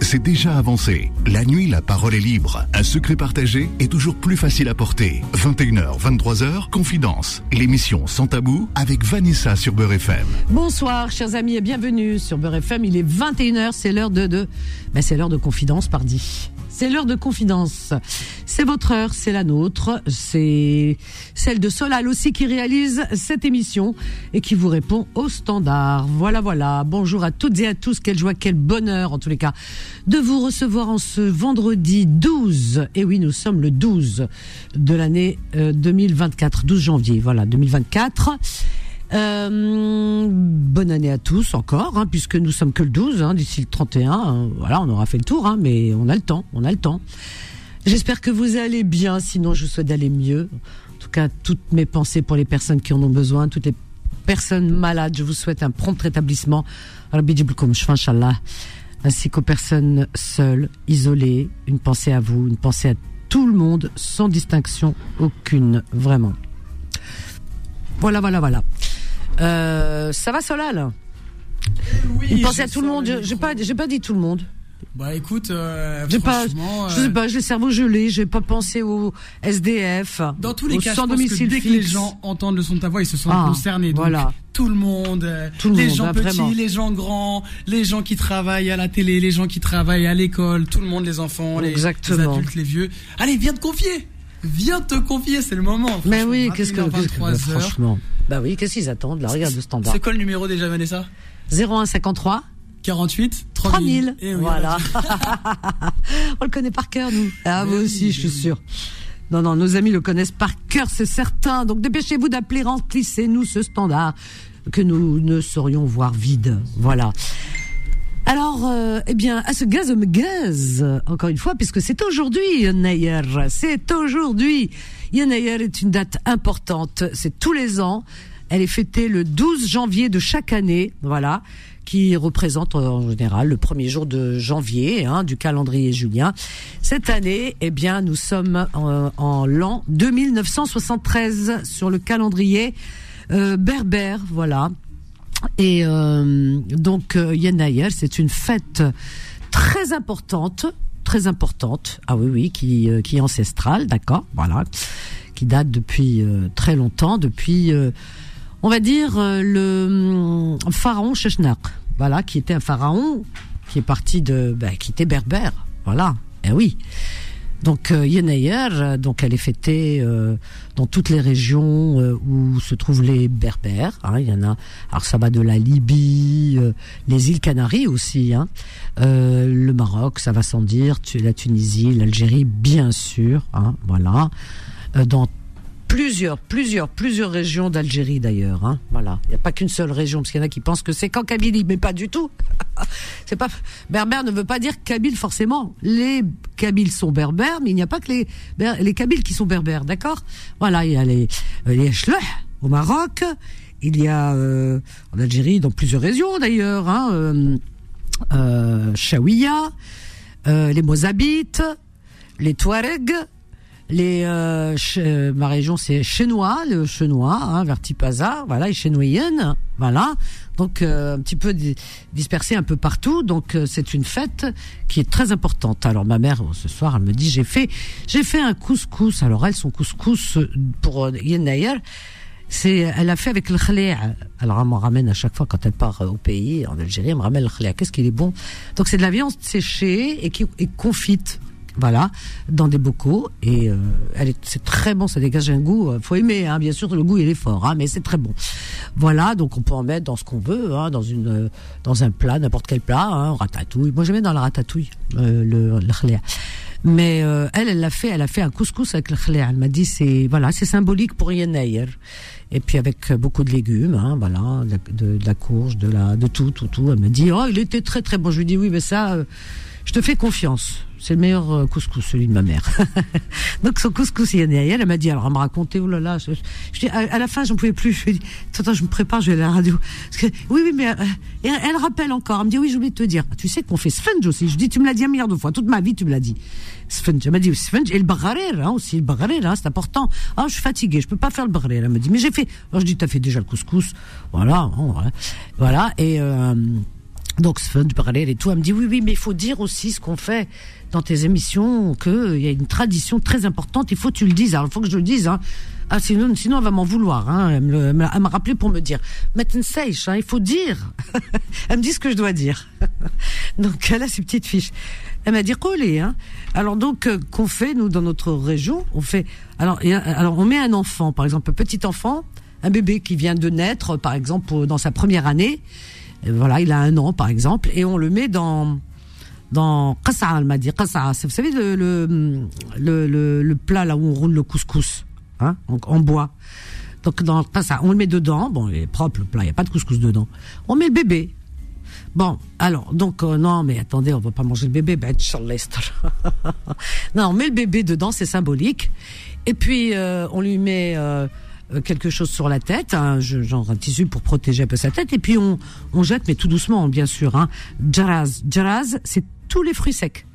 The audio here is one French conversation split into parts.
C'est déjà avancé. La nuit, la parole est libre. Un secret partagé est toujours plus facile à porter. 21h, 23h, Confidence. L'émission Sans Tabou avec Vanessa sur Beurre FM. Bonsoir, chers amis, et bienvenue sur Beurre FM. Il est 21h, c'est l'heure de, de, ben, c'est l'heure de Confidence, pardi. C'est l'heure de confidence. C'est votre heure, c'est la nôtre, c'est celle de Solal aussi qui réalise cette émission et qui vous répond au standard. Voilà, voilà. Bonjour à toutes et à tous. Quelle joie, quel bonheur en tous les cas de vous recevoir en ce vendredi 12. Et oui, nous sommes le 12 de l'année 2024, 12 janvier. Voilà, 2024. Euh, bonne année à tous encore, hein, puisque nous sommes que le 12, hein, d'ici le 31. Hein, voilà, on aura fait le tour, hein, mais on a le temps, on a le temps. J'espère que vous allez bien, sinon je vous souhaite d'aller mieux. En tout cas, toutes mes pensées pour les personnes qui en ont besoin, toutes les personnes malades, je vous souhaite un prompt rétablissement. Ainsi qu'aux personnes seules, isolées, une pensée à vous, une pensée à tout le monde, sans distinction aucune, vraiment. Voilà, voilà, voilà. Euh, ça va, Solal oui, Une pensée à tout le monde. J'ai pas, j'ai pas dit tout le monde. Bah écoute, euh, j'ai pas, je sais euh, pas, j'ai le cerveau gelé, j'ai pas pensé au SDF. dans tous les cas, je sans pense que domicile dès que les gens entendent le son de ta voix, ils se sentent Ah, concernés. Donc, voilà. tout le monde, euh, Tout le les monde, gens hein, petits, vraiment. les gens grands, les gens qui travaillent à la télé, les gens qui travaillent à l'école, tout le monde, les enfants, les, les adultes, les vieux. Allez, viens te confier. Viens te confier, c'est le moment. Mais oui, qu'est-ce que, 21h, qu'est-ce que- 23 heures. franchement. Bah oui, qu'est-ce qu'ils attendent Là, regarde le standard. C'est quoi le numéro déjà, Vanessa? 0153 48 3000. 3000. Eh oui, voilà. On le connaît par cœur, nous. Ah, moi oui, aussi, je suis oui. sûr. Non, non, nos amis le connaissent par cœur, c'est certain. Donc dépêchez-vous d'appeler, remplissez-nous ce standard que nous ne saurions voir vide. Voilà. Alors, euh, eh bien, à ce gaz gaz, encore une fois, puisque c'est aujourd'hui, Yannayer. C'est aujourd'hui. Yannayer est une date importante. C'est tous les ans. Elle est fêtée le 12 janvier de chaque année. Voilà. Qui représente euh, en général le premier jour de janvier hein, du calendrier julien. Cette année, eh bien, nous sommes en, en l'an 2973 sur le calendrier euh, berbère. Voilà. Et euh, donc euh, Yenayer, c'est une fête très importante, très importante. Ah oui, oui, qui euh, qui est ancestrale, d'accord, voilà, qui date depuis euh, très longtemps, depuis, on va dire le hum, pharaon Sheshnak, voilà, qui était un pharaon qui est parti de, ben, qui était berbère, voilà. Eh oui. Donc euh, Yenayer, euh, donc elle est fêtée euh, dans toutes les régions euh, où se trouvent les berbères. hein. il y en a. Alors ça va de la Libye, les îles Canaries aussi, hein, le Maroc, ça va sans dire, la Tunisie, l'Algérie, bien sûr. hein, voilà. Dans plusieurs, plusieurs, plusieurs régions d'Algérie d'ailleurs. Hein, voilà. Il n'y a pas qu'une seule région, parce qu'il y en a qui pensent que c'est qu'en Kabylie, mais pas du tout. c'est pas berbère ne veut pas dire kabyle forcément. Les kabyles sont berbères, mais il n'y a pas que les les kabyles qui sont berbères, d'accord? Voilà, il y a les euh, les au Maroc, il y a euh, en Algérie dans plusieurs régions d'ailleurs, hein, euh, les Mozabites, les Touaregs, les euh, ma région c'est Chenois, le Chenois, hein, vers Tipaza, voilà, et Chenoyenne, voilà. Donc euh, un petit peu di- dispersé un peu partout. Donc euh, c'est une fête qui est très importante. Alors ma mère euh, ce soir elle me dit j'ai fait j'ai fait un couscous. Alors elle son couscous euh, pour euh, Yennayer, c'est elle a fait avec le khlé'. Alors elle m'en ramène à chaque fois quand elle part au pays en Algérie, elle me ramène le khlé'. Qu'est-ce qu'il est bon? Donc c'est de la viande séchée et qui est confite voilà, dans des bocaux et euh, c'est très bon, ça dégage un goût. euh, faut aimer, hein, bien sûr, le goût il est fort, hein, mais c'est très bon. Voilà, donc on peut en mettre dans ce qu'on veut, hein, dans une, euh, dans un plat, n'importe quel plat, ratatouille. Moi j'aimais dans la ratatouille euh, le, le. Mais elle, elle l'a fait, elle a fait un couscous avec le khléa. Elle m'a dit c'est voilà, c'est symbolique pour Yenayer. Et puis avec beaucoup de légumes, voilà, de, la- de, de la courge, de la, de tout, tout, tout. Elle m'a dit oh il était très très bon. Je lui dis oui mais ça. je te fais confiance. C'est le meilleur euh, couscous, celui de ma mère. Donc son couscous, il y en a elle, elle m'a dit, alors elle m'a raconté, oh là là, je, je à, la fin, j'en pouvais plus. Je lui ai dit, attends, je me prépare, je vais à la radio. Oui, oui, mais euh, elle, elle rappelle encore. Elle me dit, oui, j'ai oublié de te dire. Tu sais qu'on fait sponge aussi. Je dis, tu me l'as dit un milliard de fois. Toute ma vie, tu me l'as dit. Sponge. Elle m'a dit, sponge et le bagarer, hein, aussi, le bagarer, hein, c'est important. Ah, je suis fatiguée, je peux pas faire le bagarer. Elle me dit, mais j'ai fait. Alors je dis, t'as fait déjà le couscous. Voilà. Voilà. Et, euh, Donc, fun du parallèle et tout. Elle me dit, oui, oui, mais il faut dire aussi ce qu'on fait dans tes émissions, qu'il y a une tradition très importante, il faut que tu le dises. Alors, il faut que je le dise, hein. Ah, sinon, sinon, elle va m'en vouloir. Hein. Elle m'a rappelé pour me dire. Maintenant, hein, il faut dire. elle me dit ce que je dois dire. donc, elle a ses petites fiches. Elle m'a dit coller. Hein. Alors donc, euh, qu'on fait nous dans notre région On fait. Alors, alors, on met un enfant, par exemple, un petit enfant, un bébé qui vient de naître, par exemple, dans sa première année. Voilà, il a un an, par exemple, et on le met dans dans qasa, elle m'a dit qasa. Vous savez le le, le le plat là où on roule le couscous hein, en, bois. Donc dans ça, on le met dedans. Bon, il est propre le plat, il n'y a pas de couscous dedans. On met le bébé. Bon, alors, donc, euh, non, mais attendez, on va pas manger le bébé, ben, non, on met le bébé dedans, c'est symbolique. Et puis, euh, on lui met euh, quelque chose sur la tête, hein, genre un tissu pour protéger un peu sa tête, et puis on, on jette, mais tout doucement, bien sûr. Hein. Jaraz, jaraz, c'est tous les fruits secs.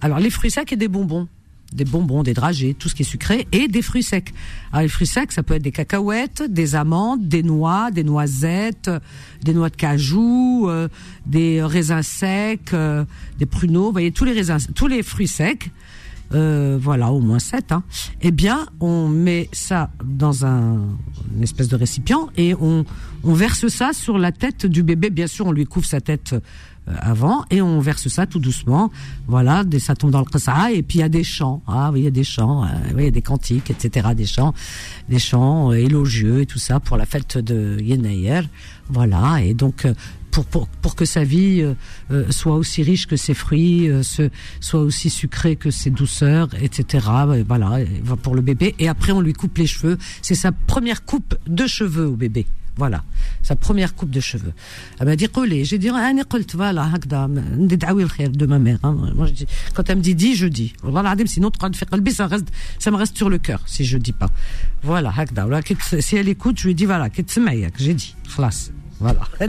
Alors, les fruits secs et des bonbons des bonbons, des dragées, tout ce qui est sucré, et des fruits secs. Alors les fruits secs, ça peut être des cacahuètes, des amandes, des noix, des noisettes, des noix de cajou, euh, des raisins secs, euh, des pruneaux, vous voyez tous les raisins, tous les fruits secs. Euh, voilà, au moins sept. Hein. Eh bien, on met ça dans un une espèce de récipient et on, on verse ça sur la tête du bébé. Bien sûr, on lui couvre sa tête euh, avant et on verse ça tout doucement. Voilà, ça tombe dans le qasa et puis il y a des chants. Ah oui, il y a des chants, euh, oui, il y a des cantiques, etc. Des chants, des chants euh, élogieux et tout ça pour la fête de Yenayer. Voilà, et donc pour, pour, pour, que sa vie soit aussi riche que ses fruits, soit aussi sucrée que ses douceurs, etc. Voilà, pour le bébé. Et après, on lui coupe les cheveux. C'est sa première coupe de cheveux au bébé. Voilà, sa première coupe de cheveux. Elle m'a dit collé. J'ai dit voilà de ma mère. Hein. Moi, je dis, quand elle me dit dis, je dis. Sinon, ça reste, ça me reste sur le cœur si je dis pas. Voilà, si elle écoute, je lui dis voilà, j'ai dit. Voilà.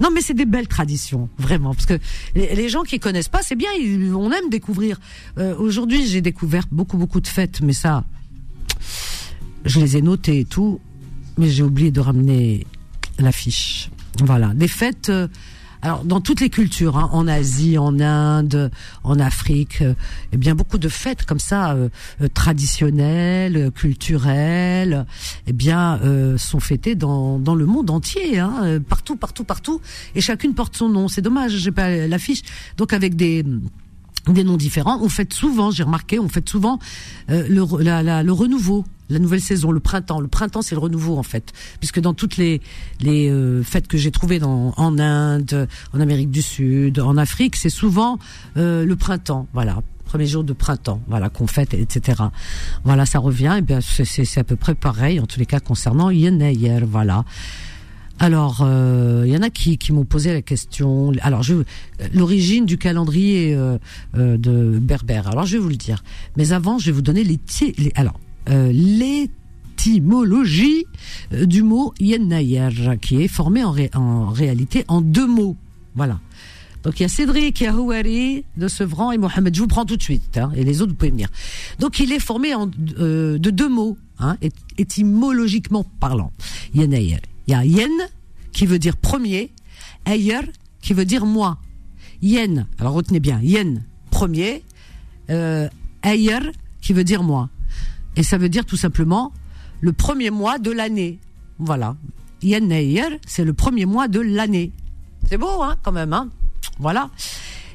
non, mais c'est des belles traditions, vraiment, parce que les gens qui connaissent pas, c'est bien, on aime découvrir. Euh, aujourd'hui, j'ai découvert beaucoup, beaucoup de fêtes, mais ça, je les ai notées et tout mais j'ai oublié de ramener l'affiche. Voilà, des fêtes. Euh, alors dans toutes les cultures, hein, en Asie, en Inde, en Afrique, euh, eh bien beaucoup de fêtes comme ça euh, traditionnelles, culturelles, eh bien sont fêtées dans dans le monde entier, hein, partout, partout, partout, et chacune porte son nom. C'est dommage, j'ai pas l'affiche. Donc avec des des noms différents. On fait souvent, j'ai remarqué, on fait souvent le, la, le renouveau la nouvelle saison, le printemps. Le printemps, c'est le renouveau en fait, puisque dans toutes les les euh, fêtes que j'ai trouvées dans, en Inde, en Amérique du Sud, en Afrique, c'est souvent euh, le printemps. Voilà, premier jour de printemps, voilà qu'on fête, etc. Voilà, ça revient. Et bien c'est à peu près pareil en tous les cas concernant Yenayer. Voilà. Alors, il euh, y en a qui, qui m'ont posé la question. Alors, je l'origine du calendrier de Berbère. Alors, je vais vous le dire. Mais avant, je vais vous donner les, les euh, l'étymologie euh, du mot Yennayer, qui est formé en, en, réalité en deux mots. Voilà. Donc il y a Cédric Yahouari de Sevran et Mohamed. Je vous prends tout de suite, hein, et les autres vous pouvez venir. Donc il est formé en, euh, de deux mots, hein, étymologiquement parlant. Yennayer. Yen qui veut dire premier, Ayer qui veut dire moi. Yen, alors retenez bien, Yen premier, euh, Ayer qui veut dire moi. Et ça veut dire tout simplement le premier mois de l'année. Voilà. Yenneyer, c'est le premier mois de l'année. C'est beau, hein, quand même, hein Voilà.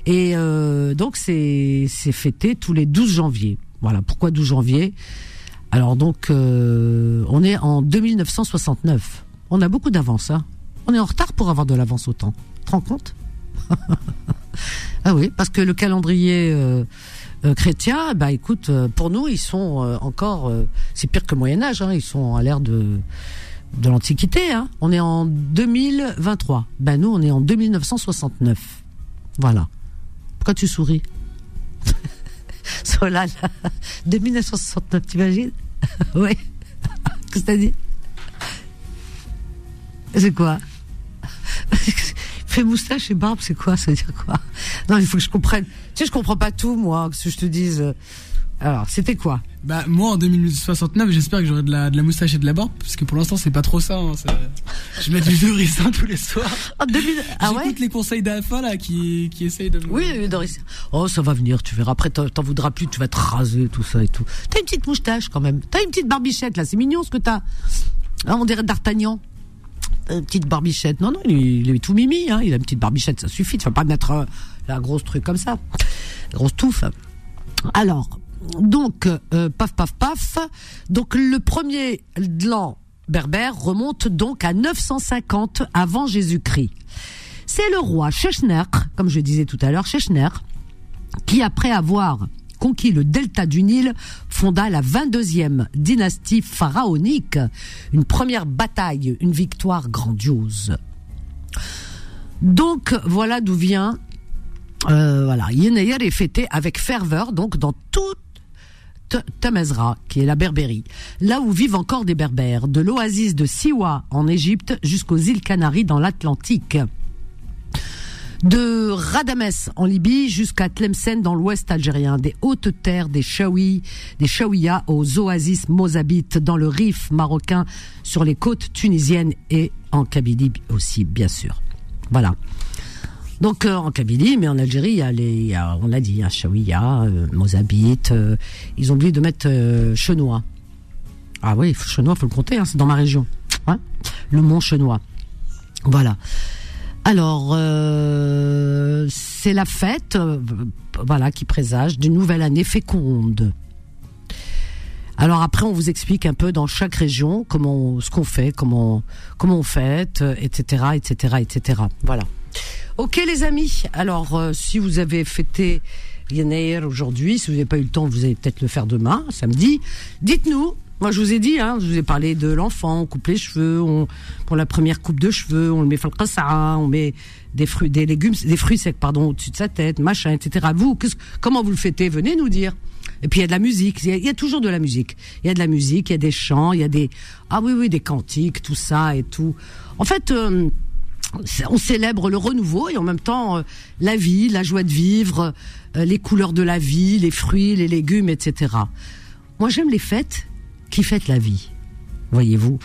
Et euh, donc, c'est fêté tous les 12 janvier. Voilà. Pourquoi 12 janvier? Alors, donc, euh, on est en 2969. On a beaucoup d'avance, hein On est en retard pour avoir de l'avance autant. Tu te rends compte? Ah oui, parce que le calendrier... Euh, euh, chrétiens, bah écoute, euh, pour nous, ils sont encore, c'est pire que Moyen Âge, hein, ils sont à l'ère de l'Antiquité. Hein. On est en 2023. Ben nous, on est en 2969. Voilà. Pourquoi tu souris? Solal, 2969, t'imagines? Oui. Qu'est-ce que t'as dit? C'est quoi? Moustache et barbe, c'est quoi? Ça veut dire quoi? Non, il faut que je comprenne. Tu sais, je comprends pas tout, moi, que je te dise. Alors, c'était quoi? Bah moi en 2069 j'espère que j'aurai de la, de la moustache et de la barbe parce que pour l'instant c'est pas trop ça. hein, je mets du nourrisson tous les soirs. En 2000 Ah ouais? J'écoute les conseils d'Alpha là qui, qui essayent de me... Oui, oui, Doris. Oh, ça va venir, tu verras. Après, t'en t'en voudras plus, tu vas te raser, tout ça et tout. T'as une petite moustache quand même. T'as une petite barbichette là, c'est mignon ce que t'as. Hein, on dirait D'Artagnan. Une petite barbichette. Non, non, il il est tout mimi, hein. Il a une petite barbichette, ça suffit. Tu vas pas mettre euh, la grosse truc comme ça. Grosse touffe. Alors, donc, euh, paf, paf, paf. Donc, le premier de l'an berbère remonte donc à 950 avant Jésus-Christ. C'est le roi Chechner, comme je disais tout à l'heure, Chechner, qui après avoir conquis le delta du Nil, fonda la 22e dynastie pharaonique, une première bataille, une victoire grandiose. Donc voilà d'où vient euh, voilà, est fêté avec ferveur donc dans toute T- Tamazra, qui est la Berbérie, là où vivent encore des Berbères, de l'oasis de Siwa en Égypte jusqu'aux îles Canaries dans l'Atlantique de Radames en Libye jusqu'à Tlemcen dans l'ouest algérien, des hautes terres des Chaouis, des Chaouia aux oasis mozabites dans le Rif marocain, sur les côtes tunisiennes et en Kabylie aussi, bien sûr. Voilà. Donc euh, en Kabylie, mais en Algérie, il y a on l'a dit, Chaouia, euh, euh, ils ont oublié de mettre euh, Chenois. Ah oui, Chenois, faut le compter, hein, c'est dans ma région. Hein? Le Mont Chenois. Voilà. Alors, euh, c'est la fête, euh, voilà, qui présage d'une nouvelle année féconde. Alors après, on vous explique un peu dans chaque région comment, ce qu'on fait, comment, on fête, etc., etc., etc. Voilà. Ok, les amis. Alors, euh, si vous avez fêté Yenair aujourd'hui, si vous n'avez pas eu le temps, vous allez peut-être le faire demain, samedi. Dites-nous. Moi, je vous ai dit, hein, je vous ai parlé de l'enfant, on coupe les cheveux, on, pour la première coupe de cheveux, on le met falqasa, on met des fruits, des légumes, des fruits secs, pardon, au-dessus de sa tête, machin, etc. Vous, comment vous le fêtez? Venez nous dire. Et puis il y a de la musique, il y a, toujours de la musique. Il y a de la musique, il y a des chants, il y a des ah oui oui des cantiques, tout ça et tout. En fait, euh, on célèbre le renouveau et en même temps euh, la vie, la joie de vivre, euh, les couleurs de la vie, les fruits, les légumes, etc. Moi j'aime les fêtes qui fêtent la vie, voyez-vous,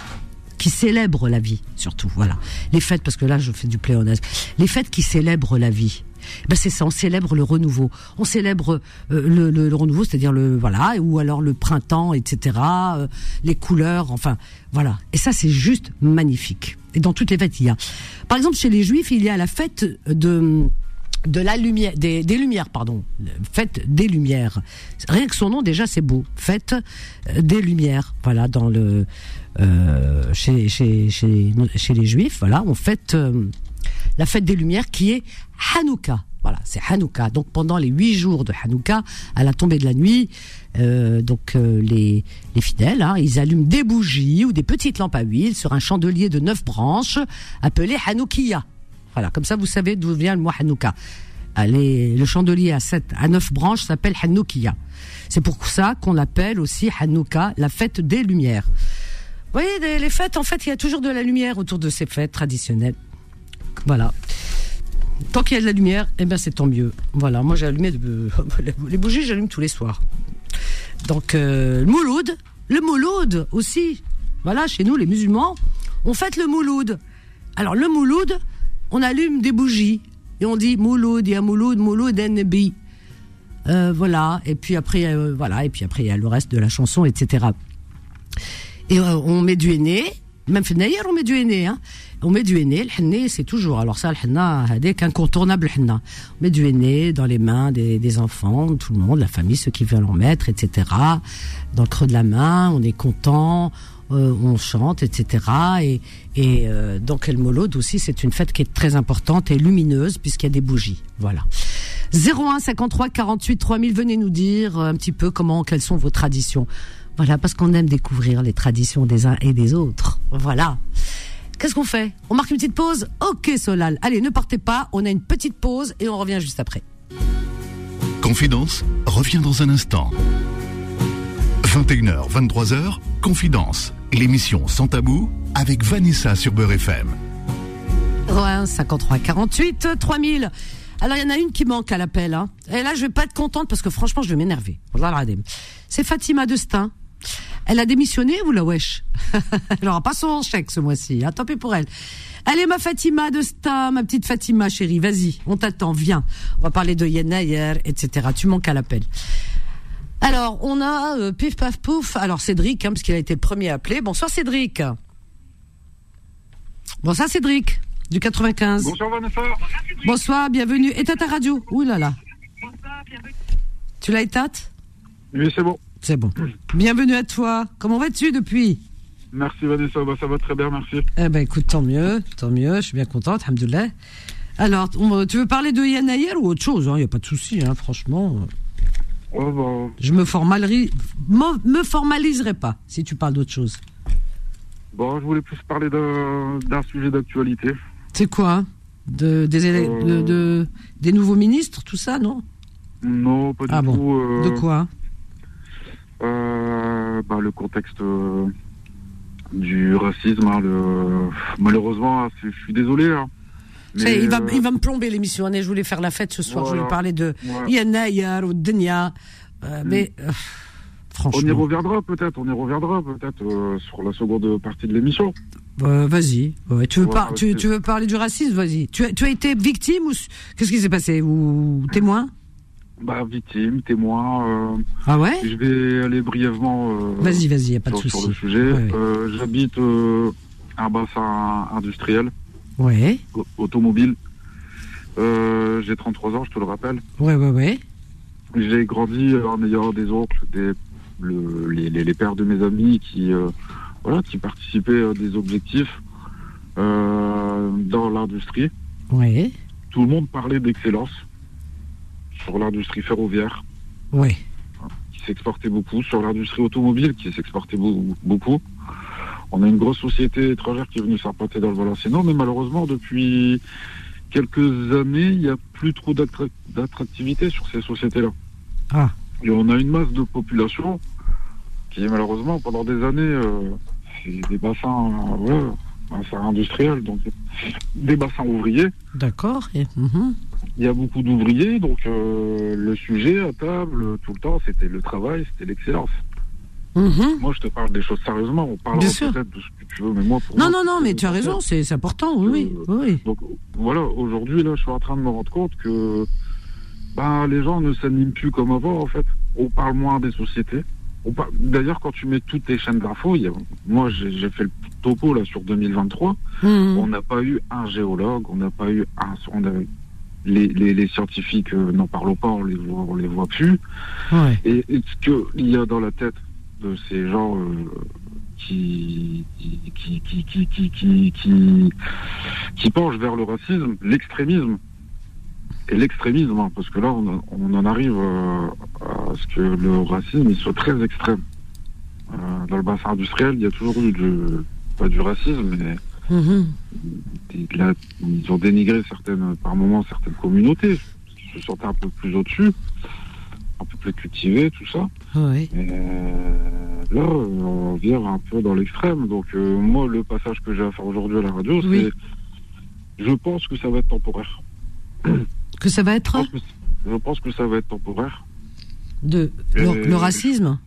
qui célèbrent la vie surtout. Voilà, les fêtes parce que là je fais du pléonasme. Les fêtes qui célèbrent la vie. Ben c'est ça, on célèbre le renouveau. On célèbre euh, le renouveau, c'est-à-dire le voilà, ou alors le printemps, etc. euh, les couleurs, enfin voilà. Et ça c'est juste magnifique. Et dans toutes les fêtes il y a. Par exemple chez les Juifs il y a la fête de de la lumière, des, lumières, pardon, fête des lumières. Rien que son nom déjà c'est beau, fête euh, des lumières. Voilà dans le euh, chez, les Juifs, on fête euh, la fête des Lumières qui est Hanouka. Voilà, c'est Hanouka. Donc pendant les huit jours de Hanouka, à la tombée de la nuit, donc les, les fidèles, hein, ils allument des bougies ou des petites lampes à huile sur un chandelier de neuf branches appelé Hanoukia. Voilà, comme ça vous savez d'où vient le mot Hanouka. Allez, le chandelier à sept, à neuf branches s'appelle Hanoukia. C'est pour ça qu'on l'appelle aussi Hanouka, la fête des Lumières. Vous voyez, les les fêtes, en fait, il y a toujours de la lumière autour de ces fêtes traditionnelles. Voilà. Tant qu'il y a de la lumière, eh ben c'est tant mieux. Voilà, moi j'ai allumé de- les bougies, j'allume tous les soirs. Donc euh, le mouloud, le mouloud aussi. Voilà, chez nous les musulmans, on fête le mouloud. Alors le mouloud, on allume des bougies et on dit mouloud, ya mouloud, mouloud en nabi. Euh, voilà, et puis après euh, voilà, et puis après il y a le reste de la chanson, etc. Et euh, on met du henné, même d'ailleurs on met du henné, hein. On met du henné, le henné c'est toujours, alors ça le henna, c'est incontournable le henna. On met du henné dans les mains des, des enfants, tout le monde, la famille, ceux qui veulent en mettre, etc. Dans le creux de la main, on est content, euh, on chante, etc. Et, et euh, donc aussi, c'est une fête qui est très importante et lumineuse puisqu'il y a des bougies. Voilà. 01 53 48 3000, venez nous dire un petit peu comment, quelles sont vos traditions. Voilà, parce qu'on aime découvrir les traditions des uns et des autres. Voilà. Qu'est-ce qu'on fait? On marque une petite pause? Ok Solal. Allez, ne partez pas, on a une petite pause et on revient juste après. Confidence revient dans un instant. 21h, 23h, Confidence, l'émission sans tabou avec Vanessa sur Beurre FM. 01 53 48 3000. Alors, il y en a une qui manque à l'appel. Hein. Et là, je vais pas être contente parce que franchement, je vais m'énerver. C'est Fatima Destin. Elle a démissionné ou la wesh? Elle aura pas son chèque ce mois-ci. Hein. Tant pis pour elle. Allez, ma Fatima Destin, ma petite Fatima chérie, vas-y, on t'attend, viens. On va parler de Yenayer, etc. Tu manques à l'appel. Alors, on a euh, Pif Paf Pouf. Alors, Cédric, hein, parce qu'il a été le premier à appeler. Bonsoir, Cédric. Bonsoir, Cédric, du 95. Bonsoir, Vanessa. Bonsoir, bienvenue. Éteins ta radio. Ouh là là. Tu l'as éteinte Oui, c'est bon. C'est bon. Bienvenue à toi. Comment vas-tu depuis? Merci Vanessa, bah, ça va très bien, merci. Eh ben écoute, tant mieux, tant mieux, je suis bien contente, alhamdoulilah. Alors, tu veux parler de Yann Ayer ou autre chose Il hein, n'y a pas de souci, hein, franchement. Oh, bah... Je me, formaliserai, me formaliserai pas si tu parles d'autre chose. Bon, je voulais plus parler d'un sujet d'actualité. C'est quoi de, des, euh. de, des nouveaux ministres, tout ça, non? Non, pas du ah tout. Euh, de quoi? Euh, bah, Le contexte du racisme. Hein, le... Malheureusement, hein, je suis désolé. Hein. Il, va, il va me plomber l'émission. Je voulais faire la fête ce soir. Je voulais parler de Yana, ou Denia. Euh, mm. Mais euh, franchement. On y reviendra peut-être. On y reviendra peut-être euh, sur la seconde partie de l'émission. vas-y. tu, veux tu, tu, veux parler du racisme? Vas-y. Tu, tu as été victime ou qu'est-ce qui s'est passé? Ou témoin? Bah, victime, témoin. Euh, ah ouais? Je vais aller brièvement euh, vas-y, vas-y, y a pas sur, de souci. le sujet. Euh, j'habite un bassin industriel. Ouais. Automobile. J'ai 33 ans, je te le rappelle. Ouais, ouais, ouais. J'ai grandi en ayant des oncles, des, les, les, pères de mes amis qui, voilà, qui participaient à des objectifs dans l'industrie. Ouais. Tout le monde parlait d'excellence sur l'industrie ferroviaire. Oui. Qui s'exportait beaucoup. Sur l'industrie automobile, qui s'exportait beaucoup. On a une grosse société étrangère qui est venue s'implanter dans le Valenciennes, mais malheureusement, depuis quelques années, il n'y a plus trop d'attractivité sur ces sociétés-là. Ah. Et on a une masse de population qui, malheureusement, pendant des années, euh, c'est des bassins, bassins industriels, donc des bassins ouvriers. D'accord. Mhm il y a beaucoup d'ouvriers, donc euh, le sujet à table tout le temps, c'était le travail, c'était l'excellence. Mhm. Moi, je te parle des choses sérieusement. On parle peut-être de ce que tu veux, mais moi, pour non, moi, non, non, mais tu as raison, c'est important, oui, oui. Donc voilà, aujourd'hui, là, je suis en train de me rendre compte que ben, les gens ne s'animent plus comme avant, en fait. On parle moins des sociétés. D'ailleurs, quand tu mets toutes tes chaînes d'infos, moi, j'ai fait le topo là sur 2023. Mhm. On n'a pas eu un géologue, on n'a pas eu un, les, scientifiques euh, n'en parlent pas, on les voit, on les voit plus. Et, ce qu'il y a dans la tête de ces gens euh, qui, qui, qui, qui, qui, qui, qui, penchent vers le racisme, l'extrémisme, et l'extrémisme, hein, parce que là, on, on en arrive euh, à ce que le racisme il soit très extrême. dans le bassin industriel, il y a toujours eu du, pas du racisme, mais Mhm. ils ont dénigré certaines, par moments certaines communautés, qui se sentaient un peu plus au-dessus, un peu plus cultivés, tout ça. Oui. Euh, là, on vient un peu dans l'extrême. Donc, euh, moi, le passage que j'ai à faire aujourd'hui à la radio, c'est. Je pense que ça va être temporaire. Que ça va être? Je pense que, ça va être temporaire. De le, racisme?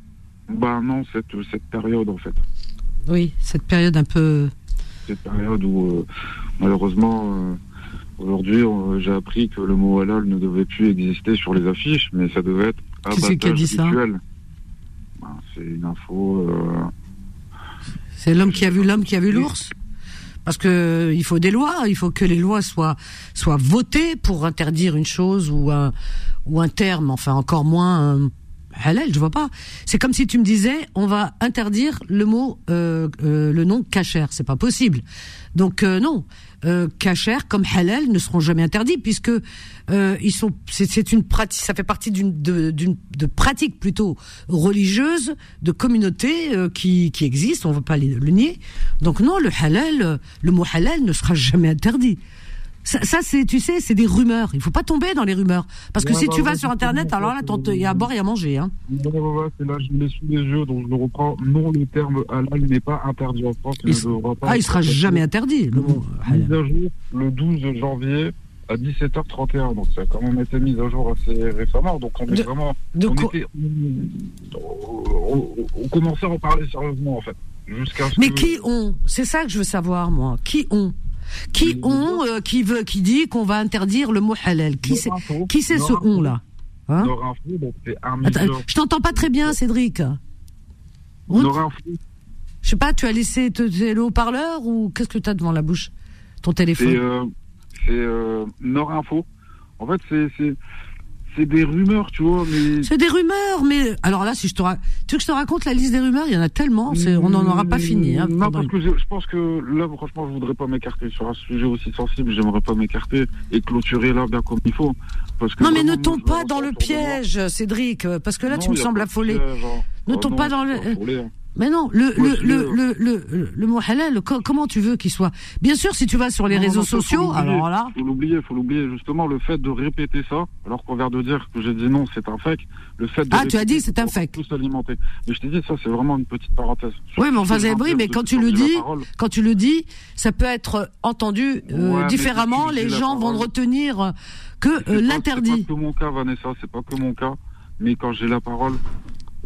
Bah non, cette, cette période en fait. Oui, cette période un peu cette période où, euh, malheureusement, euh, aujourd'hui, j'ai appris que le mot halal ne devait plus exister sur les affiches, mais ça devait être abattage qui a dit ça ben, C'est une info. Euh, c'est l'homme qui a vu l'homme qui a vu l'ours? Parce que il faut des lois, il faut que les lois soient soient votées pour interdire une chose ou un ou un terme, enfin encore moins halal, je vois pas. C'est comme si tu me disais, on va interdire le mot, euh, euh, le nom kasher. C'est pas possible. Donc euh, non, euh, kasher comme halal ne seront jamais interdits puisque euh, ils sont. C'est une pratique. Ça fait partie d'une de, de pratique plutôt religieuse de communauté euh, qui qui existe. On ne veut pas le nier. Donc non, le halal, le mot halal ne sera jamais interdit. Ça, c'est, tu sais, c'est des rumeurs. Il faut pas tomber dans les rumeurs. Parce que si tu vas sur Internet, alors là, il y a à boire et à manger. Hein. Ouais, ouais, c'est là, je l'ai sous les yeux, donc je le reprends. Non, le terme halal n'est pas interdit en France. Il, ah, il sera jamais interdit, le mot le 12 janvier à 17h31. Donc ça a quand même été mis à jour assez récemment. Donc on est De- vraiment. de on, était- on- on- on commençait à en parler sérieusement en fait. Jusqu'à ce Mais que- qui ont? C'est ça que je veux savoir, moi. Qui ont? Qui ont euh, qui veut qui dit qu'on va interdire le mot halal. Qui c'est Qui c'est ce on là Hein Attends, je t'entends pas très bien, Cédric. Je sais pas, tu as laissé te- le haut-parleur ou qu'est-ce que tu as devant la bouche? Ton c'est téléphone euh, c'est euh, Norinfo. En fait, c'est c'est des rumeurs, tu vois, mais C'est des rumeurs, mais alors là, si je te ra- tu veux que je te raconte la liste des rumeurs, il y en a tellement, on n'en aura pas fini. Hein, non, parce que je, je pense que là, franchement, je voudrais pas m'écarter sur un sujet aussi sensible. J'aimerais pas m'écarter et clôturer là bien comme il faut. Parce que Non, mais ne tombe pas dans le piège, Cédric, parce que là, Non, tu me sembles affolé. hein. Ne Oh tombe non, pas dans le- affolé, hein. Mais non, le, Moi, le, le, le, le, mot halal, co- comment tu veux qu'il soit? Bien sûr, si tu vas sur les réseaux sociaux, alors là, Faut l'oublier, faut l'oublier. Justement, le fait de répéter ça, alors qu'on vient de dire que j'ai dit non, c'est un fake. Le fait de Ah, tu as dit c'est un fake. Tous alimenter. Mais je t'ai dit, ça, c'est vraiment une petite parenthèse. Oui, mais enfin, mais quand tu le dis, quand tu le dis, ça peut être entendu euh, Ouais, mais différemment. Les gens vont retenir euh, que euh, pas- C'est l'interdit. pas que mon cas, Vanessa, c'est pas que mon cas. Mais quand j'ai la parole,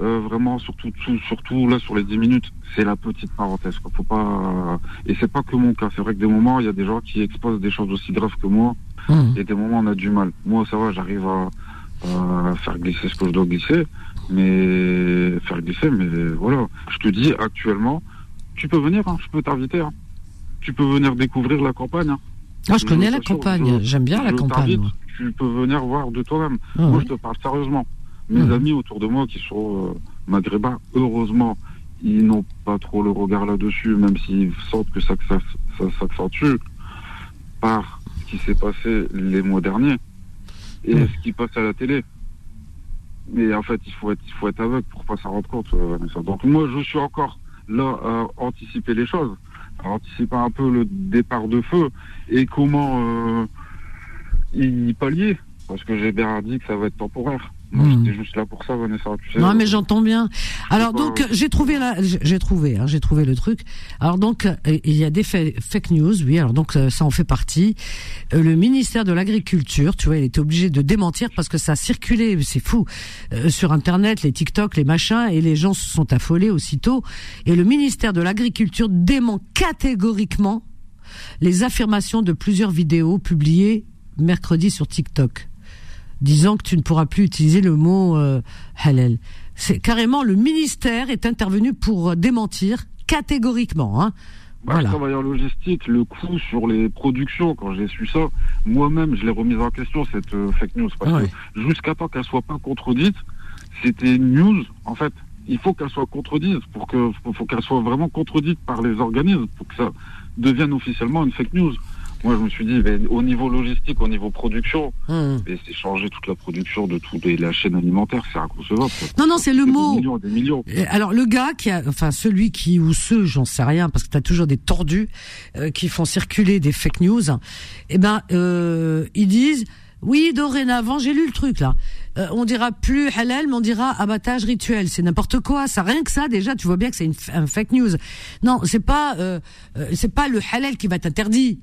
euh, vraiment, surtout, tout- surtout là sur les 10 minutes, c'est la petite parenthèse. Quoi. Faut pas. Et c'est pas que mon cas. C'est vrai que des moments, il y a des gens qui exposent des choses aussi graves que moi. Hum. Et des moments, on a du mal. Moi, ça va, j'arrive à, à faire glisser ce que je dois glisser, mais faire glisser. Mais voilà, je te dis actuellement, tu peux venir. hein, je peux t'inviter. hein. Tu peux venir découvrir la campagne. hein. Ah, je connais la campagne. J'aime bien la campagne. Tu peux venir voir de toi-même. Ah, Moi, je te parle sérieusement. Mes Mhm. amis autour de moi qui sont euh, maghrébins, heureusement, ils n'ont pas trop le regard là-dessus, même s'ils sentent que ça, ça, ça s'accentue par ce qui s'est passé les mois derniers et Mhm. ce qui passe à la télé. Mais en fait, il faut être, il faut être aveugle pour pas s'en rendre compte. euh. Donc moi, je suis encore là à anticiper les choses, à anticiper un peu le départ de feu et comment euh, y pallier. Parce que j'ai bien dit que ça va être temporaire. Moi, j'étais juste là pour ça, Vanessa. Tu sais, Non, mais j'entends bien. Alors pas- donc, j'ai trouvé la, j'ai trouvé, hein, j'ai trouvé le truc. Alors donc, euh, il y a des fa- fake news, oui. Alors donc, euh, ça en fait partie. Euh, Le ministère de l'Agriculture, tu vois, il était obligé de démentir parce que ça a circulé, c'est fou, euh, sur Internet, les TikTok, les machins, et les gens se sont affolés aussitôt. Et le ministère de l'Agriculture dément catégoriquement les affirmations de plusieurs vidéos publiées mercredi sur TikTok disant que tu ne pourras plus utiliser le mot euh, halal. C'est carrément le ministère est intervenu pour démentir catégoriquement. Hein. Bah, Voilà. Je travaille en logistique, le coût sur les productions, quand j'ai su ça, moi-même, je l'ai remise en question, cette euh, fake news. Parce Ouais. que jusqu'à temps qu'elle soit pas contredite, c'était une news, en fait. Il faut qu'elle soit contredite pour que, faut faut qu'elle soit vraiment contredite par les organismes pour que ça devienne officiellement une fake news. Moi, je me suis dit, ben, au niveau logistique, au niveau production, mais c'est changer toute la production de toute la chaîne alimentaire, c'est inconcevable. Non, non, c'est le Des mot. millions et des millions. Alors le gars qui a, enfin celui qui ou ceux, j'en sais rien, parce que t'as toujours des tordus euh, qui font circuler des fake news. Eh ben, euh, ils disent. Oui, dorénavant, j'ai lu le truc là. Euh, on dira plus halal, mais on dira abattage rituel. C'est n'importe quoi. Ça, rien que ça, déjà, tu vois bien que c'est une un fake news. Non, c'est pas, euh, euh, c'est pas le halal qui va être interdit.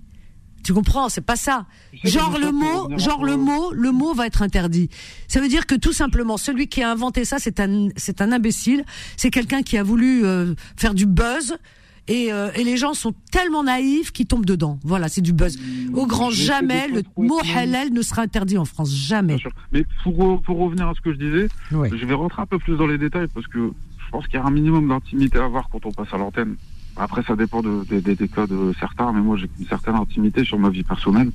Tu comprends C'est pas ça. Genre le mot, genre le mot, le mot va être interdit. Ça veut dire que tout simplement, celui qui a inventé ça, c'est un, c'est un imbécile. C'est quelqu'un qui a voulu euh, faire du buzz. Et, euh, et les gens sont tellement naïfs qu'ils tombent dedans. Voilà, c'est du buzz. Au grand jamais, le mot halal ne sera interdit en France. Jamais. Mais pour, pour revenir à ce que je disais, je vais rentrer un peu plus dans les détails parce que je pense qu'il y a un minimum d'intimité à avoir quand on passe à l'antenne. Après, ça dépend de, des- des cas de certains, mais moi j'ai une certaine intimité sur ma vie personnelle.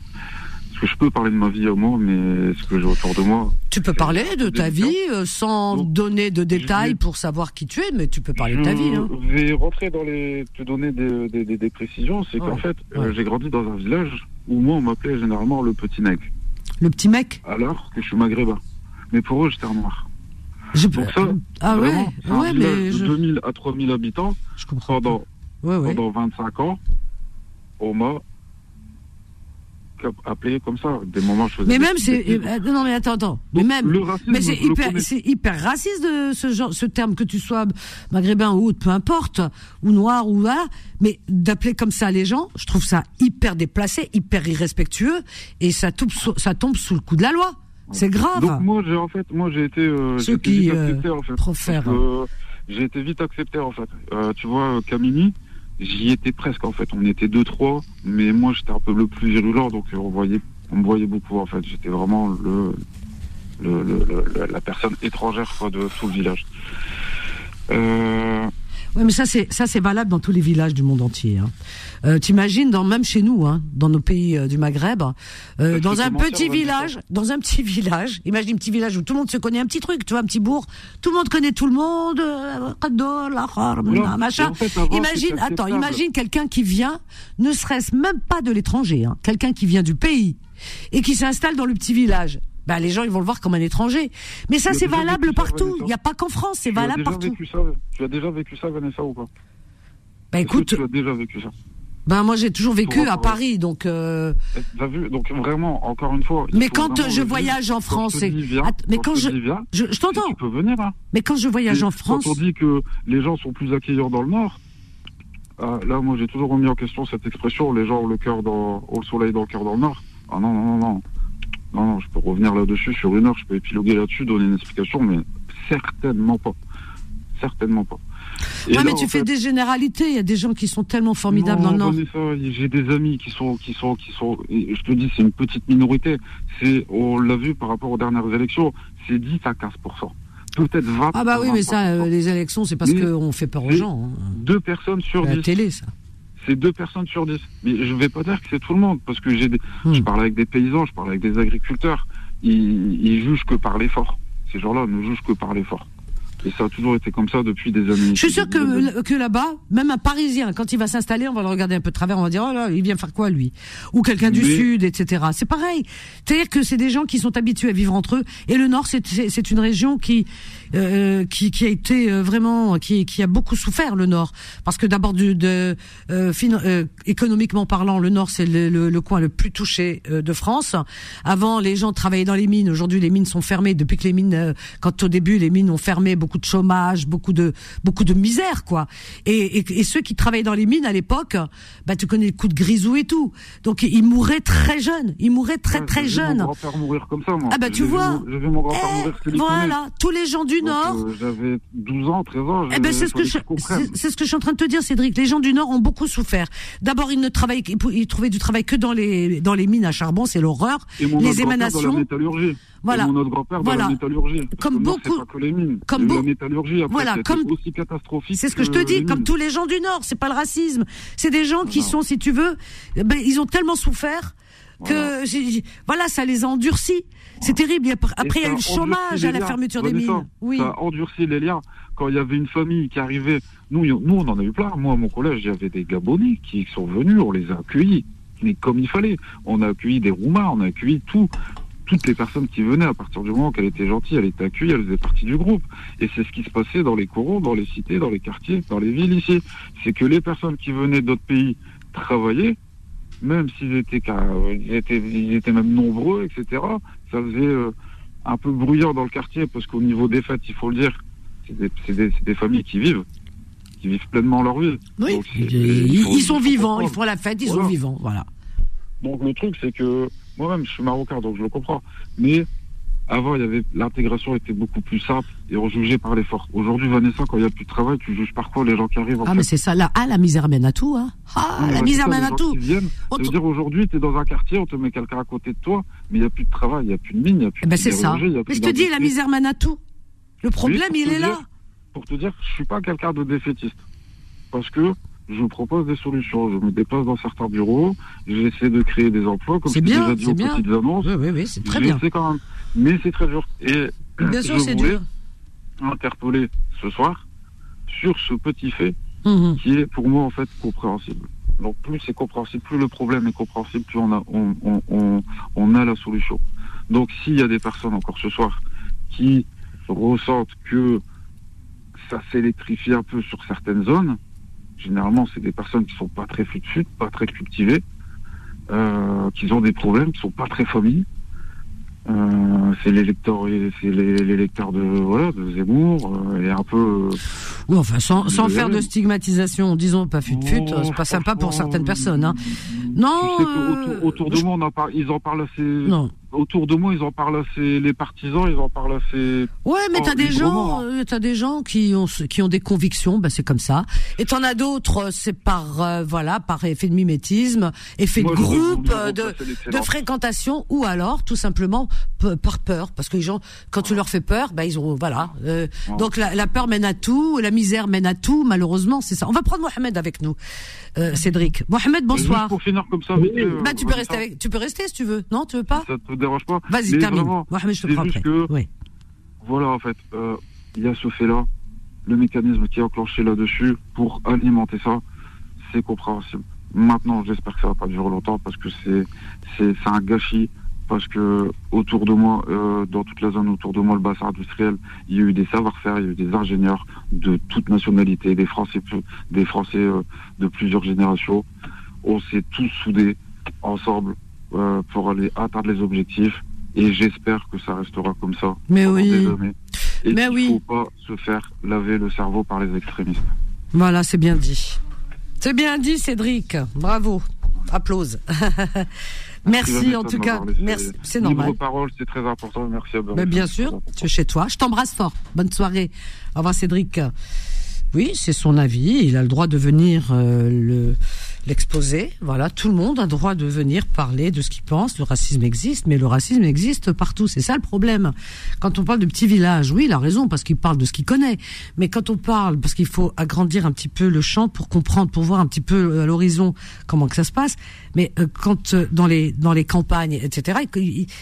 Parce que je peux parler de ma vie à moi, mais ce que j'ai autour de moi. Tu peux parler de ta vie euh, sans Donc, donner de détails vais- pour savoir qui tu es, mais tu peux parler de ta je vie. Hein. vais rentrer dans les. te donner des, des, des- des précisions. C'est Ouais. qu'en fait, euh, j'ai grandi dans un village où moi on m'appelait généralement le petit nègre, Le petit mec? alors que je suis maghrébin. Mais pour eux, j'étais un noir. Je... Donc ça, ah ouais, Vraiment, ouais, mais de je, 2000 à 3000 habitants je comprends. pendant 25 ans, on m'a appelé comme ça. Des moments, je Mais même, c'est. euh, non, mais attends, attends. Mais Donc, même. le racisme, Mais c'est hyper, hyper raciste de ce genre, ce terme que tu sois maghrébin ou autre, peu importe, ou noir ou là, mais d'appeler comme ça les gens, je trouve ça hyper déplacé, hyper irrespectueux, et ça tombe, sous- ça tombe sous le coup de la loi. C'est grave. Donc moi j'ai en fait moi j'ai été euh, Ceux qui, vite euh, accepté en fait. j'ai été vite accepté en fait. Tu vois Camini, j'y étais presque en fait. On était deux trois, mais moi j'étais un peu le plus virulent donc euh, on voyait on me voyait beaucoup en fait. J'étais vraiment le, le, le- la personne étrangère quoi, de tout le village. Euh, Ouais, mais ça c'est ça c'est valable dans tous les villages du monde entier. Hein. Euh, T'imagines dans même chez nous, hein, dans nos pays euh, du Maghreb, euh, dans un petit village, dans un petit village. Imagine un petit village où tout le monde se connaît, un petit truc, tu vois, un petit bourg. Tout le monde connaît tout le monde. euh, lahar, Voilà. machin. En fait, avant, Imagine, attends, imagine quelqu'un qui vient, ne serait-ce même pas de l'étranger, hein, quelqu'un qui vient du pays et qui s'installe dans le petit village. Ben, les gens ils vont le voir comme un étranger. Mais ça as c'est valable partout. Il n'y a pas qu'en France, c'est as valable partout. ça Tu as déjà vécu ça Vanessa ou pas? Ben écoute, tu as déjà vécu ça? ben moi j'ai toujours vécu à. Paris, donc. Euh, T'as vu? Donc vraiment, encore une fois. Mais quand je voyage en France, et- mais quand je je- t'entends. tu peux venir. Hein. Mais quand je voyage Et en France, Quand on dit que les gens sont plus accueillants dans le Nord, ah, là, moi, j'ai toujours remis en question cette expression les gens ont le cœur dans, ont le soleil dans le cœur dans le Nord. Ah non, non, non, non. Non, non, je peux revenir là-dessus sur une heure, je peux épiloguer là-dessus, donner une explication, mais certainement pas. Certainement pas. Et là, mais tu fais fait, des généralités. Il y a des gens qui sont tellement formidables non, dans le Nord. J'ai des amis qui sont, qui sont, qui sont, et je te dis, c'est une petite minorité. C'est, on l'a vu par rapport aux dernières élections, c'est 10 à 15% Peut-être 20 Ah bah oui, mais ça, 25%. euh, les élections, c'est parce qu'on fait peur aux gens. hein. Deux personnes sur La 10. télé, ça. C'est deux personnes sur 10. Mais je vais pas dire que c'est tout le monde, parce que j'ai des, Hmm. je parle avec des paysans, je parle avec des agriculteurs. Ils, ils jugent que par l'effort. Ces gens-là ne jugent que par l'effort. Et ça a toujours été comme ça depuis des années. Je suis sûr que, que là-bas, même un Parisien, quand il va s'installer, on va le regarder un peu de travers, on va dire, oh là, il vient faire quoi, lui? Ou quelqu'un du Mais- Sud, etc. C'est pareil. C'est-à-dire que c'est des gens qui sont habitués à vivre entre eux. Et le Nord, c'est- une région qui, euh, qui, qui a été euh, vraiment, qui, qui a beaucoup souffert, le Nord. Parce que d'abord, du- de, euh, fin- euh, économiquement parlant, le Nord, c'est le, le, le coin le plus touché euh, de France. Avant, les gens travaillaient dans les mines. Aujourd'hui, les mines sont fermées. Depuis que les mines, euh, quand au début, les mines ont fermé, beaucoup de chômage, beaucoup de, beaucoup de misère, quoi. Et, et, et ceux qui travaillaient dans les mines à l'époque, bah, tu connais le coup de grisou et tout. Donc, ils mouraient très jeunes. Ils mouraient très, Ouais, très jeunes. mon grand-père mourir comme ça, moi. Ah bah, tu vu vois. mon- J'ai vu mon grand-père Eh, mourir voilà, tous les gens du Donc, Nord. euh, J'avais 12 ans, 13 ans. Eh ben c'est ce que je, c'est ce que je suis en train de te dire, Cédric. Les gens du Nord ont beaucoup souffert. D'abord, ils ne travaillaient, ils trouvaient du travail que dans les dans les mines à charbon, c'est l'horreur. Les dans émanations. la métallurgie. Voilà. Et mon autre grand-père Voilà. dans la métallurgie. Parce Comme Nord, beaucoup- c'est pas que les mines. comme Et beau- La métallurgie, après, Voilà, comme- aussi catastrophique. C'est ce que je te dis, comme tous les gens du Nord, c'est pas le racisme. C'est des gens qui Non. sont, si tu veux, eh ben, ils ont tellement souffert que Voilà. voilà, ça les a endurcis. C'est terrible. Après, il y a eu le chômage à la fermeture des mines. Oui. Ça a endurci les liens. Quand il y avait une famille qui arrivait, nous, nous on en a eu plein. Moi, à mon collège, il y avait des Gabonais qui sont venus, on les a accueillis, mais comme il fallait. On a accueilli des Roumains, on a accueilli tout, toutes les personnes qui venaient à partir du moment qu'elle était gentille, elle était accueillie, elle faisait partie du groupe. Et c'est ce qui se passait dans les corons, dans les cités, dans les quartiers, dans les villes ici. C'est que les personnes qui venaient d'autres pays travailler, même s'ils étaient, ils étaient, ils étaient même nombreux, etc. Ça faisait euh, un peu bruyant dans le quartier parce qu'au niveau des fêtes, il faut le dire, c'est des, familles qui vivent, qui vivent pleinement leur vie. Oui. Donc, Ils, sont vivants, ils font la fête, ils Voilà. sont vivants. Voilà. Donc le truc, c'est que moi-même, je suis marocain, donc je le comprends. Mais avant, il y avait l'intégration était beaucoup plus simple et on jugeait par l'effort. Aujourd'hui, Vanessa, quand il n'y a plus de travail, tu juges par quoi les gens qui arrivent en Ah, fait mais c'est ça. Là, ah, la misère mène à tout, hein. Ah, Non, la Vanessa, misère mène à tout. viennent, On dire aujourd'hui, tu es dans un quartier, on te met quelqu'un à côté de toi, mais il n'y a plus de travail, il n'y a plus de mine, il n'y a plus Eh ben, de c'est ça. Mais je te dis, la misère mène à tout. Le problème, il est là. Pour te dire, je suis pas quelqu'un de défaitiste. Parce que je propose des solutions. Je me déplace dans certains bureaux, j'essaie de créer des emplois, comme C'est bien, déjà dit aux bien. petites annonces. Oui, oui, oui, c'est très bien. Quand même. Mais c'est très dur. Et Bien sûr, c'est dur. interpeller ce soir sur ce petit fait Mhm. qui est pour moi en fait compréhensible. Donc plus c'est compréhensible, plus le problème est compréhensible, plus on a, on, on, on, on a la solution. Donc s'il y a des personnes encore ce soir qui ressentent que ça s'électrifie un peu sur certaines zones, généralement c'est des personnes qui sont pas très fut pas très cultivées, euh, qui ont des problèmes, qui sont pas très familles. Euh, c'est les lecteurs, c'est de voilà de Zemmour euh, et un peu. euh, Oui, enfin, sans, faire de stigmatisation, disons pas fut fut, Oh, c'est pas sympa pour certaines personnes. Hein. Non, Tu sais que autour, autour de je- moi, on en parle, ils en parlent assez. non. Autour de moi, ils en parlent assez. Les partisans, ils en parlent assez. Ouais, mais t'as des gens, euh, t'as des gens qui ont qui ont des convictions, bah c'est comme ça. Et t'en as d'autres, euh, c'est par euh, voilà, par effet de mimétisme, effet Moi, de groupe, de de fréquentation, ou alors tout simplement par peur, parce que les gens, quand tu leur fais peur, bah ils ont voilà. euh, Ouais. Donc la, la peur mène à tout, la misère mène à tout. Malheureusement, c'est ça. On va prendre Mohamed avec nous, euh, Cédric. Mohamed, Et bonsoir. Juste pour finir comme ça, euh, Bah tu peux rester avec, tu peux rester si tu veux. Non, tu veux pas? Ça te dérange pas Vas-y, termine. vraiment, Mohamed, je te prends après. que- Oui. Voilà, en fait, euh, il y a ce fait-là, le mécanisme qui est enclenché là-dessus pour alimenter ça, c'est compréhensible. Maintenant, j'espère que ça va pas durer longtemps parce que c'est c'est un gâchis. Parce que autour de moi, euh, dans toute la zone autour de moi, le bassin industriel, il y a eu des savoir-faire, il y a eu des ingénieurs de toute nationalité, des Français, des Français euh, de plusieurs générations. On s'est tous soudés ensemble euh, pour aller atteindre les objectifs. Et j'espère que ça restera comme ça. Mais oui. des années. Et Mais qu'il oui. faut pas se faire laver le cerveau par les extrémistes. Voilà, c'est bien dit. C'est bien dit, Cédric. Bravo. Applause. Merci en tout cas. Merci, c'est libre normal. parole, c'est très important. Merci à vous. Mais bien sûr, tu es chez toi. Je t'embrasse fort. Bonne soirée. Au revoir, Cédric. Oui, c'est son avis. Il a le droit de venir euh, le l'exposer. Voilà, tout le monde a droit de venir parler de ce qu'il pense. Le racisme existe, mais le racisme existe partout. C'est ça le problème. Quand on parle de petits villages, oui, il a raison parce qu'il parle de ce qu'il connaît. Mais quand on parle, parce qu'il faut agrandir un petit peu le champ pour comprendre, pour voir un petit peu euh, à l'horizon comment que ça se passe. Mais euh, quand euh, dans les dans les campagnes, etc.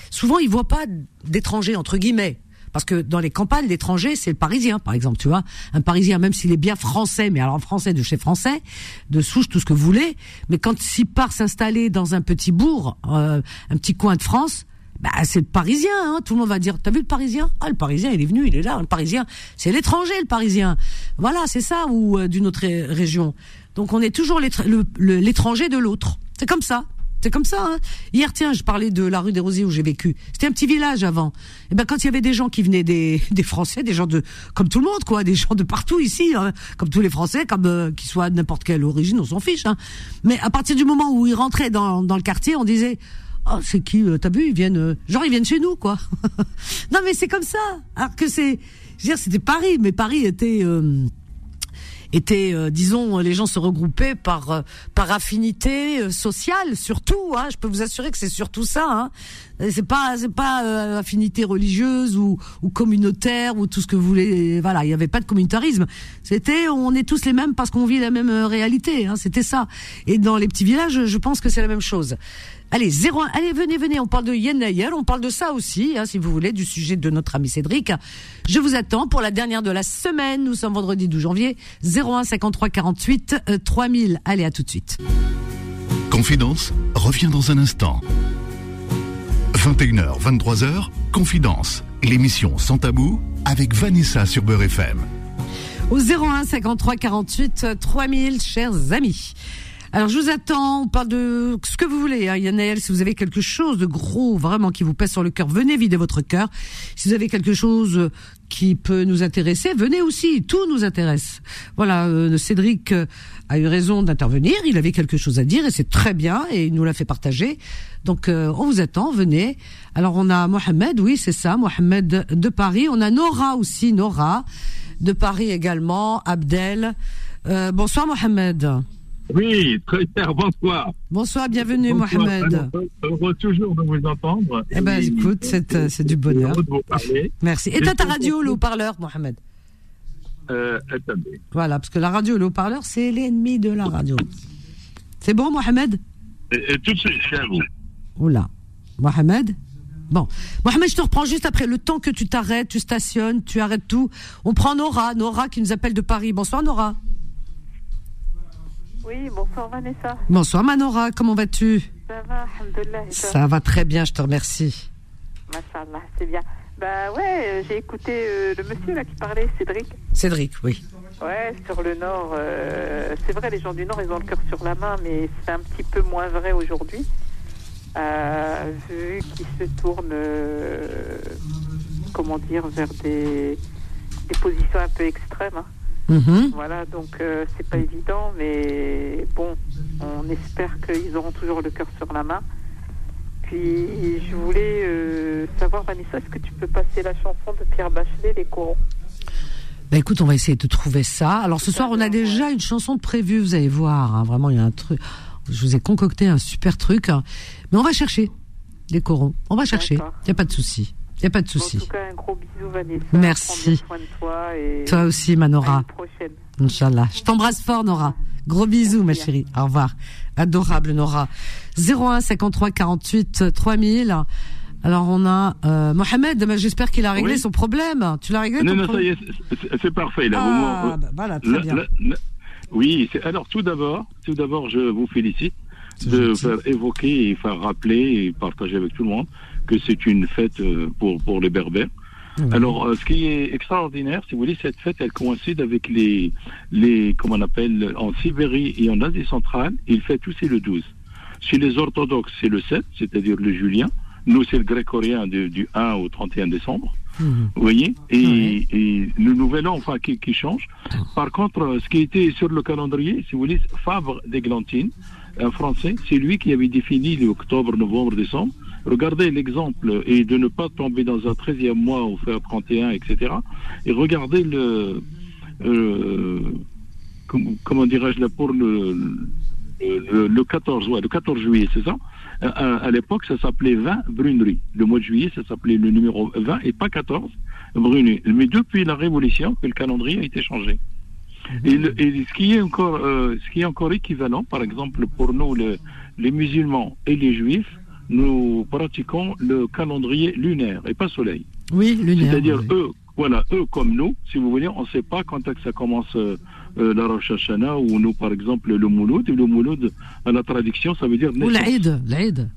souvent ils voient pas d'étrangers entre guillemets. Parce que dans les campagnes, l'étranger, c'est le Parisien, par exemple, tu vois. Un Parisien, même s'il est bien français, mais alors français de chez français, de souche, tout ce que vous voulez. Mais quand s'il part s'installer dans un petit bourg, euh, un petit coin de France, bah, c'est le Parisien. Hein. Tout le monde va dire, t'as vu le Parisien? Ah, le Parisien, il est venu, il est là. Le Parisien, c'est l'étranger, le Parisien. Voilà, c'est ça, ou euh, d'une autre ré- région. Donc on est toujours l'étranger de l'autre. C'est comme ça. C'est comme ça. Hein. Hier, tiens, je parlais de la rue des Rosiers où j'ai vécu. C'était un petit village avant. Et ben, quand il y avait des gens qui venaient des, des Français, des gens de comme tout le monde, quoi, des gens de partout ici, hein, comme tous les Français, comme euh, qu'ils soient n'importe quelle origine, on s'en fiche. Hein. Mais à partir du moment où ils rentraient dans, dans le quartier, on disait. Oh, c'est qui euh, T'as vu Ils viennent, euh, genre ils viennent chez nous, quoi. non, mais c'est comme ça. Alors que c'est, je veux dire, c'était Paris, mais Paris était, euh, était, euh, disons, les gens se regroupaient par euh, par affinité euh, sociale, surtout. Hein, je peux vous assurer que c'est surtout ça. Hein. C'est pas c'est pas euh, affinité religieuse ou ou communautaire ou tout ce que vous voulez. Voilà, il y avait pas de communautarisme. C'était on est tous les mêmes parce qu'on vit la même euh, réalité. Hein, C'était ça. Et dans les petits villages, je pense que c'est la même chose. Allez, 01, allez, venez, venez, on parle de Yen Nayer, on parle de ça aussi, hein, si vous voulez, du sujet de notre ami Cédric. Je vous attends pour la dernière de la semaine, nous sommes vendredi 12 janvier, 01 53 48 euh, 3000. Allez, à tout de suite. Confidence revient dans un instant. 21h, 23h, Confidence, l'émission sans tabou avec Vanessa sur Beurre FM. Au 01 53 48 euh, 3000, chers amis. Alors je vous attends, on parle de ce que vous voulez, hein, Yannaël, si vous avez quelque chose de gros, vraiment, qui vous pèse sur le cœur, venez vider votre cœur. Si vous avez quelque chose euh, qui peut nous intéresser, venez aussi, tout nous intéresse. Voilà, euh, Cédric euh, a eu raison d'intervenir, il avait quelque chose à dire et c'est très bien et il nous l'a fait partager. Donc euh, on vous attend, venez. Alors on a Mohamed, oui c'est ça, Mohamed de Paris, on a Nora aussi, Nora de Paris également, Abdel. Euh, bonsoir Mohamed. Oui, très cher, bonsoir. Bonsoir, bienvenue Bonsoir. Mohamed. Heureux toujours de vous entendre. Eh Et- écoute, c'est euh, c'est du bonheur. De vous parler. Merci. Et toi ta radio, le haut-parleur, Mohamed? Euh, attendez. Voilà, parce que la radio le haut-parleur, c'est l'ennemi de la radio. C'est bon Mohamed? Et, et tout de suite, c'est à vous. Oula. Mohamed? Bon. Mohamed, je te reprends juste après. Le temps que tu t'arrêtes, tu stationnes, tu arrêtes tout. On prend Nora, Nora qui nous appelle de Paris. Bonsoir Nora. Oui, bonsoir Vanessa. Bonsoir Manora, comment vas-tu Ça va, Ça va très bien, je te remercie. Machallah, c'est bien. Bah ouais, euh, j'ai écouté euh, le monsieur là qui parlait, Cédric. Cédric, oui. Ouais, sur le Nord, euh, c'est vrai, les gens du Nord, ils ont le cœur sur la main, mais c'est un petit peu moins vrai aujourd'hui. euh, vu qu'il se tourne, euh, comment dire, vers des, des positions un peu extrêmes. hein. Mhm. Voilà, donc euh, c'est pas évident, mais bon, on espère qu'ils auront toujours le cœur sur la main. Puis je voulais euh, savoir, Vanessa, est-ce que tu peux passer la chanson de Pierre Bachelet, Les corons Bah écoute, on va essayer de trouver ça. Alors ce soir, on a déjà une chanson de prévue, vous allez voir. hein. Vraiment, il y a un truc. Je vous ai concocté un super truc. hein. Mais on va chercher des corons. On va chercher. Il n'y a pas de souci. Il n'y a pas de En souci. tout cas, un gros bisou, Vanessa. Merci. Soin de toi et Toi aussi, à Manora. une prochaine. Inch'Allah. Je t'embrasse fort, Nora. Gros bisous, ma chérie. Au revoir. Adorable, Nora. 01 53 48 3000. Alors, on a euh, Mohamed. J'espère qu'il a réglé Oui. son problème. Tu l'as réglé Non, ton non, ça problème y est, c'est- parfait. Là, Ah, Vous m'en- bah, voilà, très Là- bien. là- oui, alors tout d'abord, tout d'abord, je vous félicite de faire évoquer et faire rappeler et partager avec tout le monde que c'est une fête euh, pour pour les Berbères. Alors, euh, ce qui est extraordinaire, si vous voulez, cette fête, elle coïncide avec les les comment on appelle en Sibérie et en Asie centrale, ils fêtent aussi le 12. Chez les orthodoxes, c'est le 7, c'est-à-dire le julien. Nous, c'est le grégorien du, du 1 au 31 décembre. Mhm. Vous voyez? Et, le nouvel an, enfin, qui, qui change. Par contre, euh, ce qui était sur le calendrier, si vous voulez, Fabre d'Églantine, un Français, c'est lui qui avait défini les octobre, novembre, décembre. Regardez l'exemple et de ne pas tomber dans un 13e mois ou faire 31, etc. Et regardez le... euh, com- comment dirais-je là pour le, le, le 14, ouais, le 14 juillet, c'est ça? À, à- à l'époque, ça s'appelait 20 Brunerie. Le mois de juillet, ça s'appelait le numéro 20 et pas 14 Brunerie. Mais depuis la Révolution, que le calendrier a été changé. Et, ce qui est encore, euh, ce qui est encore équivalent, par exemple, pour nous, le- les musulmans et les juifs, nous pratiquons le calendrier lunaire et pas soleil. Oui, lunaire. C'est-à-dire oui. eux, voilà, eux comme nous, si vous voulez, on ne sait pas quand est-ce que ça commence euh, euh, la Rosh Hashanah ou nous, par exemple, le Mouloud. Le Mouloud, à la traduction, ça veut dire naissance. Ou l'Aïd, l'Aïd.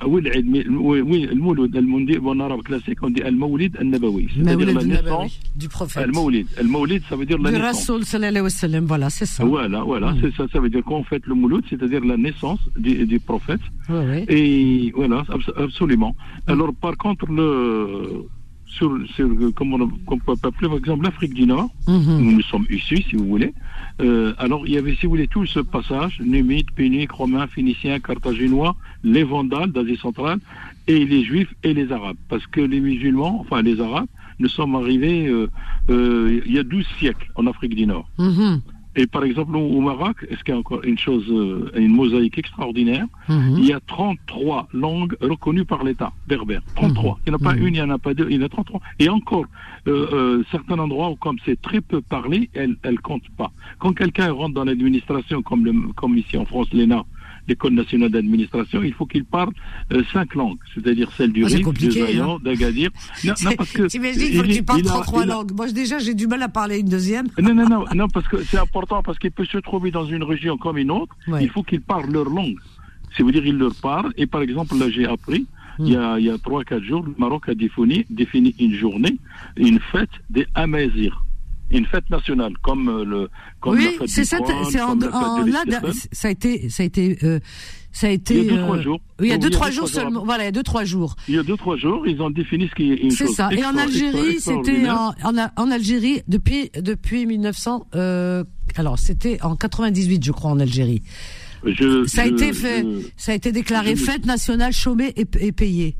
Ah oui, l'Aïd, mais oui, oui, le Mouloud, le en arabe classique, on dit Al-Mawlid Al-Nabawi. C'est-à-dire la naissance du prophète. Al-Mawlid, Al-Mawlid, ça veut dire la du naissance. Du Rasoul, sallallahu alayhi wa sallam, voilà, c'est ça. Voilà, voilà, oui. c'est ça, ça veut dire qu'on fait le Mouloud, c'est-à-dire la naissance du, du prophète. Oui, oui. Et voilà, absolument. Mm. Alors, par contre, le sur, sur comme on, comme on peut appeler par exemple l'Afrique du Nord Mhm. où nous sommes issus, si vous voulez. Euh, alors, il y avait, si vous voulez, tout ce passage, Numides, Péniques, Romains, Phéniciens, Carthaginois, les Vandales d'Asie centrale, et les Juifs et les Arabes. Parce que les musulmans, enfin les Arabes, nous sommes arrivés euh, euh, il y a 12 siècles en Afrique du Nord. Mhm. Et par exemple, au Maroc, est-ce qu'il y a encore une chose, euh, une mosaïque extraordinaire Mhm. il y a 33 langues reconnues par l'État berbère. 33. Il n'y en a pas Mhm. une, il n'y en a pas deux, il y en a 33. Et encore, euh, euh, certains endroits où comme c'est très peu parlé, elles ne comptent pas. Quand quelqu'un rentre dans l'administration, comme, le- comme ici en France, l'ENA, l'École nationale d'administration, il faut qu'il parle euh, cinq langues, c'est-à-dire celle du c'est Rif, compliqué, Zayan, d'Agadir. Non, non, parce que... T'imagines, il faut que tu parles il a- 33 il a- langues. Moi, déjà, j'ai du mal à parler une deuxième. non, non, non, non, parce que c'est important, parce qu'il peut se trouver dans une région comme une autre, Ouais. il faut qu'ils parlent leur langue. C'est veut dire ils leur parlent, et par exemple, là j'ai appris, il y a, il y a 3-4 jours, le Maroc a défini, défini une journée, une fête des Amazirs. Une fête nationale, comme euh, le comme la oui, fête c'est du ça. C'est en, la en- là, ça a été, ça a été, euh, ça a été. Il y a deux, trois euh, jours. oui, il y a deux, trois deux, jours trois jours. seulement. Voilà, il y a deux, trois jours. Il y a 2-3 jours, ils ont défini ce qui est une C'est ça. Et en Algérie, c'était en, en, Algérie depuis depuis 1900. Euh, alors, c'était en 98, je crois, en Algérie. Je- Ça a je- été fait. je- Ça a été déclaré fête nationale chômée et, et payée.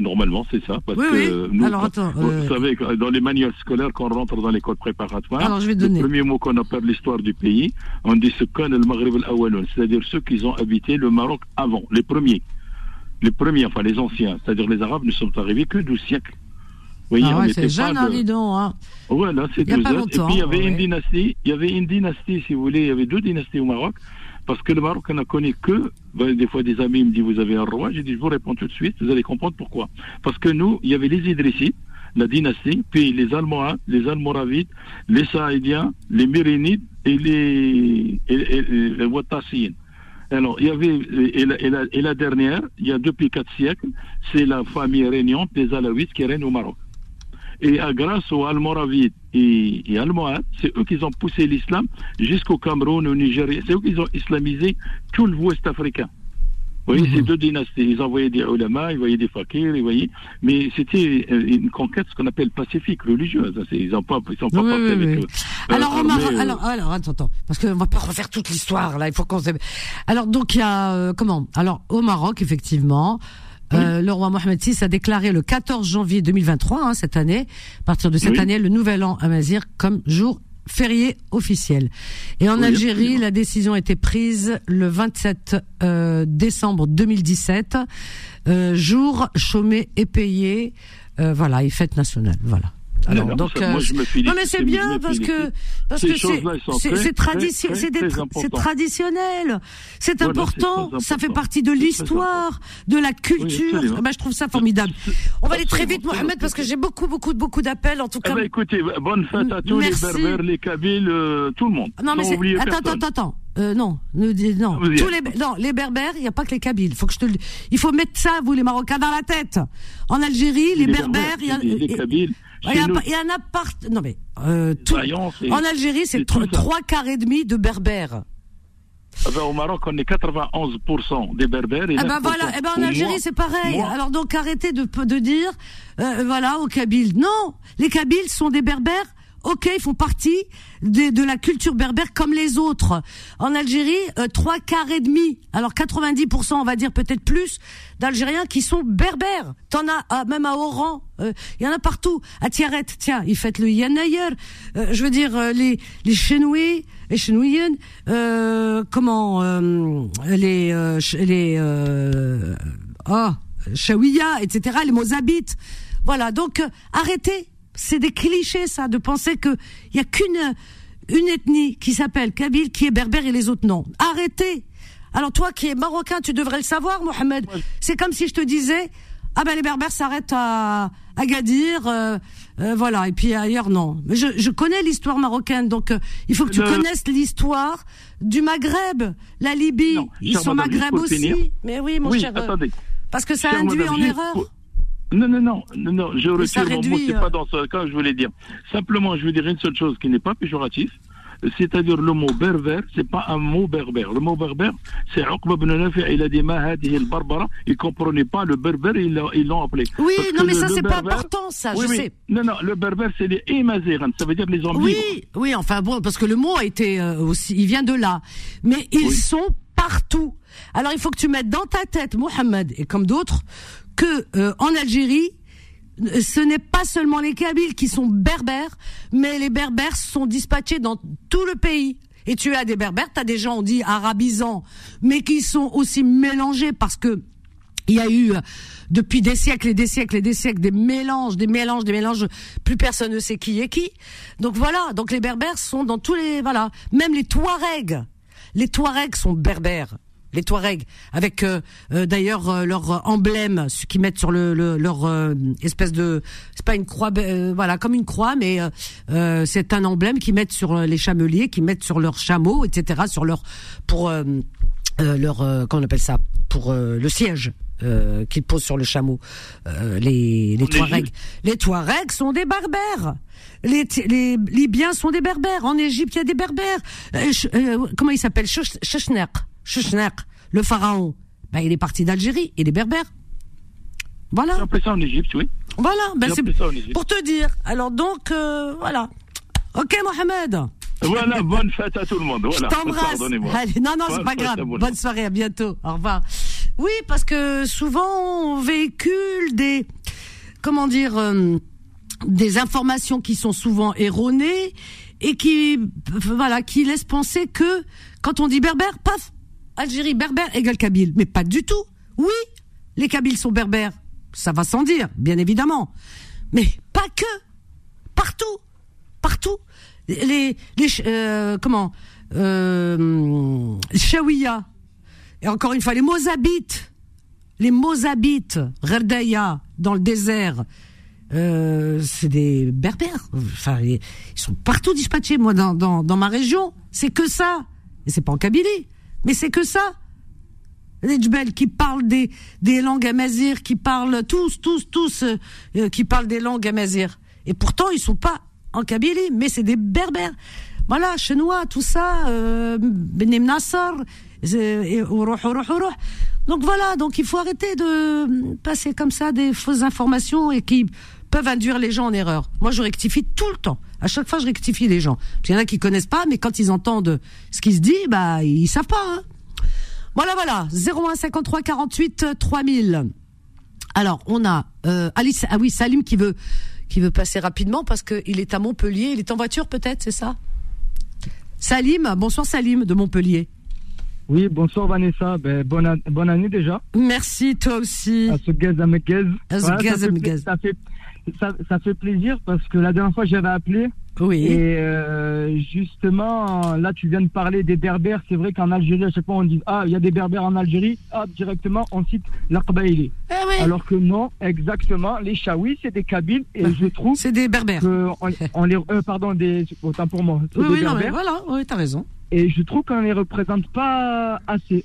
Normalement, c'est ça. Parce Oui, que oui. nous, Alors, attends, vous euh, savez, dans les manuels scolaires, quand on rentre dans l'école préparatoire, Alors, je vais le donner. premier mot qu'on appelle l'histoire du pays, on dit ce qu'est le Maghreb al-Awwaloun, c'est-à-dire ceux qui ont habité le Maroc avant, les premiers. Les premiers, enfin les anciens, c'est-à-dire les Arabes ne sont arrivés que 12 siècles. Vous voyez, ah on ouais, c'est jeune, de- hein, dis donc. Hein. Voilà, c'est deux âges. Et puis il y avait ouais. une dynastie, il y avait une dynastie, si vous voulez, il y avait deux dynasties au Maroc, parce que le Maroc n'a connu que, ben, des fois des amis me disent vous avez un roi, j'ai dit je vous réponds tout de suite, vous allez comprendre pourquoi. Parce que nous, il y avait les Idrissites, la dynastie, puis les Almohades, les Almoravides, les Saïdiens, les Mérinides et les, et. Alors, il y avait, et la, et la- et la dernière, il y a depuis quatre siècles, c'est la famille régnante des Alaouites qui règne au Maroc. Et à, grâce aux Almoravides et, et Almohades, c'est eux qui ont poussé l'islam jusqu'au Cameroun, au Nigeria. C'est eux qui ont islamisé tout le ouest africain. Vous voyez, Mhm. ces deux dynasties, ils envoyaient des ulama, ils envoyaient des fakirs, ils voyaient, mais c'était euh, une conquête, ce qu'on appelle pacifique, religieuse. C'est- Ils n'ont pas, ils sont pas Oui, avec. Euh, Alors, armés, euh, alors, alors, attends, attends, parce qu'on va pas refaire toute l'histoire là. Il faut qu'on. Alors, donc il y a euh, comment? Alors, au Maroc, effectivement. Euh, le roi Mohamed VI a déclaré le 14 janvier 2023, hein, cette année, à partir de cette Oui. année, le nouvel an amazir comme jour férié officiel. Et en Oui, Algérie, absolument. la décision a été prise le 27 euh, décembre 2017, euh, jour chômé et payé, euh, alors, et fête nationale, voilà. Alors, Alors, donc, moi, euh, je me félicite, non mais c'est bien parce que parce que c'est c'est tradition- traditionnel, c'est Voilà, important, ça fait partie de l'histoire, de la culture. absolument. Eh ben, je trouve ça formidable. On va aller très vite, Mohamed, parce que j'ai beaucoup beaucoup beaucoup d'appels en tout Eh cas. ben, écoutez, bonne fête à tous Merci. les Berbères, les Kabyles, euh, tout le monde. non mais attends attends attends attends. Euh, non, ne dis non. Tous les non, les berbères, il y a pas que les kabyles. Faut que je te le il faut mettre ça vous les marocains dans la tête. En Algérie, les, berbères, il y a les, les Kabyles, il y chez a nous, pas- il y en a part non mais euh, tout- en Algérie, c'est trois quarts et demi de berbères. ah ben, au Maroc, on est 91% des Berbères. Et Eh ben 9%. voilà, eh ben en Algérie c'est pareil. Alors donc arrêtez de, de dire, euh, voilà, aux Kabyles. Non, les Kabyles sont des Berbères. Ok, ils font partie de, la culture berbère comme les autres. En Algérie, euh, trois quarts et demi, alors 90%, on va dire peut-être plus, d'Algériens qui sont berbères. T'en as ah, même à Oran, euh, il y en a partout. À Tiaret, tiens, ils fêtent le Yanayer. Euh, je veux dire euh, les les Chenouis, les Chenouiennes, euh, comment euh, les euh, les euh, oh, Chaouia, etc. Les Mozabites. Voilà, donc euh, arrêtez. C'est des clichés ça de penser que il y a qu'une une ethnie qui s'appelle Kabyle qui est berbère et les autres non. Arrêtez. Alors toi qui es marocain, tu devrais le savoir, Mohamed. C'est comme si je te disais ah ben les berbères s'arrêtent à Agadir, euh, euh, voilà, et puis ailleurs non. Mais je, je connais l'histoire marocaine, donc euh, il faut que tu Le- connaisses l'histoire du Maghreb, la Libye. Non, Ils sont Maghreb aussi. finir. Mais oui, mon oui, cher. euh, attendez. parce que ça induit en erreur. pour- Non, non, non, non, non, je retire mon mot, c'est euh, pas dans ce cas que je voulais dire. Simplement, je veux dire une seule chose qui n'est pas péjoratif, c'est-à-dire le mot berbère, c'est pas un mot berbère. Le mot berbère, c'est Uqba ibn Nafi', il a dit ma hadihi al-barbara, il comprenait pas le berbère, ils l'ont- appelé. Oui, Parce non, mais le- ça, c'est pas important, ça, oui, je oui. sais. Non, non, le berbère, c'est les Imazighan, ça veut dire les hommes libres. Oui, oui, enfin bon, parce que le mot a été euh, aussi, il vient de là. Mais ils Oui. sont partout. Alors il faut que tu mettes dans ta tête, Mohamed, et comme d'autres, que euh, en Algérie, ce n'est pas seulement les Kabyles qui sont berbères, mais les berbères sont dispatchés dans tout le pays. Et tu as des berbères, tu as des gens, on dit arabisants, mais qui sont aussi mélangés parce que il y a eu euh, depuis des siècles et des siècles et des siècles des mélanges, des mélanges, des mélanges. Plus personne ne sait qui est qui. Donc voilà. Donc les Berbères sont dans tous les voilà. Même les Touaregs. Les Touaregs sont berbères. Les Touaregs, avec euh, euh, d'ailleurs euh, leur emblème, ce qu'ils mettent sur le, le- leur euh, espèce de, c'est pas une croix, euh, voilà, comme une croix, mais euh, euh, c'est un emblème qu'ils mettent sur euh, les chameliers, qu'ils mettent sur leurs chameaux, etc., sur leur pour euh, euh, leur euh, comment on appelle ça pour euh, le siège euh, qu'ils posent sur le chameau. Euh, les les Touaregs. les Touaregs sont des berbères. Les, les Libyens sont des berbères. En Égypte il y a des berbères. Euh, euh, comment il s'appelle Chech- Chechner Chechner le pharaon ben, il est parti d'Algérie il est berbère voilà J'ai appelé ça en Égypte, oui. voilà ben, c'est pour te dire alors donc euh, voilà ok Mohamed Voilà, bonne fête à tout le monde. Voilà. je t'embrasse. Non, non, c'est pas grave. Bonne soirée, à bientôt. Au revoir. Oui, parce que souvent on véhicule des, comment dire, euh, des informations qui sont souvent erronées et qui, voilà, qui laissent penser que quand on dit berbère, paf, Algérie berbère égale kabyle. Mais pas du tout. Oui, les kabyles sont berbères. Ça va sans dire, bien évidemment. Mais pas que. Partout. Partout. Les, les, euh, comment, euh, Chaouia. Et encore une fois, les Mozabites. Les Mozabites, Rerdaya, dans le désert. Euh, c'est des berbères. Enfin, ils sont partout dispatchés, moi, dans ma région. C'est que ça. Et c'est pas en Kabylie. Mais c'est que ça. Les Djbel qui parlent des, des langues amazir, qui parlent tous, tous, tous, euh, euh qui parlent des langues amazir. Et pourtant, ils sont pas en Kabylie, mais c'est des berbères. Voilà, chinois, tout ça, euh, Benim euh, donc voilà, donc il faut arrêter de passer comme ça des fausses informations et qui peuvent induire les gens en erreur. Moi, je rectifie tout le temps. À chaque fois, je rectifie les gens. Parce qu'il y en a qui connaissent pas, mais quand ils entendent ce qui se dit, bah, ils savent pas. Hein. Voilà, voilà. 01 53 48 3000. Alors, on a euh, Alice, ah oui, Salim qui veut qui veut passer rapidement parce qu'il est à Montpellier. Il est en voiture peut-être, c'est ça? Salim, bonsoir Salim de Montpellier. Oui, bonsoir Vanessa. Ben, bonne, bonne année déjà. Merci, toi aussi. À ce gaz à Mekez. À ce Voilà, gaz ça à fait-. Ça fait, ça, fait plaisir parce que la dernière fois j'avais appelé Oui. et euh, justement là tu viens de parler des berbères. C'est vrai qu'en Algérie à chaque fois on dit ah il y a des berbères en Algérie. Ah directement on cite l'Aqbaïli. Eh oui, Alors que non, exactement. Les Chaouis c'est des Kabyles et je trouve c'est des berbères. on, on les euh, pardon des autant pour moi. Oui, des oui, non, mais voilà, oui, t'as raison. et je trouve qu'on les représente pas assez.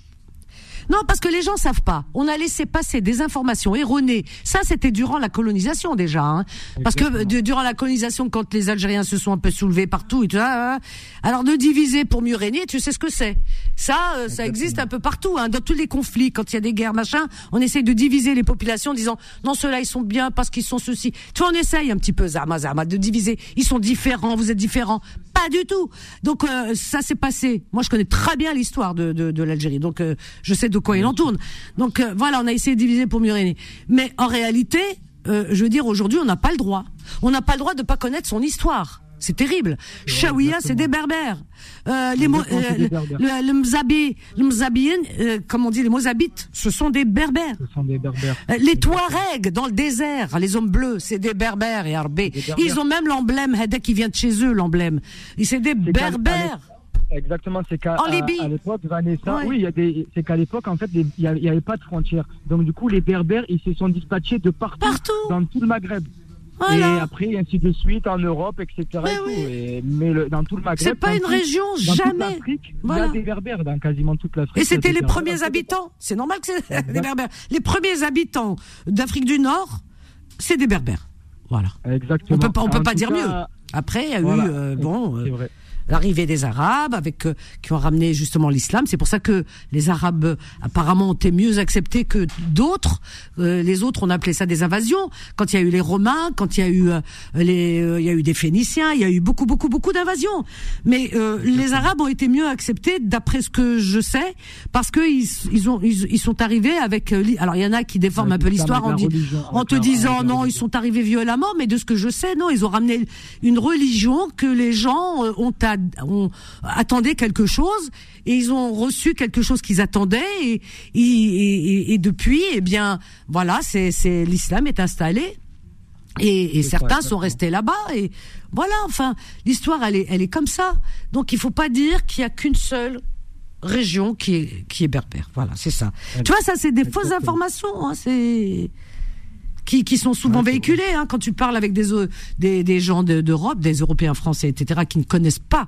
Non, parce que les gens savent pas. On a laissé passer des informations erronées. Ça, c'était durant la colonisation déjà. Hein. Parce que de- durant la colonisation, quand les Algériens se sont un peu soulevés partout et tout ça, hein, alors de diviser pour mieux régner, tu sais ce que c'est. Ça, euh, ça existe un peu partout. Hein. Dans tous les conflits, quand il y a des guerres, machin, on essaye de diviser les populations en disant non, ceux-là ils sont bien parce qu'ils sont ceci. Tu vois, on essaye un petit peu, Zama, Zama, de diviser. Ils sont différents, vous êtes différents. Pas du tout. Donc euh, ça s'est passé. Moi, je connais très bien l'histoire de, de, de l'Algérie, donc euh, je sais de quoi il en tourne. Donc euh, voilà, on a essayé de diviser pour mieux régner. Mais en réalité, euh, je veux dire, aujourd'hui, on n'a pas le droit. On n'a pas le droit de pas connaître son histoire. C'est terrible. Chaouia, c'est des berbères. Euh, les mo- euh, le, le Mzabi, le euh, comme on dit, les Mozabites, ce sont des berbères. Ce sont des berbères. Les Touaregs dans le désert, les hommes bleus, c'est des berbères et arbés. Ils ont même l'emblème, Hada qui vient de chez eux, l'emblème. C'est des berbères. Exactement, c'est qu'à à- l'époque, Vanessa, Ouais. oui, il y a des, c'est qu'à l'époque, en fait, il n'y avait pas de frontières. Donc, du coup, les Berbères, ils se sont dispatchés de partout, Partout. dans tout le Maghreb. Et Voilà. après, ainsi de suite, en Europe, etc. Mais et tout. Et- mais le- dans tout le Maghreb. C'est pas une tout- région, dans jamais. l'Afrique, Voilà. Il y a des Berbères dans quasiment toute l'Afrique. Et c'était les premiers habitants. C'est normal que c'est des berbères. Les premiers habitants d'Afrique du Nord, c'est des berbères. Voilà. Exactement. On peut pas, on peut En pas dire cas, mieux. Après, il y a voilà. eu euh, bon euh, C'est vrai. L'arrivée des Arabes avec euh, qui ont ramené justement l'islam. C'est pour ça que les Arabes euh, apparemment ont été mieux acceptés que d'autres. Euh, les autres, on appelait ça des invasions. Quand il y a eu les Romains, quand il y a eu euh, les, euh, il y a eu des Phéniciens, il y a eu beaucoup, beaucoup, beaucoup d'invasions. Mais euh, les Arabes ont été mieux acceptés, d'après ce que je sais, parce que ils, ils ont, ils, ils sont arrivés avec. euh, alors il y en a qui déforment un peu l'histoire en, religion, en te disant non, ils sont arrivés violemment, mais de ce que je sais, non, ils ont ramené une religion que les gens ont, ad- ont attendaient quelque chose et ils ont reçu quelque chose qu'ils attendaient et, et, et- et depuis, eh bien, voilà, c'est c'est l'islam est installé. Et, certains sont restés là-bas et voilà. Enfin, l'histoire, elle est, elle est comme ça. Donc, il faut pas dire qu'il y a qu'une seule région qui est qui est berbère. Voilà, c'est ça. Tu vois, ça, c'est des fausses informations. Hein, c'est qui, qui sont souvent Ouais, c'est véhiculées. Hein, quand tu parles avec des, des, des gens de- d'Europe, des Européens français, etc., qui ne connaissent pas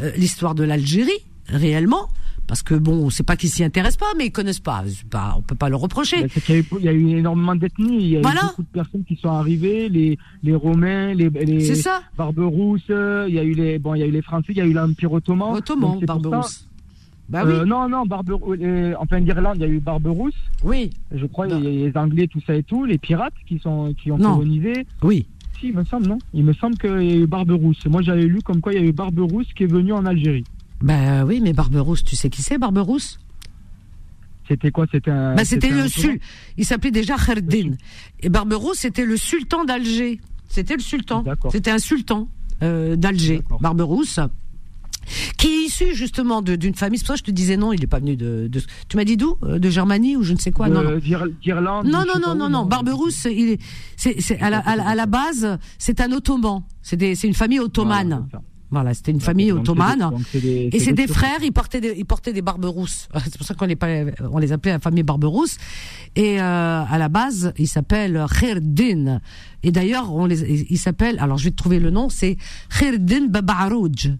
euh, l'histoire de l'Algérie réellement, parce que bon, on sait pas qu'ils s'y intéressent pas, mais ils connaissent pas. C'est pas on peut pas leur reprocher. C'est qu'il y a eu- Il y a eu énormément d'ethnies. Il y a Voilà. eu beaucoup de personnes qui sont arrivées, les, les Romains, les, les C'est ça. Barberousse, euh, il y a eu les, bon, il y a eu les Français, il y a eu l'Empire ottoman. Ottoman, c'est Barberousse. Bah oui, Euh, non, non, Barberousse, euh, enfin d'Irlande, il y a eu Barberousse. oui, Je crois Non. il y a les Anglais, tout ça et tout, les pirates qui sont qui ont Non. colonisé. oui. Si, il me semble, non Il me semble qu'il y a eu Barberousse. Moi, j'avais lu comme quoi il y a eu Barberousse qui est venu en Algérie. Bah oui, mais Barberousse, tu sais qui c'est Barberousse C'était quoi? C'était un. Bah c'était le sul. Il s'appelait déjà Kherdin. Et Barberousse, c'était le sultan d'Alger. C'était le sultan. D'accord. C'était un sultan euh, d'Alger. Barberousse, qui est issu justement d'une famille. C'est pour ça que je te disais non, il n'est pas venu de. de- tu m'as dit d'où Euh, De Germanie ou je ne sais quoi Non, non. de- d'Ir- d'Irlande. Non, non, non, non, non. Barberousse, il est, c'est, à la, à la, base, c'est un ottoman. C'est une famille ottomane. Voilà, c'était une famille Donc, c'est des- ottomane. des- Et c'est des frères, ils portaient des, ils portaient des barberousses. C'est pour ça qu'on les, on les appelait la famille barberousse. Et euh, à la base, ils s'appellent Khirdin. Et d'ailleurs, on les, ils s'appellent. Alors, je vais te trouver le nom. C'est Khirdin Babarouj.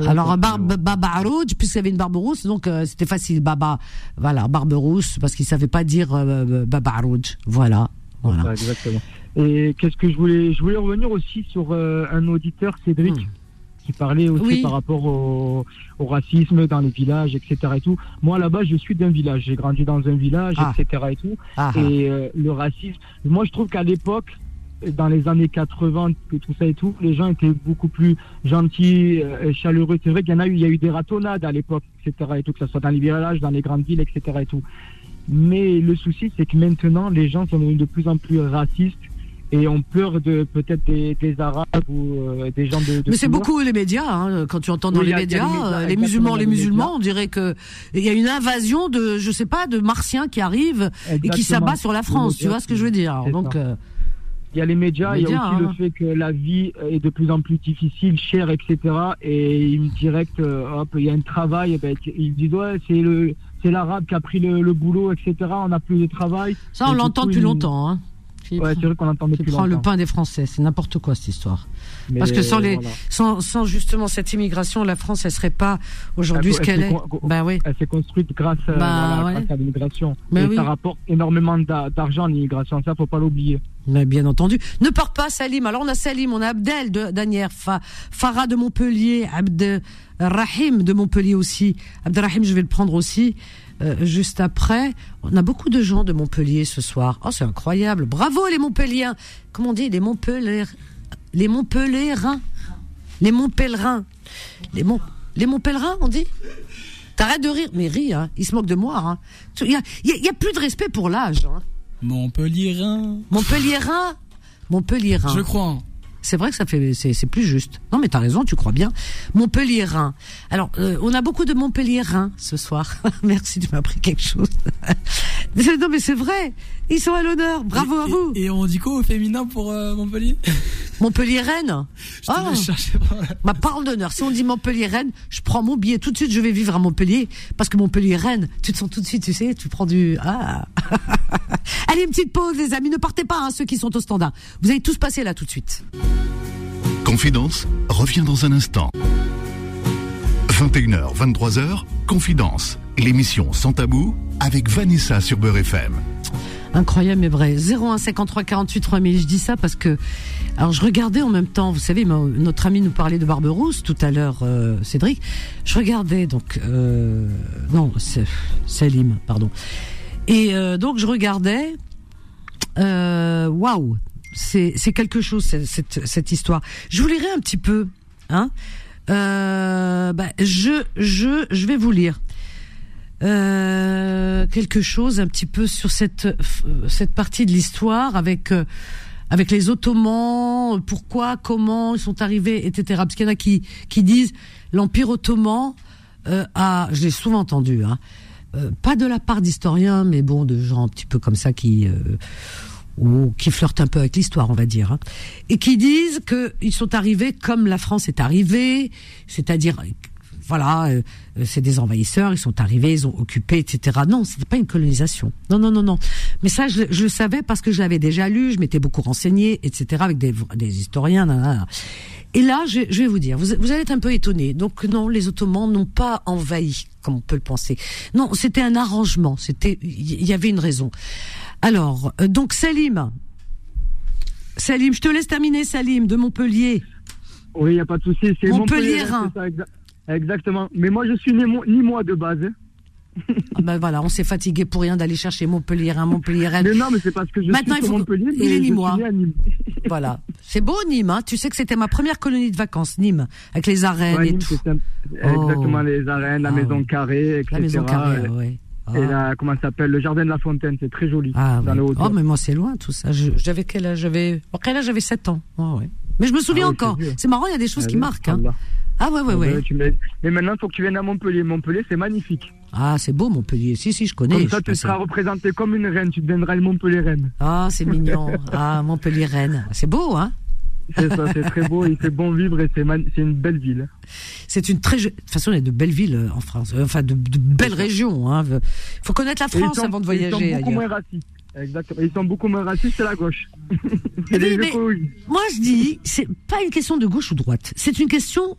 Alors, Barbe, Babarouj, puisqu'il y avait une barberousse, donc euh, c'était facile. Baba, voilà, barberousse, parce qu'ils savaient pas dire euh, Babarouj. Voilà, voilà. Ouais, exactement. Et qu'est-ce que je voulais Je voulais revenir aussi sur euh, un auditeur, Cédric. Hmm. qui parlait aussi Oui. par rapport au, au racisme dans les villages, etc. Et tout. Moi, là-bas, je suis d'un village. J'ai grandi dans un village, Ah. etc. Et tout. Ah, ah. Et euh, le racisme, moi, je trouve qu'à l'époque, dans les années 80, que tout ça et tout, les gens étaient beaucoup plus gentils, euh, et chaleureux. C'est vrai qu'il y en a eu, il y a eu des ratonnades à l'époque, etc. Et tout, que ce soit dans les villages, dans les grandes villes, etc. Et tout. Mais le souci, c'est que maintenant, les gens sont devenus de plus en plus racistes et ont peur de peut-être des, des Arabes ou euh, des gens de. de Mais c'est beaucoup les médias. Hein, quand tu entends dans Oui, les a- médias, les médias, euh, les musulmans, les musulmans, on dirait que il y a une invasion de, je sais pas, de martiens qui arrivent et qui s'abat sur la France. Tu vois ce que je veux dire Donc, euh, Il y a les médias, il y a aussi hein. le fait que la vie est de plus en plus difficile, chère, etc. Et ils me direct, euh, hop, il y a un travail, eh ben, ils disent ouais, c'est le, c'est l'arabe qui a pris le, le boulot, etc. On n'a plus de travail. ça, on l'entend depuis longtemps. Hein, qui Ouais, prend, qu'on entend qui prend le pain des Français. C'est n'importe quoi cette histoire. Mais Parce que sans les, voilà. sans, sans justement cette immigration, la France, elle serait pas aujourd'hui ce Elle qu'elle est. con- Bah oui. Elle s'est construite grâce, euh, Bah, voilà, ouais. grâce à l'immigration. Bah et oui. ça rapporte énormément d'a- d'argent l'immigration, ça faut pas l'oublier. Mais bien entendu. Ne pars pas, Salim. Alors, on a Salim, on a Abdel de d'Anières, Fa- Farah de Montpellier, Abd Rahim de Montpellier aussi. Abdelrahim, je vais le prendre aussi. Euh, juste après, on a beaucoup de gens de Montpellier ce soir. Oh, c'est incroyable. Bravo les Montpelliens. Comment on dit? Les Montpellier, les Montpellierins, les Montpèlerins, les Mont, les Montpèlerins, on dit? T'arrêtes de rire, mais ris, hein. Ils se moquent de moi, hein. Il y a, il y a- il y a plus de respect pour l'âge, hein. Montpellierin. Montpellierin, Montpellierin. Je crois. C'est vrai que ça fait, c'est, plus juste. Non, mais t'as raison, tu crois bien. Montpellierin. Alors, euh, on a beaucoup de Montpellierins ce soir. Merci, tu m'as appris quelque chose. non, mais c'est vrai. Ils sont à l'honneur. Bravo Et- à vous. Et, et on dit quoi au féminin pour euh, Montpellier? Montpellier-Rennes. Je te Ah. chercher par là. D'honneur. Si on dit Montpellier-Rennes, je prends mon billet tout de suite. Je vais vivre à Montpellier parce que Montpellier-Rennes, tu te sens tout de suite, tu sais, tu prends du ah. Allez, une petite pause, les amis. Ne partez pas, hein, ceux qui sont au standard. Vous allez tous passer là tout de suite. Confidence revient dans un instant. 21h, 23h, Confidence, l'émission sans tabou avec Vanessa sur Beurre FM. Incroyable mais vrai. 01 53 48 3000. Je dis ça parce que, alors je regardais en même temps, vous savez, notre ami nous parlait de Barberousse tout à l'heure, euh, Cédric. Je regardais donc, euh, non, Salim, pardon. Et euh, donc je regardais, euh, waouh, c'est c'est quelque chose cette, cette histoire. Je vous lirai un petit peu, hein. Bah, je je je vais vous lire euh, quelque chose un petit peu sur cette euh, cette partie de l'histoire avec euh, avec les Ottomans, pourquoi, comment ils sont arrivés, etc. Parce qu'il y en a qui qui disent l'Empire ottoman euh, a, je l'ai souvent entendu, hein, pas de la part d'historiens, mais bon, de gens un petit peu comme ça qui ou qui flirtent un peu avec l'histoire, on va dire, hein, et qui disent que ils sont arrivés comme la France est arrivée, c'est-à-dire voilà, euh, euh, c'est des envahisseurs, ils sont arrivés, ils ont occupé, etc. Non, c'était pas une colonisation. Non, non, non, non. Mais ça, je, je le savais parce que je l'avais déjà lu, je m'étais beaucoup renseigné, etc. avec des, des historiens. nanana. Et là, je, je vais vous dire, vous, vous allez être un peu étonnés. Donc non, les Ottomans n'ont pas envahi, comme on peut le penser. Non, c'était un arrangement. C'était, il y, avait une raison. Alors, euh, donc Salim, Salim, je te laisse terminer, Salim, de Montpellier. Oui, il n'y a pas de souci. C'est. Montpellier, exa- Exactement. Mais moi, je suis ni, mo- ni moi de base. hein. Ah ben voilà, on s'est fatigué pour rien d'aller chercher Montpellier, un Montpellier, Mais non, mais c'est parce que je Maintenant, suis il faut Montpellier, il est Nîmois. Nîmes. Voilà. C'est beau Nîmes, hein. Tu sais que c'était ma première colonie de vacances, Nîmes, avec les arènes Ouais, et Nîmes, tout. Exactement, les arènes, la Ah, maison ouais. carrée, etc. La maison carrée, ouais. Et la, comment ça s'appelle Le jardin de la Fontaine, c'est très joli. Ah, dans ouais. le Oh, mais moi, c'est loin, tout ça. J'avais quel âge? J'avais. Après, là, j'avais 7 ans. Ouais, ouais. Mais je me souviens Ah oui, encore. c'est marrant, il y a des choses Ah qui oui, marquent. Hein. Ah, ouais, ouais, Ah ouais. ouais, Mais maintenant, il faut que tu viennes à Montpellier. Montpellier, c'est magnifique. Ah, c'est beau, Montpellier. Si, si, je connais. Comme ça, tu seras représenté comme une reine. Tu deviendras une Montpellier-reine. Ah, c'est mignon. Ah, Montpellier-Rennes. C'est beau, hein C'est ça, c'est très beau. Il fait bon vivre et c'est une belle ville. C'est une très. De toute façon, il y a de belles villes euh, en France. Euh, Enfin, de, de belles régions. Hein. faut connaître la ils France avant de Ils voyager sont beaucoup ailleurs. moins racistes. Exactement. Ils sont beaucoup moins racistes, c'est la gauche. Oui, les mais-. Moi, je dis, c'est pas une question de gauche ou droite. C'est une question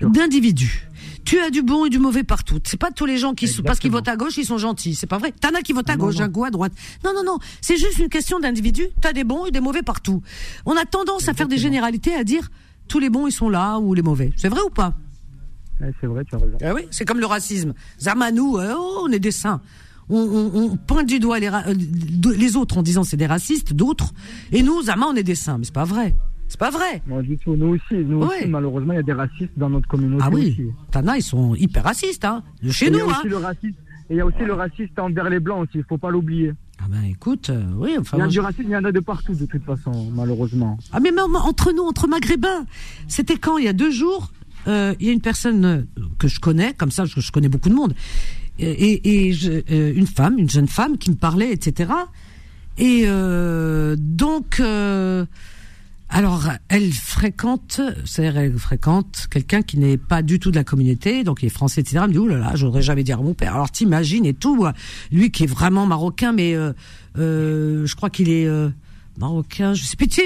d'individu. Tu as du bon et du mauvais partout. C'est pas tous les gens qui parce qu'ils votent à gauche, ils sont gentils. C'est pas vrai. T'en as qui votent à non, gauche, non. un coup à droite. Non, non, non. C'est juste une question d'individu. T'as des bons et des mauvais partout. On a tendance à faire des généralités, à dire tous les bons ils sont là ou les mauvais. C'est vrai ou pas? Ouais, c'est vrai, tu as raison. Ah oui, c'est comme le racisme. Zama, nous, euh, oh, on est des saints. On, on- on pointe du doigt les, euh, les autres en disant c'est des racistes, d'autres. Et nous, Zama, on est des saints. Mais c'est pas vrai. C'est pas vrai. Non, du tout. Nous aussi, nous Ouais. aussi, malheureusement, il y a des racistes dans notre communauté. Ah oui, aussi. Tana, ils sont hyper racistes, hein. De Et chez il y a nous, hein. aussi le racisme. Et il y a aussi le raciste envers les blancs aussi, il faut pas l'oublier. Ah ben écoute, euh, oui, enfin. Il y a du racisme, il y en a de partout de toute façon, malheureusement. Ah mais même entre nous, entre maghrébins, c'était quand Il y a deux jours, euh, il y a une personne que je connais, comme ça, je, je connais beaucoup de monde, et, euh, une femme, une jeune femme qui me parlait, etc. Et euh, donc, euh, alors, elle fréquente, c'est-à-dire elle fréquente quelqu'un qui n'est pas du tout de la communauté, donc il est français, etc. Elle me dit, oulala, là là, j'aurais jamais dire à mon père. Alors t'imagines et tout, lui qui est vraiment marocain, mais je crois qu'il est marocain, je sais plus, tu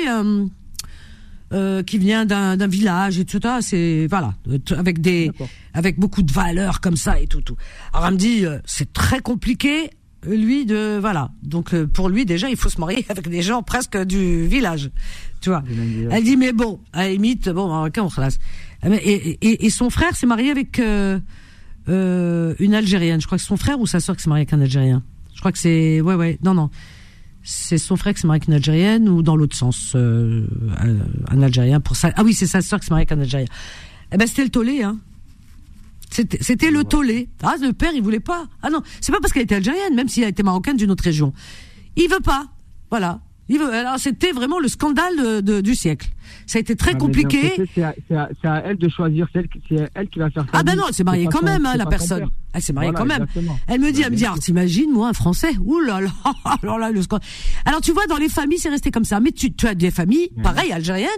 euh, qui vient d'un d'un village et tout ça, c'est voilà, avec des D'accord. avec beaucoup de valeurs comme ça et tout tout. Alors elle me dit euh, c'est très compliqué lui de voilà. Donc euh, pour lui déjà, il faut se marier avec des gens presque du village. Tu vois. Elle dit mais bon, à la limite bon, marocain on classe. Et, et, et son frère s'est marié avec une algérienne. Je crois que c'est son frère ou sa sœur qui s'est mariée avec un algérien. Je crois que c'est ouais ouais non non c'est son frère qui s'est marié avec une Algérienne ou dans l'autre sens, euh, un, Algérien pour ça. Ah oui, c'est sa sœur qui s'est mariée avec un Algérien. Eh ben c'était le tollé, hein. C'était c'était le tollé. Ah, le père, il voulait pas. Ah non, c'est pas parce qu'elle était algérienne, même si elle était marocaine d'une autre région. Il veut pas. Voilà. Alors c'était vraiment le scandale de- de- du siècle. Ça a été très Ah, compliqué. C'est à, elle de choisir, c'est elle, qui- c'est elle qui va faire ça. Ah ben non, elle s'est mariée quand même, hein, la personne. Elle s'est mariée quand même. Elle me dit, elle me dit, alors t'imagines, moi, un Français, ouh là là, alors là, le scandale. Alors tu vois, dans les familles, c'est resté comme ça. Mais tu, tu as des familles, pareil, algériennes,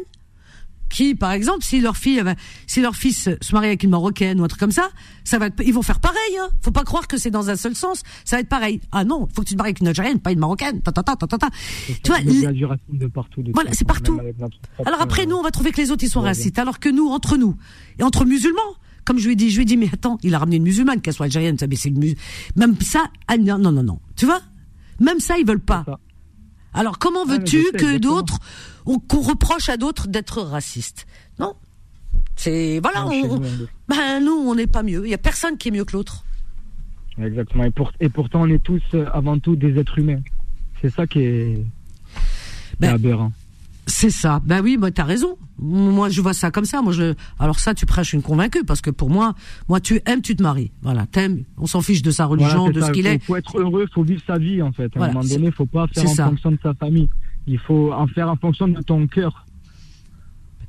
qui, par exemple, si leur fille, avait- si leur fils se marie avec une marocaine ou un truc comme ça, ça va être, ils vont faire pareil, hein. Faut pas croire que c'est dans un seul sens. Ça va être pareil. Ah non, faut que tu te maries avec une algérienne, pas une marocaine. Ta, ta, ta, ta, ta. Tu vois, de partout. de Voilà, c'est partout. Alors après, euh, nous, on va trouver que les autres, ils sont ouais, racistes. Alors que nous, entre nous, et entre musulmans, comme je lui ai dit, je lui ai dit, mais attends, il a ramené une musulmane, qu'elle soit algérienne, ça, mais c'est une mus- Même ça, ah, non, non, non, non. Tu vois? Même ça, ils veulent pas. Alors comment mais veux-tu que d'autres, on- qu'on reproche à d'autres d'être racistes? Non. C'est, voilà, Non, on, on ben, nous, on n'est pas mieux. Il y a personne qui est mieux que l'autre. Exactement. Et, pour- et pourtant, on est tous euh, avant tout des êtres humains. C'est ça qui est, Ben, qui est aberrant. C'est ça. Ben oui, moi t'as raison. Moi je vois ça comme ça. Moi je. Alors ça, tu prêches une convaincue parce que pour moi, moi tu aimes, tu te maries. Voilà, t'aimes. On s'en fiche de sa religion, Voilà, de ça. ce qu'il est. faut être heureux, faut vivre sa vie en fait. À Voilà, un moment donné, faut pas faire en ça. fonction de sa famille. Il faut en faire en fonction de ton cœur.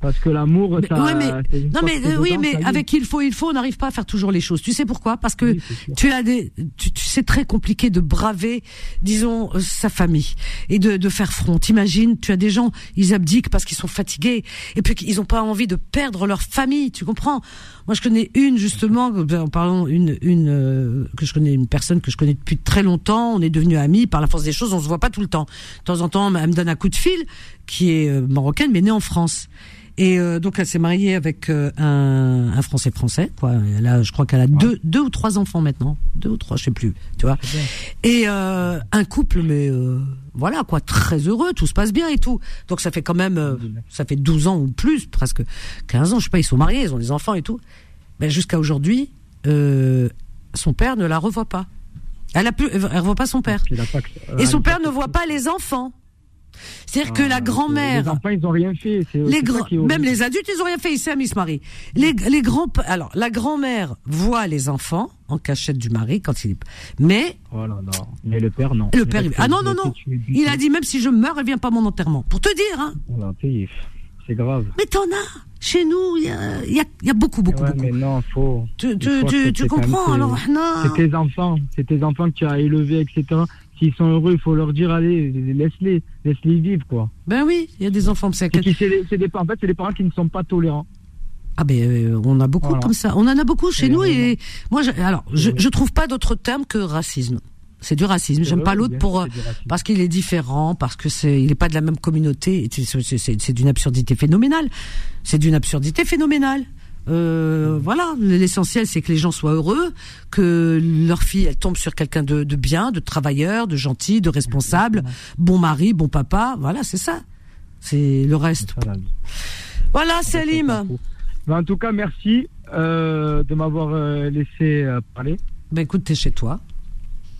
Parce que l'amour, ça. ouais, mais- Non mais euh, oui, dedans, mais avec il faut, il faut, on n'arrive pas à faire toujours les choses. Tu sais pourquoi? Parce que Oui, tu as des, tu, tu- c'est très compliqué de braver, disons, euh, sa famille et de, de faire front. T'imagines, tu as des gens, ils abdiquent parce qu'ils sont fatigués et puis qu'ils n'ont pas envie de perdre leur famille. Tu comprends? Moi, je connais une justement, euh, en parlant une, une euh, que je connais une personne que je connais depuis très longtemps. On est devenus amis par la force des choses. On se voit pas tout le temps. De temps en temps, elle me donne un coup de fil, qui est euh, marocaine mais née en France. Et euh, donc elle s'est mariée avec euh, un, un Français français, quoi. Elle a, je crois qu'elle a deux, deux ou trois enfants maintenant, deux ou trois, je sais plus, tu vois. Et euh, un couple, mais euh, voilà, quoi, très heureux, tout se passe bien et tout. Donc ça fait quand même, euh, ça fait 12 ans ou plus, presque 15 ans, je sais pas, ils sont mariés, ils ont des enfants et tout. Mais jusqu'à aujourd'hui, euh, son père ne la revoit pas. Elle a plus, elle revoit pas son père. Et son euh, père ne voit pas les enfants. C'est-à-dire que la Les grand-mère, enfants, ils ont rien fait. les même les adultes, ils ont rien fait. Ils s'aiment, ils se marient. Les, les grands, alors la grand-mère voit les enfants en cachette du mari quand il mais Oh là là. Mais le père, non. le père, il, ah non non non, il a dit même si je meurs, elle vient pas à mon enterrement. Pour te dire, hein. Voilà, t'es- C'est grave. Mais t'en as. Chez nous, il y a, y a, y a beaucoup beaucoup Ouais, beaucoup. mais non, faut. Tu, tu, tu, tu comprends alors non. C'est tes enfants, c'est tes enfants que tu as élevés, etc. S'ils sont heureux, il faut leur dire, allez, laisse-les, laisse-les vivre, quoi. Ben oui, il y a des enfants. Puis, c'est des, en fait, c'est des parents qui ne sont pas tolérants. Ah ben euh, on a beaucoup Voilà. comme ça. On en a beaucoup chez Et nous vraiment. et moi je, alors je, je trouve pas d'autre terme que racisme. C'est du racisme. J'aime pas l'autre pour parce qu'il est différent, parce que c'est il est pas de la même communauté. c'est d'une absurdité phénoménale. C'est d'une absurdité phénoménale. Euh, voilà, l'essentiel c'est que les gens soient heureux, que leur fille elle tombe sur quelqu'un de, de bien, de travailleur, de gentil, de responsable, bon mari, bon papa. Voilà, c'est ça. C'est le reste. Voilà, Salim. En tout cas, merci euh, de m'avoir euh, laissé parler. Ben écoute, t'es chez toi.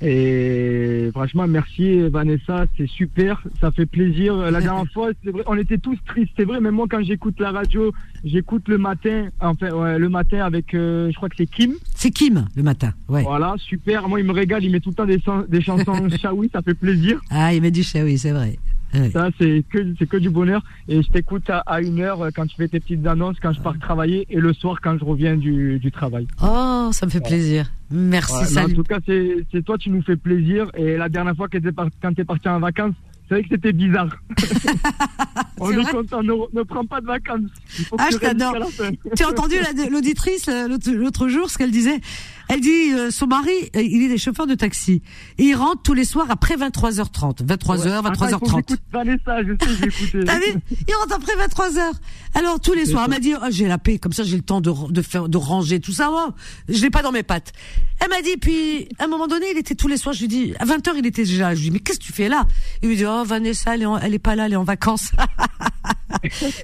Et franchement, merci Vanessa, c'est super, ça fait plaisir. La dernière fois, c'est vrai, on était tous tristes, c'est vrai, mais moi quand j'écoute la radio, j'écoute le matin, enfin ouais, le matin avec, euh, je crois que c'est Kim. C'est Kim le matin, ouais. Voilà, super. Moi, il me régale, il met tout le temps des, chan- des chansons Shawi, ça fait plaisir. Ah, il m'a dit chez oui, c'est vrai. Ouais. Ça, c'est que, c'est que du bonheur. Et je t'écoute à, à une heure euh, quand tu fais tes petites annonces, quand je pars travailler, et le soir quand je reviens du, du travail. Oh, ça me fait plaisir. Merci, Ouais, mais en tout cas, c'est c'est toi, tu nous fais plaisir. Et la dernière fois que t'es par- quand t'es parti en vacances, c'est vrai que c'était bizarre. On est content, ne, ne prends pas de vacances. Il faut que Ah, tu je t'adore. Tu as entendu la- l'auditrice euh, l'autre l'autre jour ce qu'elle disait? Elle dit euh, son mari, euh, il est chauffeur de taxi et il rentre tous les soirs après 23h30, 23h, Attends, il faut que 23h30. j'écoute Vanessa, je sais, j'ai écouté. T'as vu? Il rentre après 23 heures. Alors tous les soirs, elle m'a dit oh, j'ai la paix, comme ça j'ai le temps de, de faire de ranger tout ça. Oh, je l'ai pas dans mes pattes. Elle m'a dit puis à un moment donné, il était tous les soirs. Je lui dis à 20 heures, il était déjà. là. Je lui dis mais qu'est-ce que tu fais là? Il lui dit oh Vanessa, elle est, en- elle est pas là, elle est en vacances.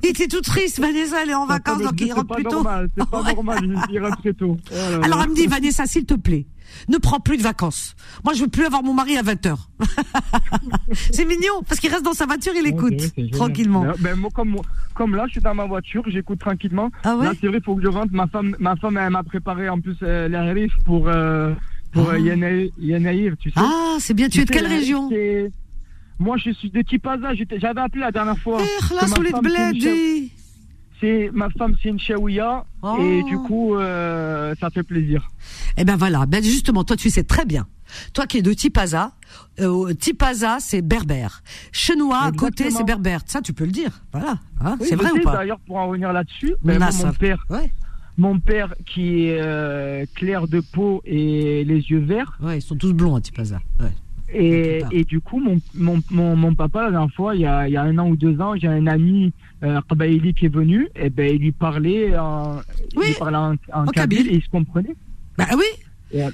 il était tout triste. Vanessa, elle est en vacances, Ça me donc il rentre plus tôt. C'est pas normal, il- rentre très tôt. Alors elle me dit Vanessa, s'il te plaît, ne prends plus de vacances. Moi, je veux plus avoir mon mari à 20 heures. c'est mignon parce qu'il reste dans sa voiture, il écoute tranquillement. Ben, moi, comme, comme là, je suis dans ma voiture, j'écoute tranquillement. Ah ouais Là, c'est vrai, il faut que je rentre. Ma femme, ma femme, elle m'a préparé en plus euh, les riff pour, euh, pour Ah. euh, Yanaï- Yanaïr, tu sais. Ah, c'est bien. Tu es de quelle région Moi, je suis de Tipaza. J'avais appelé la dernière fois. Eh, c'est ma femme, c'est une Chaouia. Oh. Et du coup, euh, ça fait plaisir. Eh ben voilà, ben justement, toi tu sais très bien. Toi qui es de Tipaza, euh, Tipaza c'est berbère. Chenois à côté c'est berbère. Ça tu peux le dire. Voilà, Hein, Oui, c'est vrai sais, ou pas D'ailleurs, pour en revenir là-dessus, ben, mon père, Ouais, mon père qui est euh, clair de peau et les yeux verts. ouais, ils sont tous blonds à Tipaza. Ouais. Et, du coup, mon, mon, mon, mon papa, la dernière fois, il y a, il y a un an ou deux ans, j'ai un ami euh, qui est venu, et ben il lui parlait en, il Oui, lui parlait en, en en kabyle kabyle. et il se comprenait. Bah oui, Et, euh,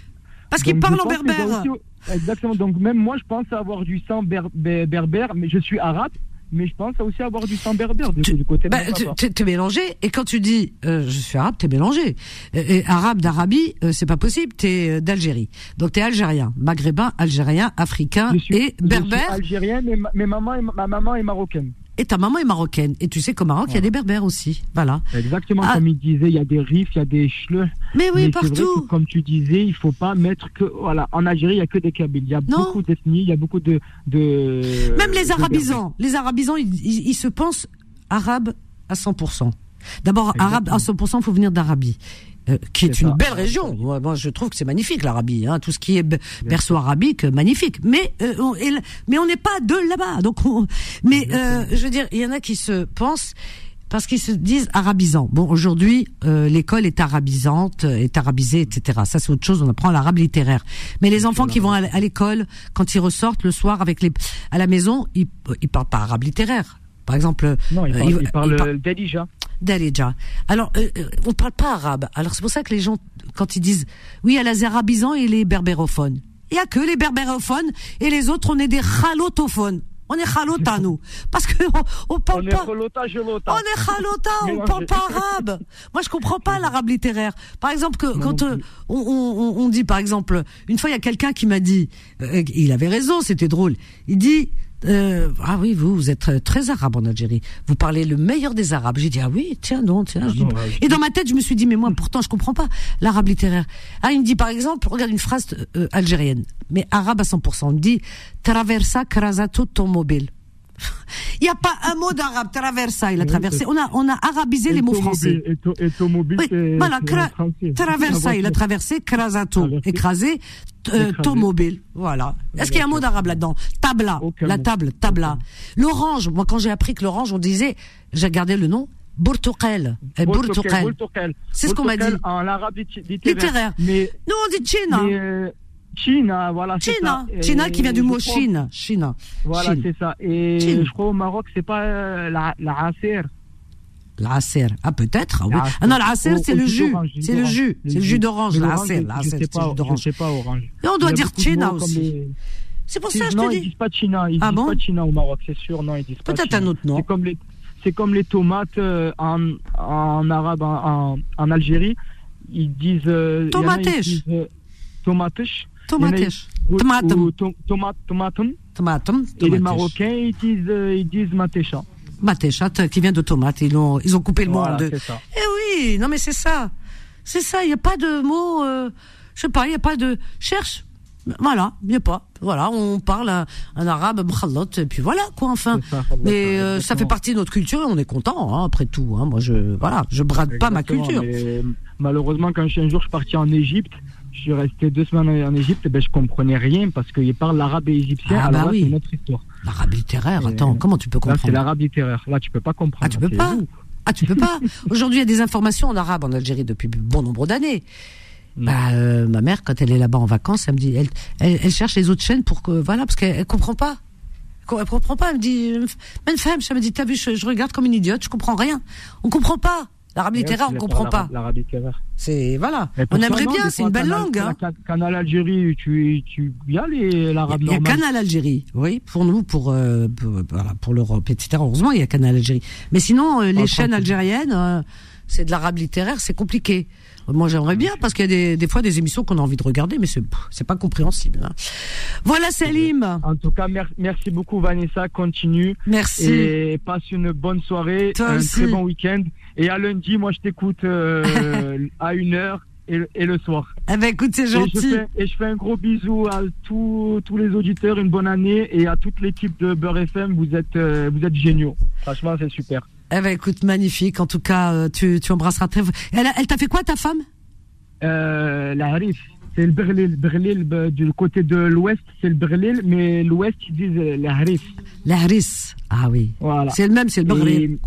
parce parlent je en berbère. aussi- exactement. Donc même moi, je pense avoir du sang ber- ber- berbère, mais je suis arabe, mais je pense aussi avoir du sang berbère du, Tu- du côté Bah, t'es mélangé et quand tu dis euh, je suis arabe, t'es mélangé. Et, et arabe d'Arabie, euh, c'est pas possible. T'es euh, d'Algérie, donc t'es algérien, maghrébin, algérien, africain suis- et je suis berbère. algérien, mais ma, mais maman est, ma maman est marocaine. Et ta maman est marocaine. Et tu sais qu'au Maroc il y a des berbères aussi. Voilà. Exactement Ah. comme il disait, il y a des rifs, il y a des chleux. Mais oui, Mais c'est vrai partout. que, comme tu disais, il faut pas mettre que voilà. En Algérie, il y a que des Kabyles. Il y a Non. beaucoup d'ethnies, il y a beaucoup de de. Même les de arabisans, les arabisans, ils, ils- ils se pensent arabes à 100%. D'abord, arabe à 100%, faut venir d'Arabie. Euh, qui est, une ça. belle région. Moi, moi, je trouve que c'est magnifique l'Arabie, hein, tout ce qui est be- perso-arabique, euh, magnifique. Mais euh, on, mais on n'est pas de là-bas. Donc, on- mais euh, je veux dire, il y en a qui se pensent parce qu'ils se disent arabisants. Bon, aujourd'hui, euh, l'école est arabisante, est arabisée, etc. Ça, c'est autre chose. On apprend l'arabe littéraire. Mais les enfants qui vont à l'école, quand ils ressortent le soir avec les à la maison, ils ils parlent pas arabe littéraire. Par exemple, Non, il parle, ils- il parle ils par- d'Alija. Darija. Alors, euh, euh, on parle pas arabe. Alors, c'est pour ça que les gens, quand ils disent, oui, il y a les arabisants et les berbérophones. Il y a que les berbérophones et les autres, on est des chalotophones. On est chalota, nous. Parce que on, on parle pas. On est chalota, on Mélangé. parle pas arabe. Moi, je comprends pas l'arabe littéraire. Par exemple, que quand non euh, plus. on, on, on dit, par exemple, une fois, il y a quelqu'un qui m'a dit, euh, il avait raison, c'était drôle. Il dit, euh, ah oui, vous, vous êtes très, très arabe en Algérie. Vous parlez le meilleur des arabes. J'ai dit, ah oui, tiens, non, tiens. je dis- non, Et dans ma tête, je me suis dit, mais moi, pourtant, je comprends pas l'arabe littéraire. Ah, il me dit, par exemple, regarde une phrase euh, algérienne, mais arabe à 100%. Il me dit, traversa crasato ton mobile. Il n'y a pas un mot d'arabe, traversa, il a traversé. On a, on a arabisé les mots français. Voilà, traversa, La il a traversé, écrasé, euh, tomobile. Voilà. Est-ce qu'il y a un mot d'arabe là-dedans? Tabla, la table, tabla. L'orange, moi quand j'ai appris que l'orange, on disait, j'ai gardé le nom, Bourtouqel. Eh. C'est ce qu'on m'a dit. En arabe lit- Littéraire. littéraire. Mais, Nous on dit China. China, voilà. China. China qui vient du mot crois- Chine. Chine. Voilà, Chine. c'est ça. Et Chine. je crois au Maroc, c'est pas euh, la, la Acer. L'Acer. Ah, peut-être. ah oui. Ah non, l'Acer, c'est le jus C'est le jus. C'est le jus. d'orange, l'Acer. L'Acer, c'est le pas, jus d'orange. Je sais pas orange. Et on doit dire China aussi. C'est pour ça que je non, te ils dis. disent pas China. Ils Ah disent pas China au Maroc, c'est sûr. Non, ils disent pas Peut-être un autre nom. C'est comme les, c'est comme les tomates euh, en, en arabe, en, en, Algérie. Ils disent. ils Tomates. euh, Tomates. Tomates. Tomatum. tomatum. Tomatum. Et les. Marocains, ils disent, euh, ils disent matécha. Matéchat, euh, qui vient de tomate. Ils ont, ils ont coupé le monde. c'est ça. Eh oui, non mais c'est ça. C'est ça, il n'y a pas de mot, euh, je sais pas, il n'y a pas de... Cherche, voilà, il n'y a pas. Voilà, on parle un, un arabe, et puis voilà, quoi, enfin. Ça, Mais euh, ça fait partie de notre culture et on est content, hein, après tout. Hein. Moi, je, voilà, je brade pas ma culture. malheureusement, quand je suis un jour je suis parti en Égypte, je suis resté deux semaines en Égypte, ben je comprenais rien parce qu'ils parlent l'arabe et égyptien. Ah, alors bah là, oui. c'est une autre histoire. L'arabe littéraire, Et- attends, comment tu peux Là, c'est comprendre l'arabe littéraire. Là, tu peux pas comprendre. Ah, tu peux pas. Ah, tu peux pas Aujourd'hui, il y a des informations en arabe en Algérie depuis bon nombre d'années. Mm. Bah, euh, ma mère, quand elle est là-bas en vacances, elle me dit, elle, elle, elle cherche les autres chaînes pour que, voilà, parce qu'elle elle comprend pas. Elle comprend pas. Elle me dit, même femme, ça me dit, t'as vu, je, je regarde comme une idiote, je comprends rien. On comprend pas. L'arabe littéraire, on Ouais, comprend pas. L'arabe littéraire. C'est, voilà. On aimerait bien, c'est une belle Canal- langue, hein. Canal- Algérie, tu, tu, y a l'arabe Il y a. Canal Algérie, oui, pour nous, pour euh, pour, voilà, pour l'Europe, etc. Heureusement, il y a Canal Algérie. Mais sinon, euh, les chaînes algériennes, euh, c'est de l'arabe littéraire, c'est compliqué. Moi, j'aimerais bien parce qu'il y a des, des fois des émissions qu'on a envie de regarder, mais c'est pas compréhensible. hein. Voilà, Salim. En tout cas, mer- merci beaucoup Vanessa, continue. Merci. Et passe une bonne soirée, Toi un aussi. très bon week-end. Et à lundi, moi, je t'écoute euh, à une heure et, le soir. Eh ben, écoute, c'est Et je, gentil. fais, et je fais un gros bisou à tous, tous les auditeurs, une bonne année et à toute l'équipe de Beurre FM. Vous êtes, euh, vous êtes géniaux. Franchement, c'est super. Eh ben, écoute, magnifique. En tout cas, euh, tu, tu embrasseras très. Elle, elle t'a fait quoi, ta femme? Euh, la Harif, c'est le Berlil. Berlil, bah, du côté de l'ouest, c'est le Berlil, mais l'ouest, ils disent euh, la Harif. La Haris. Ah oui. Voilà. C'est le même, c'est le Et-.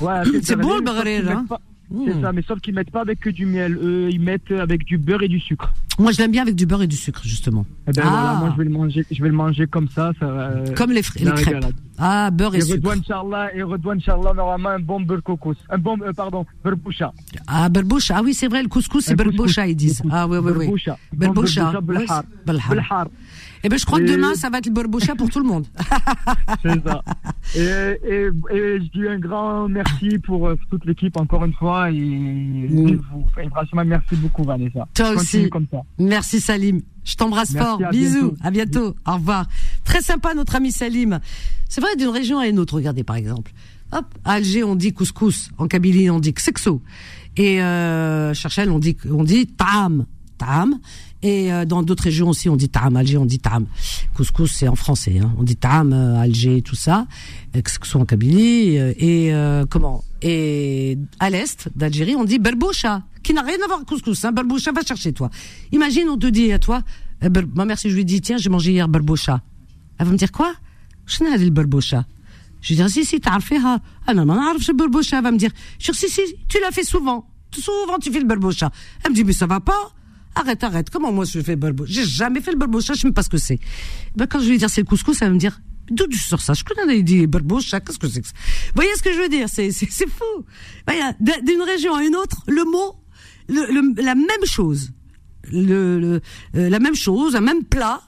Voilà, C'est Berlil, bon, le Berlil, hein. pas- Mmh. C'est ça, mais sauf qu'ils mettent pas avec que du miel. Eux, ils mettent avec du beurre et du sucre. Moi, je l'aime bien avec du beurre et du sucre, justement. Eh ben Ah. voilà, moi je vais le manger, je vais le manger comme ça. ça euh, Comme les, les crêpes. régalade. Ah, beurre et Et sucre. Redouane Inch'Allah, et Redouane Inch'Allah, normalement un bon beurre cocos. Un bon, euh, pardon, beurre boucha. Ah, berboucha. Ah oui, c'est vrai, le couscous, c'est berboucha, ils disent. Ah oui, oui, oui. Berboucha. Berboucha. Berboucha, belhar. Eh ben, je crois que demain, ça va être le berboucha pour tout le monde. C'est ça. Et, et, et je dis un grand merci pour euh, toute l'équipe encore une fois. Et, Mm. vous, et franchement, merci beaucoup, Vanessa. Toi Continue aussi. comme ça. Merci, Salim. Je t'embrasse fort. à Bisous. bientôt. À bientôt. Au revoir. Très sympa, notre ami Salim. C'est vrai, d'une région à une autre. Regardez, par exemple. Hop, à Alger, on dit couscous. En Kabylie, on dit sexo. Et, euh, Cherchel, on dit, on dit tam. Taam. Et euh, dans d'autres régions aussi, on dit Taam. Alger, on dit Taam. Couscous, c'est en français. Hein. On dit Taam, euh, Alger, tout ça. Euh, que ce soit en Kabylie. Euh, et comment? Et à l'est d'Algérie, on dit Berboucha, qui n'a rien à voir avec couscous. Hein. Berboucha, va chercher toi. Imagine, on te dit à toi, eh, ma mère, si je lui dis, tiens, j'ai mangé hier Berboucha. Elle va me dire quoi? Je n'ai le Berboucha. Je lui dis, ah, si, si, t'as fait, ah. ah, non, non, non, je berboucha. Elle va me dire, si, si, tu l'as fait souvent. Souvent, tu fais le berboucha. Elle me dit, mais ça va pas. Arrête, arrête. Comment moi je fais le berboucha J'ai jamais fait le berboucha, je sais même pas ce que c'est. Ben, quand je vais dire c'est le couscous, elle va me dire, d'où tu sors ça? Je connais, il dit berboucha, qu'est-ce que c'est que ça? Vous voyez ce que je veux dire? C'est fou. D- D'une région à une autre, le mot, la même chose. Euh, la même chose, un même plat,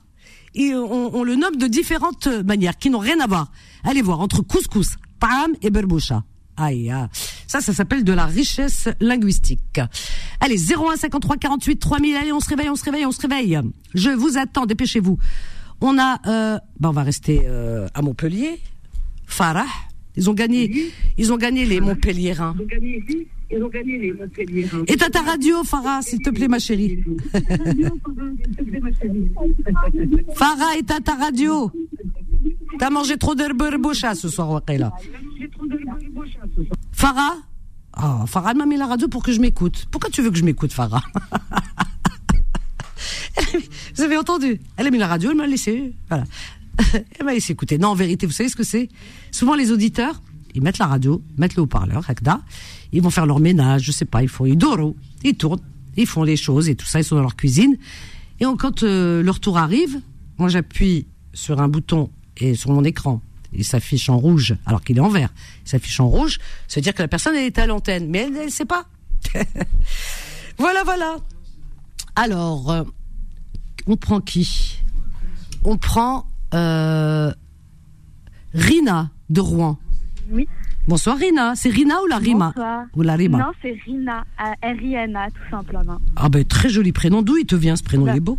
et on, le nomme de différentes manières qui n'ont rien à voir. Allez voir entre couscous, pam et berboucha. Aïe, ça, ça s'appelle de la richesse linguistique. Allez, 01 53 48 3000. Allez, on se réveille, on se réveille, on se réveille. Je vous attends, dépêchez-vous. On a, euh, bah, on va rester euh, à Montpellier. Farah, ils ont gagné, ils ont gagné les Montpelliérains. Éteins ta radio, Farah, s'il te plaît, ma chérie. Farah, éteins ta radio. T'as mangé trop berboucha ce soir, Waqila. Farah? Oh, Farah elle m'a mis la radio pour que je m'écoute. Pourquoi tu veux que je m'écoute, Farah? Vous avez entendu? Elle a mis la radio, elle m'a laissé. Voilà. Elle m'a laissé écouter. Non, en vérité, vous savez ce que c'est? Souvent, les auditeurs, ils mettent la radio, mettent le haut-parleur, ils vont faire leur ménage, je sais pas, ils font, ils dorent, ils tournent, ils font les choses et tout ça, ils sont dans leur cuisine. Et quand euh, leur tour arrive, moi j'appuie sur un bouton et sur mon écran, il s'affiche en rouge, alors qu'il est en vert. Il s'affiche en rouge, veut dire que la personne elle est à l'antenne, mais elle ne sait pas. voilà, voilà. Alors, euh, on prend qui? On prend euh, Rina de Rouen. Oui. Bonsoir Rina. C'est Rina ou la Rima Bonsoir. Ou la Rima Non, c'est Rina, euh, R-I-N-A, tout simplement. Ah ben très joli prénom. D'où il te vient ce prénom? Bah. Il est beau?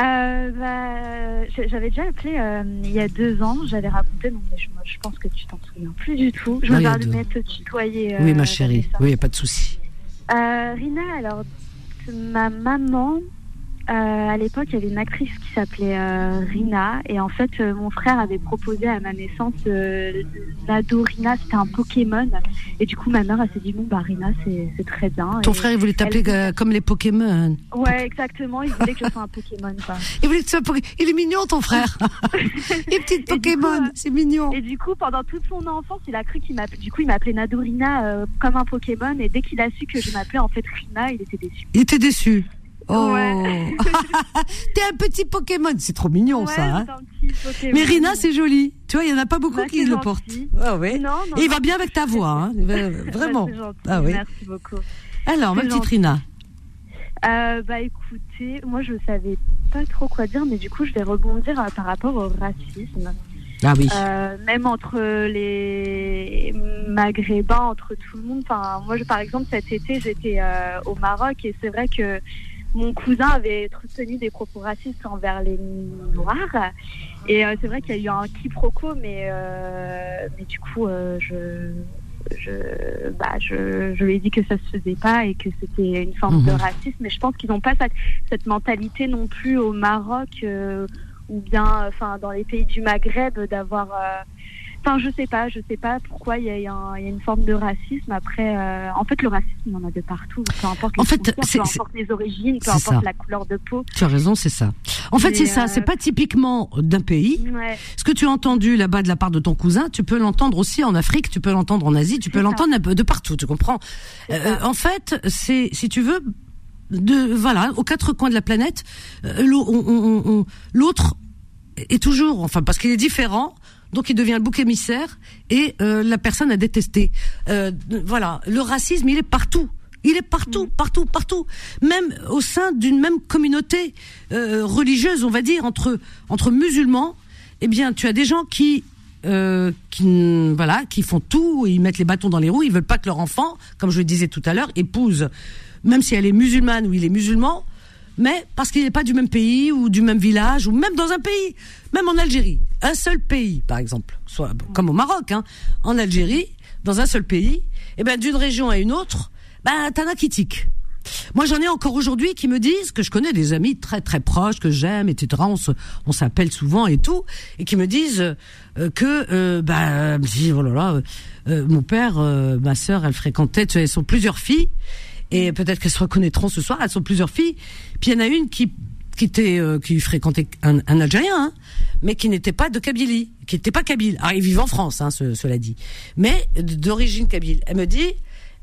Euh, bah, j'avais déjà appelé euh, il y a deux ans, j'avais raconté, donc mais je, moi, je pense que tu t'en souviens plus du tout. Je Ah, me il permets de te tutoyer. oui euh, ma chérie. Vanessa. Oui, y a pas de souci. Euh, Rina, alors, ma maman, euh, à l'époque, il y avait une actrice qui s'appelait euh, Rina, et en fait, euh, mon frère avait proposé à ma naissance euh, l'ado Rina, c'était un Pokémon, et du coup, ma mère, elle s'est dit, bon, bah, Rina, c'est très bien. Ton Et- frère il voulait t'appeler elle- comme les Pokémon. Ouais, exactement, il voulait que je sois un Pokémon, quoi. Il voulait que tu sois Il est mignon ton frère. les petites Pokémon, euh, c'est mignon. Et du coup, pendant toute son enfance, il a cru qu'il m'appelait. Du coup, il m'appelait Nadorina euh, comme un Pokémon. Et dès qu'il a su que je m'appelais en fait Rina, il était déçu. Il était déçu. Oh. Ouais. T'es un petit Pokémon, c'est trop mignon Ouais, ça. hein. Mais Rina, c'est joli. Tu vois, il y en a pas beaucoup Bah, qui le portent. Ah ouais. Non, non, Et il va bien avec ta voix, hein. Va- Vraiment. Gentil, Ah oui. Merci beaucoup. Alors, ma petite gentil. Rina. Euh, bah écoutez, moi je savais pas trop quoi dire, mais du coup je vais rebondir euh, par rapport au racisme. Ah oui. Euh, même entre les Maghrébins, entre tout le monde. Enfin, moi, je, par exemple, cet été, j'étais euh, au Maroc et c'est vrai que mon cousin avait tenu des propos racistes envers les Noirs. Et euh, c'est vrai qu'il y a eu un quiproquo, mais, euh, mais du coup, euh, je, je, bah, je, je lui ai dit que ça se faisait pas et que c'était une forme Mhm. de racisme. Mais je pense qu'ils n'ont pas cette, cette mentalité non plus au Maroc. ou bien enfin dans les pays du Maghreb d'avoir enfin je sais pas je sais pas pourquoi il y, a y une forme de racisme après euh, en fait le racisme il y en a de partout peu importe les En fait, frontières, c'est- peu c'est- importe les origines peu importe ça. la couleur de peau Tu as raison, c'est ça. En fait, c'est ça. euh, C'est pas typiquement d'un pays. ouais Ce que tu as entendu là-bas de la part de ton cousin, tu peux l'entendre aussi en Afrique, tu peux l'entendre en Asie, tu peux ça. l'entendre de partout, tu comprends Euh, ça. En fait, c'est si tu veux de voilà aux quatre coins de la planète, euh, l'autre est toujours enfin parce qu'il est différent. Donc il devient le bouc émissaire et euh, la personne à détester. Euh, voilà, le racisme, il est partout. Il est partout, partout, partout. Même au sein d'une même communauté euh, religieuse, on va dire entre entre musulmans. Eh bien, tu as des gens qui euh, voilà, qui font tout, ils mettent les bâtons dans les roues, ils veulent pas que leur enfant, comme je le disais tout à l'heure, épouse, même si elle est musulmane ou il est musulman, mais parce qu'il n'est pas du même pays ou du même village ou même dans un pays, même en Algérie, un seul pays par exemple, soit comme au Maroc, hein, en Algérie, dans un seul pays, et ben d'une région à une autre, ben t'en as qui tiquent. Moi, j'en ai encore aujourd'hui qui me disent que je connais des amis très très proches que j'aime, etc. On se, on s'appelle souvent et tout, et qui me disent euh, que, euh, bah, là euh, euh, mon père, ma sœur, elle fréquentait, elles sont plusieurs filles, et peut-être qu'elles se reconnaîtront ce soir. Elles sont plusieurs filles. Puis il y en a une qui qui était euh, qui fréquentait un, un Algérien, hein, mais qui n'était pas de Kabylie, qui n'était pas kabyle. Alors ils vivent en France, hein, ce- cela dit, mais d'origine kabyle. Elle me dit,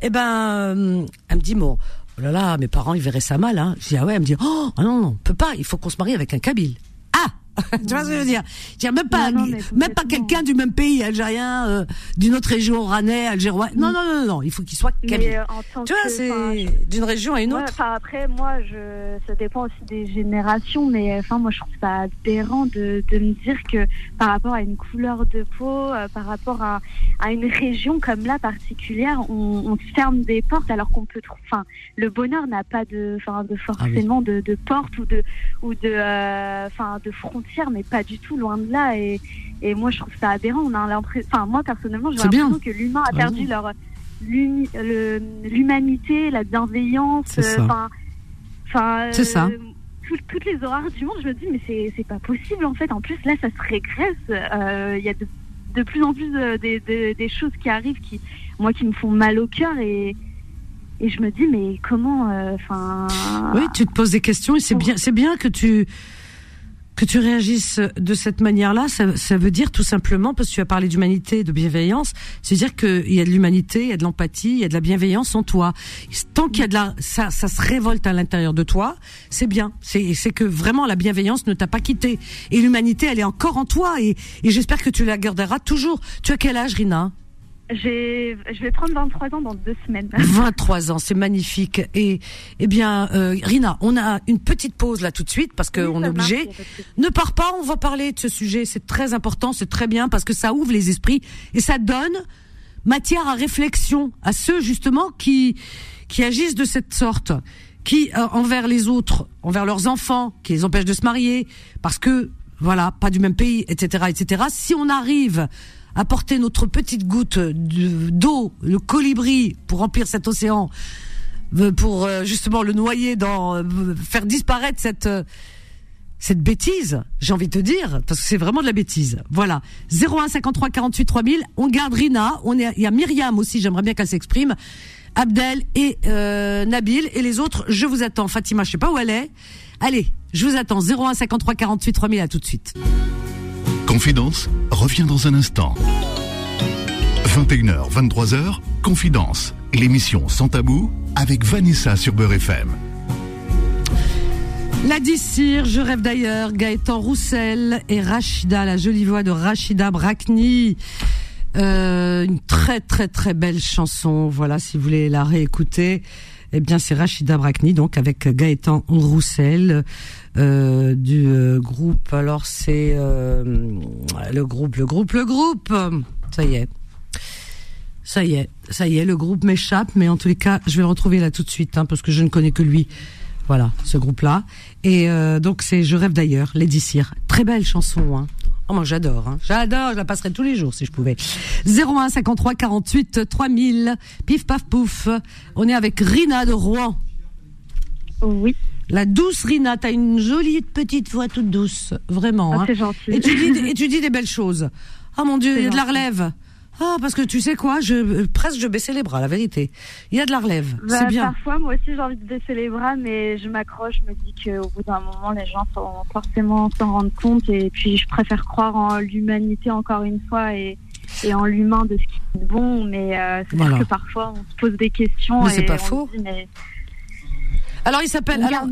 eh ben, euh, elle me dit bon, oh là là, mes parents ils verraient ça mal. Hein. Je dis ah ouais, elle me dit oh ah non non, on peut pas, il faut qu'on se marie avec un kabyle. Ah, tu vois ce que je veux dire? Même pas, Non, non, mais même pas quelqu'un du même pays, algérien, euh, d'une autre région, rannais, algérois. Non, non, non, non, il faut qu'il soit kabyle. euh, Tu vois, c'est d'une région à une Ouais, autre. après, moi, je, ça dépend aussi des générations, mais enfin, moi, je trouve ça aberrant de, de me dire que par rapport à une couleur de peau, euh, par rapport à, à une région comme là particulière, on, ferme des portes alors qu'on peut trouver. Enfin, le bonheur n'a pas de, enfin, de forcément de, de porte ou de ou de, euh, enfin, de mais pas du tout, loin de là. Et, et moi, je trouve ça aberrant. On a l'impression, enfin, moi personnellement, j'ai l'impression que l'humain a T'as perdu leur l'humanité, la bienveillance, C'est ça. euh, enfin, enfin, C'est ça. tout- toutes les horreurs du monde, je me dis mais c'est pas possible en fait. En plus là, ça se régresse. Euh, Il y a de, de plus en plus des, des- des choses qui arrivent qui, moi, qui me font mal au cœur et et je me dis mais comment, euh, enfin. Oui, tu te poses des questions et c'est bien, c'est bien que tu que tu réagisses de cette manière-là. Ça, veut dire tout simplement, parce que tu as parlé d'humanité, de bienveillance, c'est dire qu'il y a de l'humanité, il y a de l'empathie, il y a de la bienveillance en toi. Tant qu'il y a de la, ça, ça se révolte à l'intérieur de toi, c'est bien. C'est, c'est que vraiment la bienveillance ne t'a pas quitté et l'humanité, elle est encore en toi et, et j'espère que tu la garderas toujours. Tu as quel âge, Rina? Je vais prendre 23 ans dans deux semaines. 23 ans, c'est magnifique. Et eh bien, euh, Rina, on a une petite pause là tout de suite parce qu'on Oui, est obligé. Ne pars pas, on va parler de ce sujet. C'est très important, c'est très bien parce que ça ouvre les esprits et ça donne matière à réflexion à ceux justement qui qui agissent de cette sorte, qui euh, envers les autres, envers leurs enfants, qui les empêchent de se marier parce que voilà, pas du même pays, etc., etc. Si on arrive à porter notre petite goutte de- d'eau, le colibri, pour remplir cet océan, euh, pour euh, justement le noyer euh, faire disparaître cette cette bêtise, j'ai envie de te dire, parce que c'est vraiment de la bêtise. Voilà. 01 53 48 3000. On garde Rina. On il y a Myriam aussi. J'aimerais bien qu'elle s'exprime. Abdel et Nabil et les autres. Je vous attends. Fatima, je sais pas où elle est. Allez, je vous attends. 01 53 48 3000. À tout de suite. Confidence revient dans un instant. 21h, 23h, Confidence, l'émission sans tabou avec Vanessa sur Beurre FM. La Dissir, Je rêve d'ailleurs, Gaëtan Roussel et Rachida, la jolie voix de Rachida Brakni. Euh, une très très très belle chanson. Voilà, si vous voulez la réécouter, eh bien c'est Rachida Brakni, donc avec Gaëtan Roussel euh, du euh, groupe. Alors c'est euh, le groupe, le groupe, le groupe. Ça y est. Ça y est, ça y est, le groupe m'échappe, mais en tous les cas, je vais le retrouver là tout de suite, hein, parce que je ne connais que lui. Voilà, ce groupe-là. Et donc c'est Je rêve d'ailleurs, Lady Cyr. Très belle chanson, hein. Oh, moi j'adore, hein. j'adore, je la passerai tous les jours si je pouvais. 01 53 48 3000, pif paf pouf. On est avec Rina de Rouen. Oui, La douce Rina, t'as une jolie petite voix toute douce, vraiment. Ah, hein. c'est gentil. Et tu dis, et tu dis des belles choses. Oh mon Dieu, il y a de la relève. Ah, parce que tu sais quoi, je euh, presque je baissais les bras, la vérité. Il y a de la relève, Bah, c'est bien. Parfois, moi aussi, j'ai envie de baisser les bras, mais je m'accroche. Je me dis qu'au bout d'un moment, les gens vont forcément s'en rendre compte. Et puis, je préfère croire en l'humanité encore une fois et, et en l'humain de ce qui est bon. Mais euh, c'est Voilà. que parfois, on se pose des questions. Mais c'est pas on faux. dit, mais Alors il s'appelle. Alors,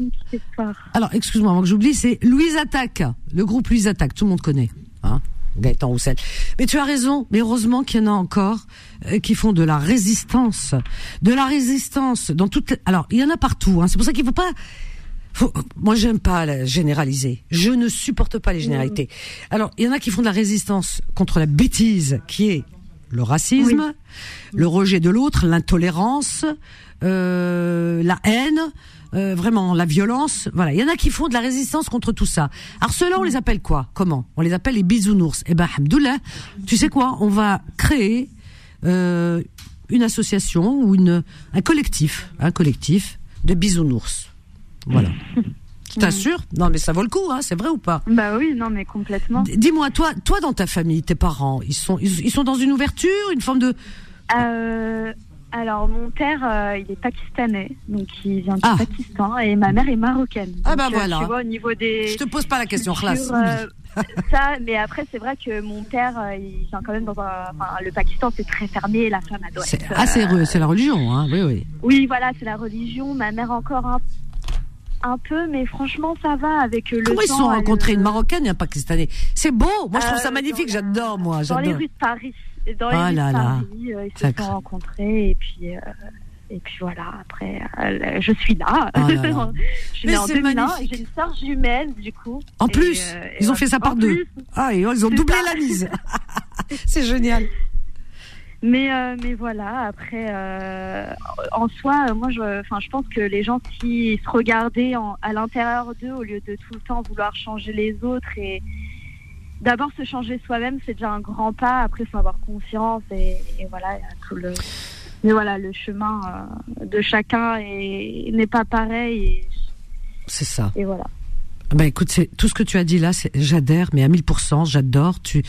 alors excuse-moi avant que j'oublie, c'est Louise Attaque, le groupe Louise Attaque, tout le monde connaît, hein. Gaëtan Roussel. Mais tu as raison, mais heureusement qu'il y en a encore euh, qui font de la résistance, de la résistance dans toutes. les- Alors il y en a partout. Hein. C'est pour ça qu'il faut pas. Faut... Moi j'aime pas la généraliser. Je ne supporte pas les généralités. Alors il y en a qui font de la résistance contre la bêtise qui est le racisme, le rejet de l'autre, l'intolérance, euh, la haine, euh, vraiment la violence. Voilà, il y en a qui font de la résistance contre tout ça. Alors ceux-là, on les appelle quoi? Comment? On les appelle les bisounours. Eh ben, Hamdoullah, tu sais quoi? On va créer euh, une association ou une un collectif, un collectif de bisounours. Voilà. Tu t'assures Non, mais ça vaut le coup, hein, c'est vrai ou pas? Bah oui, non, mais complètement. Dis-moi, toi, toi dans ta famille, tes parents, ils sont, ils, ils sont dans une ouverture, une forme de. Euh, alors, mon père, euh, il est pakistanais, donc il vient du Ah. Pakistan, et ma mère est marocaine. Ah bah euh, voilà. Tu vois, au niveau des. Je te pose pas la question, classe. euh, ça, mais après, c'est vrai que mon père, euh, il vient quand même dans un. Enfin, le Pakistan, c'est très fermé, la femme, C'est être, ah, c'est la religion, hein. Oui, oui. Oui, voilà, c'est la religion. Ma mère encore un, un peu, mais franchement, ça va avec le Comment ils se temps, sont elle, rencontrés, une marocaine et un pakistanais? C'est beau. Moi, je trouve ça magnifique. J'adore, moi. Dans les rues de Paris. Dans les Ah rues là de là. Paris, euh, ils se Sacré. sont rencontrés et puis. euh, et puis voilà, après, euh, je suis là. Là là. je suis Mais née en c'est 2001 et magnifique. j'ai une sœur jumelle, du coup. En Et, plus, ils ont fait ça par deux. plus, Ah, et ils ont doublé ça. la mise. c'est génial. Mais, euh, mais voilà, après, euh, en soi, euh, moi, je, enfin, je pense que les gens, s'ils se regardaient en- à l'intérieur d'eux, au lieu de tout le temps vouloir changer les autres, et d'abord se changer soi-même, c'est déjà un grand pas. Après, il faut avoir confiance, et, et voilà, il y a tout le. Mais voilà, le chemin euh, de chacun est- n'est pas pareil, C'est ça. et voilà. Ben écoute, c'est tout ce que tu as dit là, j'adhère, mais à 1000%, j'adore. Tu,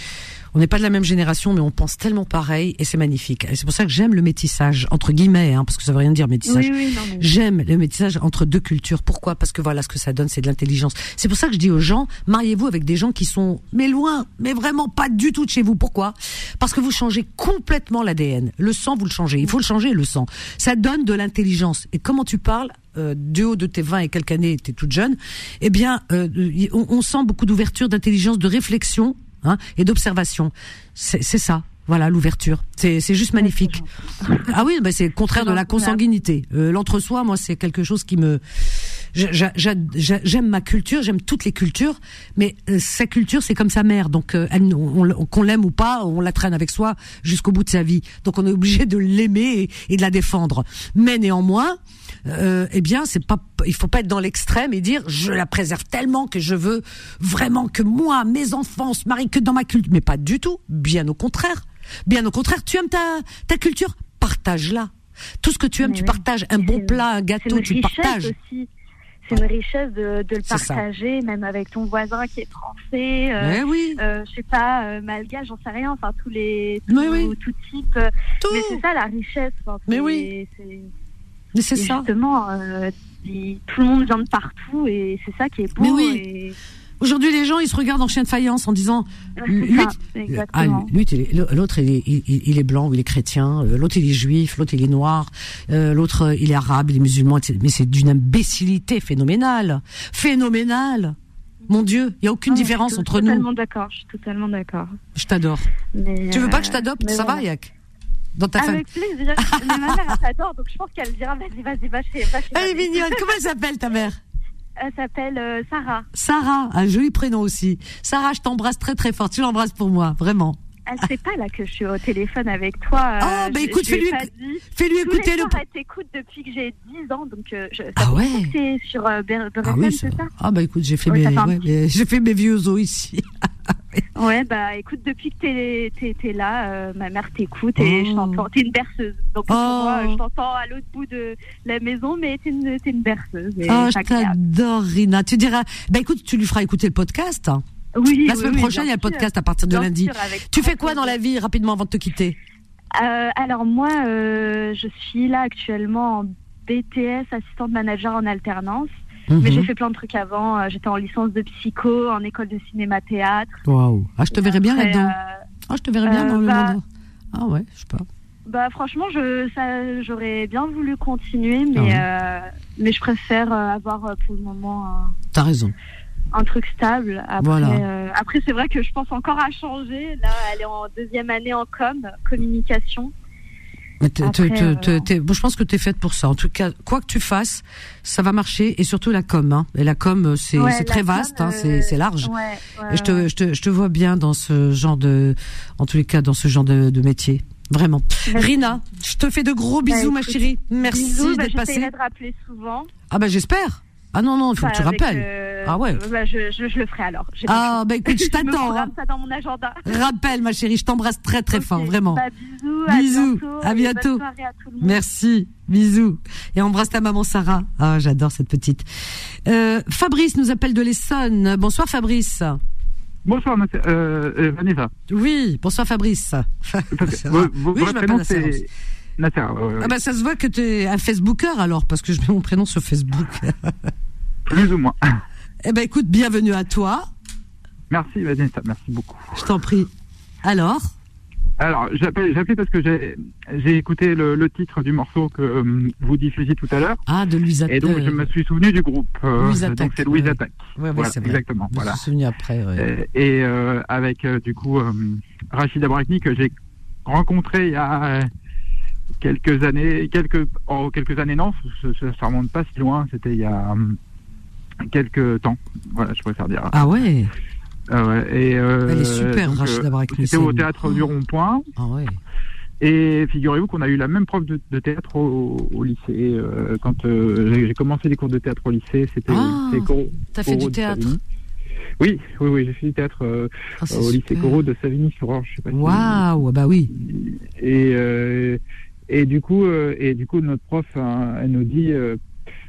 on n'est pas de la même génération, mais on pense tellement pareil, et c'est magnifique. Et c'est pour ça que j'aime le métissage entre guillemets, hein, parce que ça veut rien dire métissage. Oui, oui, mais. J'aime le métissage entre deux cultures. Pourquoi? Parce que voilà, ce que ça donne, c'est de l'intelligence. C'est pour ça que je dis aux gens, mariez-vous avec des gens qui sont, mais loin, mais vraiment pas du tout de chez vous. Pourquoi? Parce que vous changez complètement l'ADN. Le sang, vous le changez. Il faut le changer, le sang. Ça donne de l'intelligence. Et comment tu parles euh, du haut de tes 20 et quelques années, t'es toute jeune, eh bien, euh, on, on sent beaucoup d'ouverture, d'intelligence, de réflexion hein, et d'observation. C'est ça. Voilà, l'ouverture. C'est juste magnifique. Ah oui, bah c'est le contraire de la consanguinité. Euh, L'entre-soi, moi, c'est quelque chose qui me. j'a- j'a- j'a- j'a- J'aime ma culture, j'aime toutes les cultures, mais euh, sa culture, c'est comme sa mère. Donc, euh, qu'on l'aime ou pas, on la traîne avec soi jusqu'au bout de sa vie. Donc, on est obligé de l'aimer et de la défendre. Mais néanmoins, euh, eh bien, c'est pas, il faut pas être dans l'extrême et dire je la préserve tellement que je veux vraiment que moi, mes enfants se marient que dans ma culture. Mais pas du tout. Bien au contraire. Bien au contraire. Tu aimes ta, ta culture, partage-la. Tout ce que tu aimes, Mais tu oui. partages. Un bon plat, un gâteau, une tu partages. aussi. C'est une richesse de, de le ça. partager, même avec ton voisin qui est français. euh, Mais oui. euh, je sais pas, euh, malgache, j'en sais rien, enfin tous les tout, Mais oui. tout type. euh, Tout. Mais c'est ça la richesse. enfin, Mais oui. Mais c'est ça. Justement, euh, tout le monde vient de partout et c'est ça qui est beau. Mais oui. et- Aujourd'hui, les gens, ils se regardent en chien de faïence en disant, lui, ah, l'autre, il est, il, il est blanc ou il est chrétien, euh, l'autre, il est juif, l'autre, il est noir, euh, l'autre, il est arabe, il est musulman, etc. Mais c'est d'une imbécilité phénoménale. Phénoménale. Mon Dieu, il y a aucune Ah, je différence suis entre nous. Totalement d'accord, je suis totalement d'accord. Je t'adore. Tu veux pas que je t'adopte? Ça va. Yak? Dans ta famille. Avec plaisir. mais ma mère, elle donc je pense qu'elle dira vas-y, vas-y, va chez, Elle est mignonne. Comment elle s'appelle, ta mère? Elle s'appelle euh, Sarah. Sarah, un joli prénom aussi. Sarah, je t'embrasse très très fort. Tu l'embrasses pour moi, vraiment. Elle sait pas là que je suis au téléphone avec toi. euh, Ah, bah je- écoute, fais-lui Tous écouter le. elle t'écoute depuis que j'ai 10 ans, donc euh, je, ça Ah ouais. t'es sur euh, Ah oui, ça- c'est ça ah bah écoute, j'ai fait Oui, mes, ouais, petit- mais j'ai fait mes vieux os ici. Ouais, bah écoute, depuis que t'es là, euh, ma mère t'écoute et Oh. je t'entends. T'es une berceuse. Donc Oh. moi, je t'entends à l'autre bout de la maison, mais t'es une, une berceuse. Ah, c'est je t'adore, Rina. Tu diras, bah écoute, tu lui feras écouter le podcast. hein. Oui, La semaine oui, prochaine, il y a le podcast à partir de Bien lundi. sûr, Tu fais quoi dans la vie, rapidement, avant de te quitter? Euh, alors moi, euh, je suis là actuellement en BTS, assistante manager en alternance. Mais Mhm. j'ai fait plein de trucs avant. Euh, J'étais en licence de psycho, en école de cinéma-théâtre. Waouh. Ah, je te verrais bien là-dedans. euh, Ah, je te verrais bien dans le bah- monde. Ah ouais, je sais pas. bah franchement, je, ça, j'aurais bien voulu continuer, mais, Ah ouais. euh, mais je préfère avoir pour le moment T'as raison. Un truc stable. Après, Voilà. euh, après c'est vrai que je pense encore à changer. Là, elle est en deuxième année en com, communication. Après, euh, bon, je pense que tu es faite pour ça. En tout cas, quoi que tu fasses, ça va marcher. Et surtout la com. Hein. Et la com, c'est Ouais, très com, vaste, hein, euh, c'est large. Ouais, ouais, Et je te, ouais. je, te, je te vois bien dans ce genre de, en tous les cas, dans ce genre de, de métier. Vraiment. Merci. Rina, je te fais de gros bisous, Bah, ma écoute, chérie. Merci Bisous, bah, d'être passée. J'essaierai de rappeler souvent. Ah bah j'espère. Ah non non, il faut que tu rappelles. euh, Ah ouais. bah, je, je, je le ferai alors. Ah bah écoute, je t'attends. hein. ça dans mon agenda. Rappelle, ma chérie, je t'embrasse très très Ok. fort, vraiment. Bah, bisous, à Bisous, bientôt, à et bientôt. bonne soirée à tout le monde. Merci, bisous. Et embrasse ta maman Sarah. Ah, j'adore cette petite. Euh, Fabrice nous appelle de l'Essonne. Bonsoir Fabrice. Bonsoir, monsieur- euh, euh, Vanessa. Oui, bonsoir Fabrice. Parce Oui, je votre m'appelle prénom, c'est ouais, ouais, Ah bah ça se voit que tu es un Facebooker alors, parce que je mets mon prénom sur Facebook. Plus ou moins. eh ben écoute, bienvenue à toi. Merci, Vanessa, merci beaucoup. Je t'en prie. Alors? Alors, j'appelle parce que j'ai écouté le, le titre du morceau que euh, vous diffusiez tout à l'heure. Ah, de Louise Et donc, je me suis souvenu du groupe. euh, Louise donc, Attaque, c'est Louise ouais. Attaque. Ouais, Voilà, c'est vrai. exactement. Je me Voilà. suis souvenu après. ouais. Et, et, euh, avec, euh, du coup, euh, Rachida Brakni, que j'ai rencontré il y a euh, quelques années, quelques, oh, quelques années, non, ça, ça remonte pas si loin, c'était il y a euh, quelques temps. Voilà, je préfère dire. Ah ouais Ah ouais, et, euh, Elle est super, Rachida euh, C'était au théâtre du Rond-Point. Ah ouais. Et figurez-vous qu'on a eu la même prof de, de théâtre au, au lycée. euh, quand euh, j'ai- commencé les cours de théâtre au lycée, c'était Ah, T'as fait du théâtre. Oui, oui, oui, j'ai fait du théâtre euh, Ah, au lycée. Corot de Savigny-sur-Orge. Je sais pas si- Waouh, bah oui. Et, euh, et du coup, euh, et du coup, notre prof, hein, elle nous dit, euh,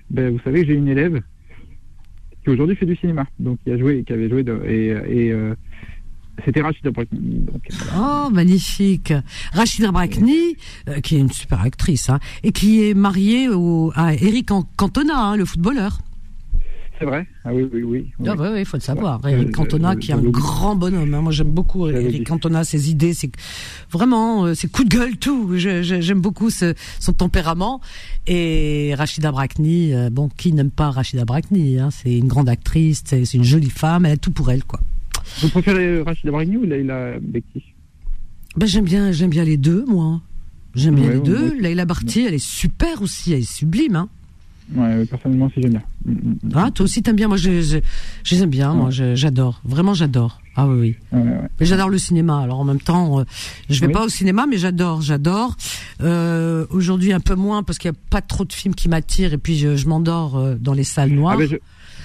ben, vous savez, j'ai une élève qui aujourd'hui fait du cinéma, donc qui a joué, qui avait joué, et, euh, c'était Rachida Brakni. Oh, magnifique. Rachida Brakni, qui est une super actrice, hein, et qui est mariée au, à Eric Can- Cantona, hein, le footballeur. C'est vrai? Ah oui, oui, oui. oui. Ah ouais, il faut le savoir. Ouais. Eric Euh, Cantona, euh, qui est un grand bonhomme. hein. Moi, j'aime beaucoup Eric. Cantona, ses idées, ses vraiment euh, ses coups de gueule, tout. J'aime beaucoup ce- son tempérament. Et Rachida Brakni, euh, bon, qui n'aime pas Rachida Brakni hein, C'est une grande actrice, c'est une jolie femme, elle a tout pour elle, quoi. Vous préférez Rachida Brakni ou Leila Bekti Ben, j'aime bien, j'aime bien les deux, moi. J'aime bien Ouais, les deux. Leila Barty, elle est super aussi, elle est sublime. Hein. Ouais, personnellement aussi j'aime bien. Mm, mm, mm. Ah, toi aussi, t'aimes bien. Moi, je, je, je les aime bien. Moi, je- j'adore. Vraiment, j'adore. Ah oui, oui. Ouais, ouais. Mais j'adore le cinéma. Alors en même temps, euh, je vais Oui. pas au cinéma, mais j'adore, j'adore. Euh, Aujourd'hui, un peu moins parce qu'il y a pas trop de films qui m'attirent et puis je, je m'endors euh, dans les salles noires. Ah, ben, je-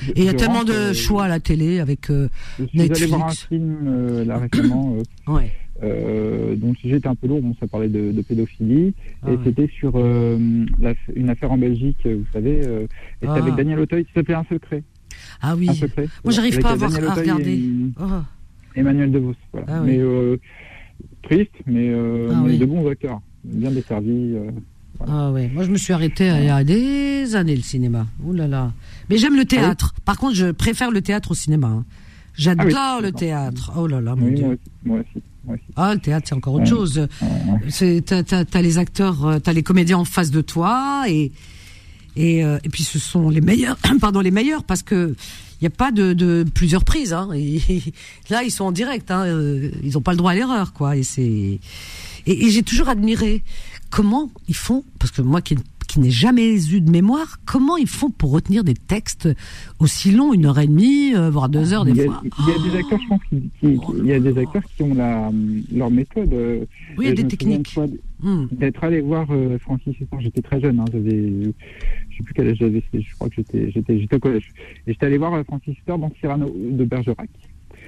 je- et il y a tellement de euh, choix à la télé avec. euh, Je suis allé Netflix. voir un film euh, là récemment euh, ouais. Euh, dont le sujet était un peu lourd. Bon, ça parlait de, de pédophilie Ah et ouais. c'était sur euh, la- une affaire en Belgique, euh, vous savez. euh, et c'était Ah. avec Daniel Auteuil. Ça s'appelait Un secret. Ah oui. Un secret. Moi, j'arrive pas à voir- à regarder. et Oh. Emmanuel DeVos. Voilà. Ah oui. Mais triste, mais, Ah mais oui. de bons acteurs, bien desservis. Ah ouais. Moi, je me suis arrêté il y a des années le cinéma. Ouh là là. Mais j'aime le théâtre. Par contre, je préfère le théâtre au cinéma. hein. J'adore Ah le théâtre. Oh là là, mon dieu. moi aussi. Moi aussi. Ah, le théâtre, c'est encore autre chose. C'est t'as, t'as, t'as les acteurs, euh, t'as les comédiens en face de toi et et, euh, et puis ce sont les meilleurs, pardon, les meilleurs parce que il y a pas de, de plusieurs prises. Hein. Et, là, ils sont en direct. Hein. euh, Ils ont pas le droit à l'erreur, quoi. Et c'est et, et j'ai toujours admiré comment ils font parce que moi qui qui n'ai jamais eu de mémoire, comment ils font pour retenir des textes aussi longs, une heure et demie, euh, voire deux heures des il a, fois. il y a des acteurs, je pense, qui, qui- Oh il y a des acteurs qui ont la, leur méthode. euh, Oui, il y a des me souviens techniques. Hmm. D'être allé voir euh, Francis Huster, j'étais très jeune, hein, j'avais, je sais plus quel âge j'avais, je crois que j'étais, j'étais, j'étais au collège. Et j'étais allé voir euh, Francis Huster dans Cyrano de Bergerac.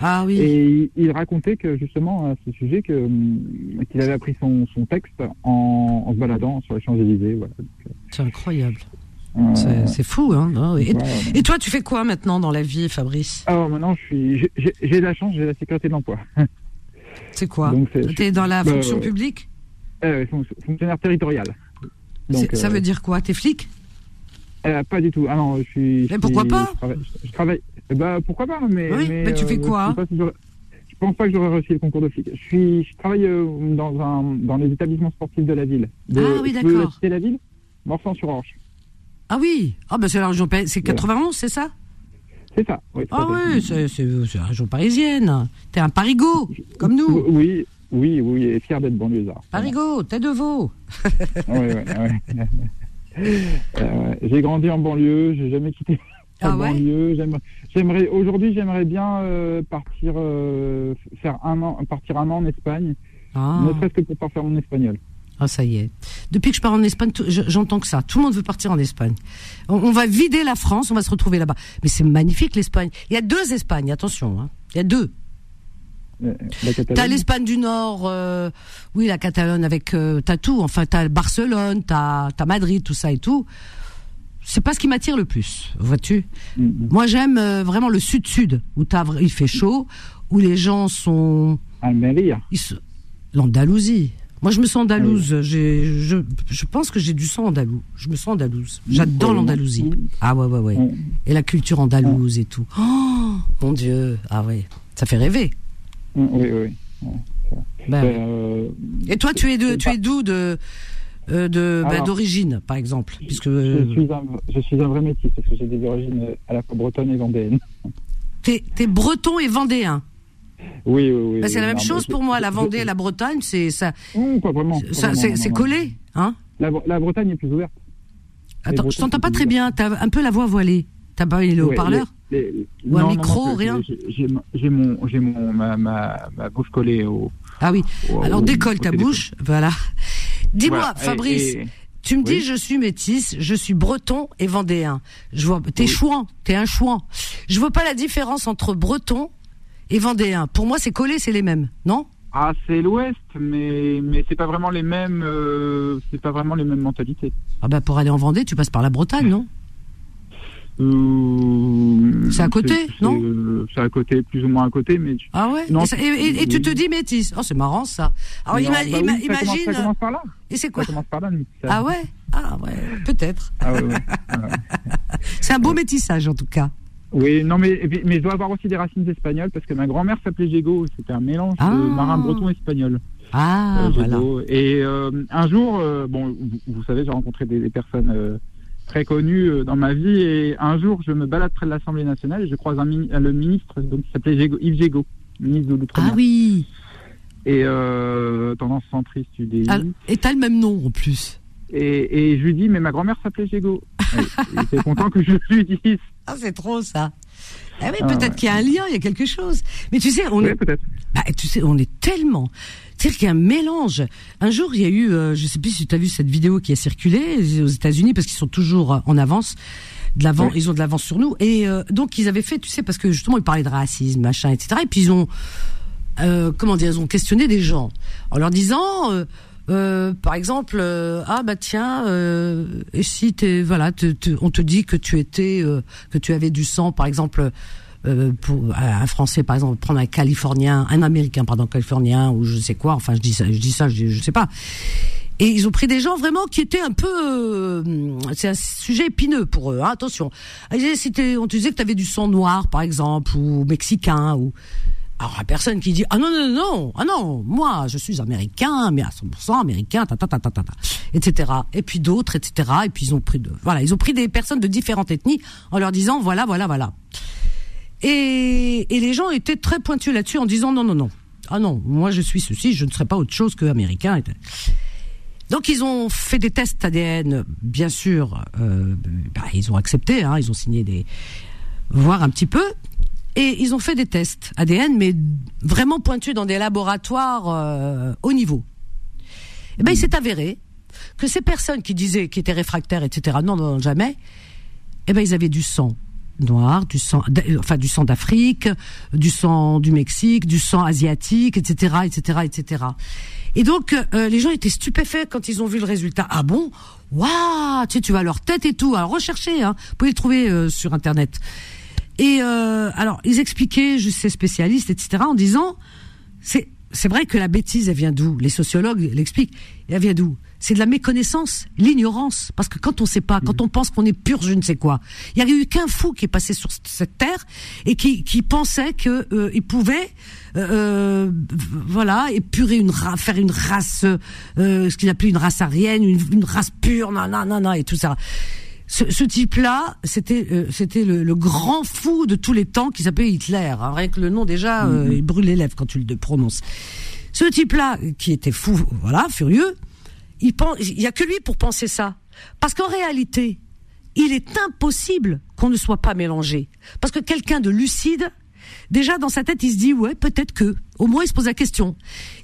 Ah oui. Et il, il racontait que justement à ce sujet que hum, qu'il avait appris son, son texte en, en se baladant sur les Champs Élysées. Voilà. C'est incroyable. Euh, C'est, fou, hein. non, et, voilà. et toi, tu fais quoi maintenant dans la vie, Fabrice? Alors maintenant, je suis, j'ai- la chance, j'ai la sécurité de l'emploi. C'est quoi? C'est- T'es dans la bah, fonction euh, publique? Euh, fon- fonctionnaire territorial. Donc, Ça euh, veut dire quoi? T'es flic? Euh, pas du tout. Ah non, je suis. je Mais pourquoi suis- pas je travaille, je travaille- eh ben, pourquoi pas Mais. Oui, mais tu fais quoi je, sais pas si j'aurais- je pense pas que j'aurais réussi le concours de flic. Je suis, je travaille euh, dans un, dans les établissements sportifs de la ville. De, Ah oui, d'accord. citer la ville Morsan-sur-Orge. Ah oui Ah ben c'est la région c'est 91, c'est ça? C'est ça. Oui, Ah oui, c'est, la région parisienne. T'es un parigot, comme nous. Oui, oui, oui, et fier d'être banlieusard. Parigot, tête de veau. Ouais, ouais, ouais. Euh, j'ai grandi en banlieue, j'ai jamais quitté la Ah ouais banlieue. J'aimerais, aujourd'hui, j'aimerais bien euh, partir euh, faire un an, partir un an en Espagne, Ah. ne serait-ce que pour pas faire mon espagnol. Ah, ça y est. Depuis que je pars en Espagne, j'entends que ça. Tout le monde veut partir en Espagne. On, on va vider la France, on va se retrouver là-bas. Mais c'est magnifique l'Espagne. Il y a deux Espagnes, attention. hein. Il y a deux. Euh. T'as l'Espagne du Nord, euh, oui, la Catalogne avec, euh, t'as tout. Enfin, t'as Barcelone, t'as, t'as Madrid, tout ça et tout. C'est pas ce qui m'attire le plus, vois-tu. Mm, mm. Moi, j'aime euh, vraiment le sud-sud, où vra- il fait chaud, où les gens sont, Almeria. l'Andalousie. Moi, je me sens andalouse. Je, je pense que j'ai du sang andalou. Je me sens andalouse. J'adore l'Andalousie. Ah ouais, ouais, ouais. Ouais. Et la culture andalouse et tout. Oh, mon Dieu. Ah ouais. Ça fait rêver. Mm, Oui, oui. oui. Ben. Euh, Et toi, tu es de, tu es d'où de, euh, bah, d'origine, par exemple, puisque je, euh, suis un, je suis un vrai métis parce que j'ai des origines à la fois bretonnes et vendéennes. t'es, breton et vendéen. Oui, oui, oui. Bah, c'est oui, la même non, chose pour moi. La Vendée et la Bretagne, c'est ça, Non, pas vraiment. pas vraiment, c'est, collé, hein? La, la Bretagne est plus ouverte. Attends, je t'entends pas très bien. T'as un peu la voix voilée. T'as pas les haut-parleurs Ou un non, micro, non, rien j'ai- mon, j'ai mon, ma, ma, ma bouche collée au. Ah oui. au- Alors au- décolle ta bouche, voilà. Dis-moi, Voilà, Fabrice, et- tu me dis oui. je suis métisse, je suis breton et vendéen. Je vois, t'es Oui. chouan, t'es un chouan. Je vois pas la différence entre breton et vendéen. Pour moi, c'est collé, c'est les mêmes, non? Ah, c'est l'Ouest, mais mais c'est pas vraiment les mêmes, euh, c'est pas vraiment les mêmes mentalités. Ah bah pour aller en Vendée, tu passes par la Bretagne, non? Euh, C'est à côté, non euh, C'est à côté, plus ou moins à côté, mais. tu- Ah ouais Non, et, ça- et- et- et tu te dis métisse. Oh, c'est marrant ça. Alors Non, ima- bah ima- ça commence- imagine. Ça commence par là. Et c'est Ça quoi commence par là. mais ça- Ah ouais Ah ouais, peut-être. Ah ouais, ouais. Voilà. C'est un beau métissage en tout cas. Oui, non, mais, mais je dois avoir aussi des racines espagnoles parce que ma grand-mère s'appelait Jego. C'était un mélange Ah. de marin breton espagnol. Ah euh, voilà. Et euh, un jour, bon, vous, vous savez, j'ai rencontré des, des personnes très connues euh, dans ma vie. Et un jour, je me balade près de l'Assemblée nationale et je croise un euh, le ministre, donc qui s'appelait Yves Jego, ministre de l'Outre-mer. Ah oui. et euh, tendance centriste UDI. Ah, et t'as le même nom en plus. Et, et je lui dis, mais ma grand-mère s'appelait Gégo. il était content que je lui dise. Ah, c'est trop ça. Ah oui, Ah, peut-être ouais. qu'il y a un lien, il y a quelque chose. Mais tu sais, on Ouais, est, bah, tu sais, on est tellement. C'est-à-dire qu'il y a un mélange. Un jour, il y a eu, euh, je sais plus si tu as vu cette vidéo qui a circulé aux États-Unis parce qu'ils sont toujours euh, en avance. De l'avant, Ouais. ils ont de l'avance sur nous. Et euh, donc, ils avaient fait, tu sais, parce que justement, ils parlaient de racisme, machin, etc. Et puis, ils ont, euh, comment dire, ils ont questionné des gens en leur disant, euh, euh, par exemple, euh, ah bah tiens, euh, et si t'es, voilà, te- te- on te dit que tu étais, euh, que tu avais du sang, par exemple. Euh, pour un Français, par exemple, prendre un Californien, un Américain, pardon, Californien ou je sais quoi. Enfin, je dis ça, je dis ça, je, je sais pas. Et ils ont pris des gens vraiment qui étaient un peu, euh, c'est un sujet épineux pour eux. hein, attention. Si on te disait que tu avais du sang noir, par exemple, ou mexicain, ou alors la personne qui dit ah non non non ah non moi je suis américain mais à 100% américain ta ta ta ta, ta etc et puis d'autres etc et puis ils ont pris de voilà ils ont pris des personnes de différentes ethnies en leur disant voilà voilà voilà et, les gens étaient très pointus là-dessus en disant non non non ah non moi je suis ceci je ne serai pas autre chose que américain donc ils ont fait des tests ADN bien sûr euh, bah, ils ont accepté hein, ils ont signé des voir un petit peu et ils ont fait des tests ADN, mais vraiment pointus dans des laboratoires euh, haut niveau. Et ben, il s'est avéré que ces personnes qui disaient, qui étaient réfractaires, etc., non, non, jamais, eh ben, ils avaient du sang noir, du sang, euh, enfin, du sang d'Afrique, du sang du Mexique, du sang asiatique, etc., etc., etc. Et donc, euh, les gens étaient stupéfaits quand ils ont vu le résultat. Ah bon? Waouh Tu sais, tu vas leur tête et tout. Alors, recherchez, hein. Vous pouvez le trouver euh, sur Internet. Et euh, alors, ils expliquaient, juste ces spécialistes, etc., en disant, c'est c'est vrai que la bêtise, elle vient d'où? Les sociologues l'expliquent. Elle vient d'où? C'est de la méconnaissance, l'ignorance. Parce que quand on sait pas, quand on pense qu'on est pur, je ne sais quoi, il n'y a eu qu'un fou qui est passé sur cette terre et qui, qui pensait que euh, il pouvait, euh, voilà, épurer une ra- faire une race, euh, ce qu'il appelait une race aryenne, une, une race pure, non, non, non, non, et tout ça. Ce, ce type-là, c'était euh, c'était le, le grand fou de tous les temps qui s'appelait Hitler. Hein. Rien que le nom déjà, euh, il brûle les lèvres quand tu le prononces. Ce type-là, qui était fou, voilà, furieux, il pense, il y a que lui pour penser ça, parce qu'en réalité, il est impossible qu'on ne soit pas mélangé, parce que quelqu'un de lucide, déjà dans sa tête, il se dit ouais, peut-être que. Au moins, il se pose la question.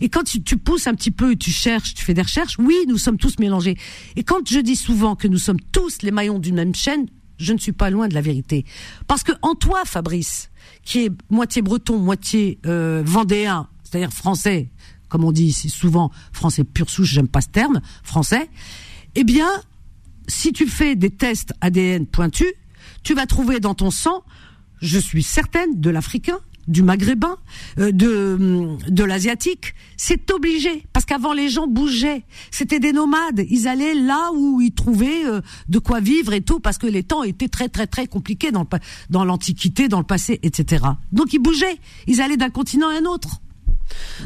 Et quand tu, pousses un petit peu tu cherches, tu fais des recherches, oui, nous sommes tous mélangés. Et quand je dis souvent que nous sommes tous les maillons d'une même chaîne, je ne suis pas loin de la vérité. Parce que en toi, Fabrice, qui est moitié breton, moitié euh, vendéen, c'est-à-dire français, comme on dit ici souvent, français pur souche, j'aime pas ce terme, français, eh bien, si tu fais des tests ADN pointus, tu vas trouver dans ton sang, je suis certaine, de l'africain, du maghrébin, euh, de de l'asiatique, c'est obligé parce qu'avant les gens bougeaient, c'était des nomades, ils allaient là où ils trouvaient euh, de quoi vivre et tout parce que les temps étaient très très très compliqués dans dans l'antiquité, dans le passé, etc. Donc ils bougeaient, ils allaient d'un continent à un autre.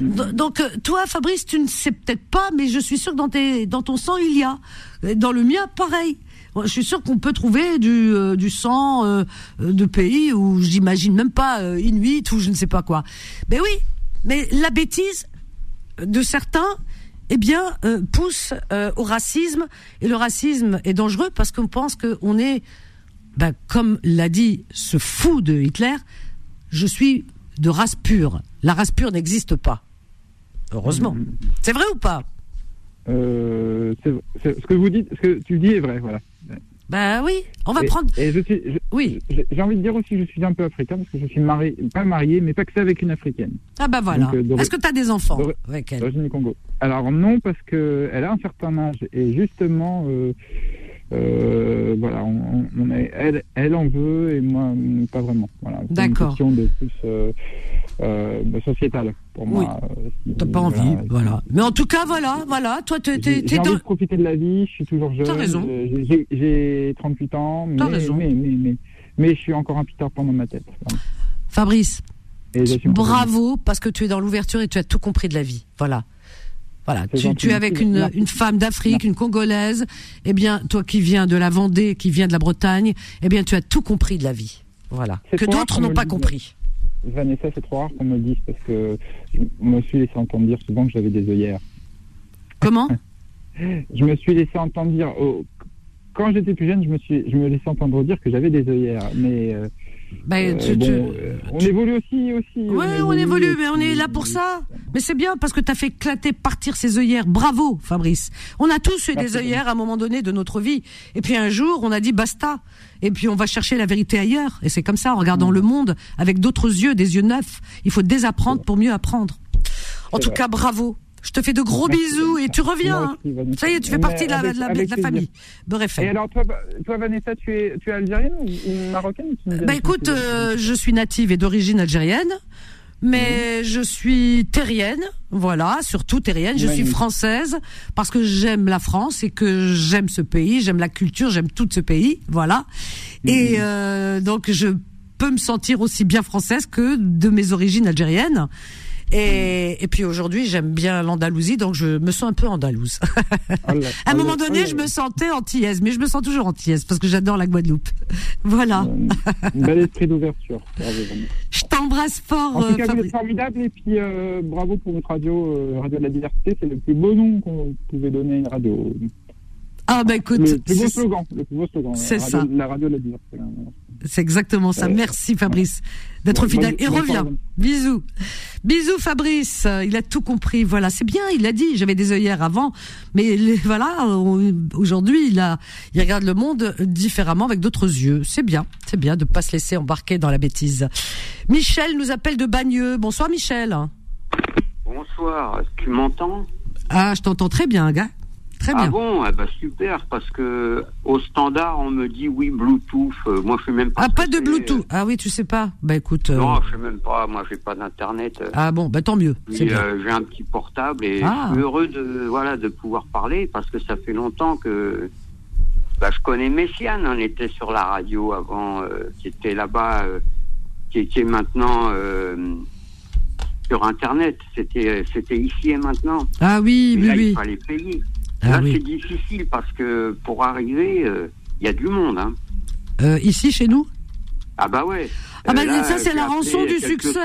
Do- Donc euh, toi, Fabrice, tu ne sais peut-être pas, mais je suis sûr que dans, tes, dans ton sang il y a. Dans le mien, pareil. Je suis sûr qu'on peut trouver du, euh, du sang euh, euh, de pays où j'imagine même pas euh, Inuit ou je ne sais pas quoi. Mais oui, mais la bêtise de certains, eh bien, pousse au racisme. Et le racisme est dangereux parce qu'on pense qu'on est, ben, comme l'a dit ce fou de Hitler, je suis de race pure. La race pure n'existe pas. Heureusement. C'est vrai ou pas? Euh, ce que vous dites, ce que tu dis est vrai, voilà. Ben oui, on va et, prendre. Et je suis, je- Oui. j'ai envie de dire aussi que je suis un peu africain parce que je suis marié, pas marié, mais pas que ça avec une africaine. Ah ben voilà. Euh, Est-ce que tu as des enfants avec elle d'origine du Congo? Alors non, parce que elle a un certain âge et justement, euh, euh, voilà, on, on est, elle, elle en veut et moi pas vraiment. Voilà. Une D'accord. question de plus euh, euh, sociétale pour moi. euh, si- T'as pas envie, voilà. Mais en tout cas, voilà, voilà. Toi, t'es, J'ai envie dans- de profiter de la vie, je suis toujours jeune. T'as raison. euh, J'ai j'ai 38 ans, mais, raison. mais, mais, mais, mais je suis encore un Peter Pan dans ma tête. Voilà. Fabrice, bravo parce que tu es dans l'ouverture et tu as tout compris de la vie. Voilà. Voilà, tu, es avec une, femme d'Afrique, une Congolaise. Eh bien, toi qui viens de la Vendée, qui viens de la Bretagne, eh bien, tu as tout compris de la vie. Voilà. Que d'autres n'ont pas compris. Vanessa, c'est trop rare qu'on me le dise parce que je me suis laissé entendre dire souvent que j'avais des œillères. Comment? Je me suis laissé entendre dire, oh, quand j'étais plus jeune, je me suis, je me laissais entendre dire que j'avais des œillères. Mais euh, Ben, euh, tu- bon, tu- euh, on évolue aussi, aussi. Oui, on évolue, mais on est là pour ça. Mais c'est bien parce que tu as fait éclater, partir ces œillères. Bravo, Fabrice. On a tous eu des œillères à un moment donné de notre vie. Et puis un jour, on a dit basta. Et puis on va chercher la vérité ailleurs. Et c'est comme ça, en regardant le monde avec d'autres yeux, des yeux neufs. Il faut désapprendre pour mieux apprendre. En tout vrai. cas, bravo. Je te fais de gros Merci, bisous et tu reviens. Hein. aussi. Ça y est, tu fais partie de la, avec- de la- de avec la plaisir. famille. Beurre Et alors, toi, toi, Vanessa, tu es, tu es algérienne ou, marocaine Bah écoute, euh, je suis native et d'origine algérienne, mais je suis terrienne, voilà, surtout terrienne. Je suis française parce que j'aime la France et que j'aime ce pays, j'aime la culture, j'aime tout ce pays, voilà. Et euh, donc je peux me sentir aussi bien française que de mes origines algériennes. Et, et puis aujourd'hui, j'aime bien l'Andalousie, donc je me sens un peu andalouse. Là- À un oh moment donné, oh je me sentais antillaise, mais je me sens toujours antillaise parce que j'adore la Guadeloupe. Voilà. Euh, Bel esprit d'ouverture. Je t'embrasse fort, En euh, tout cas, vous êtes formidable et puis euh, bravo pour votre radio, euh, Radio de la Diversité. C'est le plus beau nom qu'on pouvait donner à une radio. Ah bah écoute, Le plus beau c'est- slogan. Le plus beau slogan. c'est ça. La radio de la Diversité. C'est exactement ça. Merci Fabrice d'être bon- fidèle. Et reviens. Bisous. Bisous Fabrice. Il a tout compris. Voilà, c'est bien. Il a dit. J'avais des œillères avant, mais les- voilà. Aujourd'hui, il a, il regarde le monde différemment avec d'autres yeux. C'est bien. C'est bien de pas se laisser embarquer dans la bêtise. Michel nous appelle de Bagneux. Bonsoir Michel. Bonsoir, tu m'entends? Ah, je t'entends très bien, gars. Très Ah bien. bon eh ben, Super, parce que au standard, on me dit oui, Bluetooth. Euh, moi, je sais même pas. Ah, pas de. Bluetooth. Ah oui, tu sais pas. Bah écoute. euh, Non, je sais même pas. Moi, j'ai pas d'internet. Euh, Ah bon, bah tant mieux. Euh, j'ai un petit portable et Ah. je suis heureux de voilà de pouvoir parler parce que ça fait longtemps que bah, je connais Messiane. On était sur la radio avant, euh, qui était là-bas, euh, qui, qui est maintenant euh, sur Internet. C'était c'était ici et maintenant. Ah oui, Et oui, là, il oui. fallait payer. Ah là, oui. c'est difficile parce que pour arriver, euh, il y a du monde. Hein. Euh, ici, chez nous? Ah bah ouais. Ah bah Euh, là, ça, c'est la rançon du succès.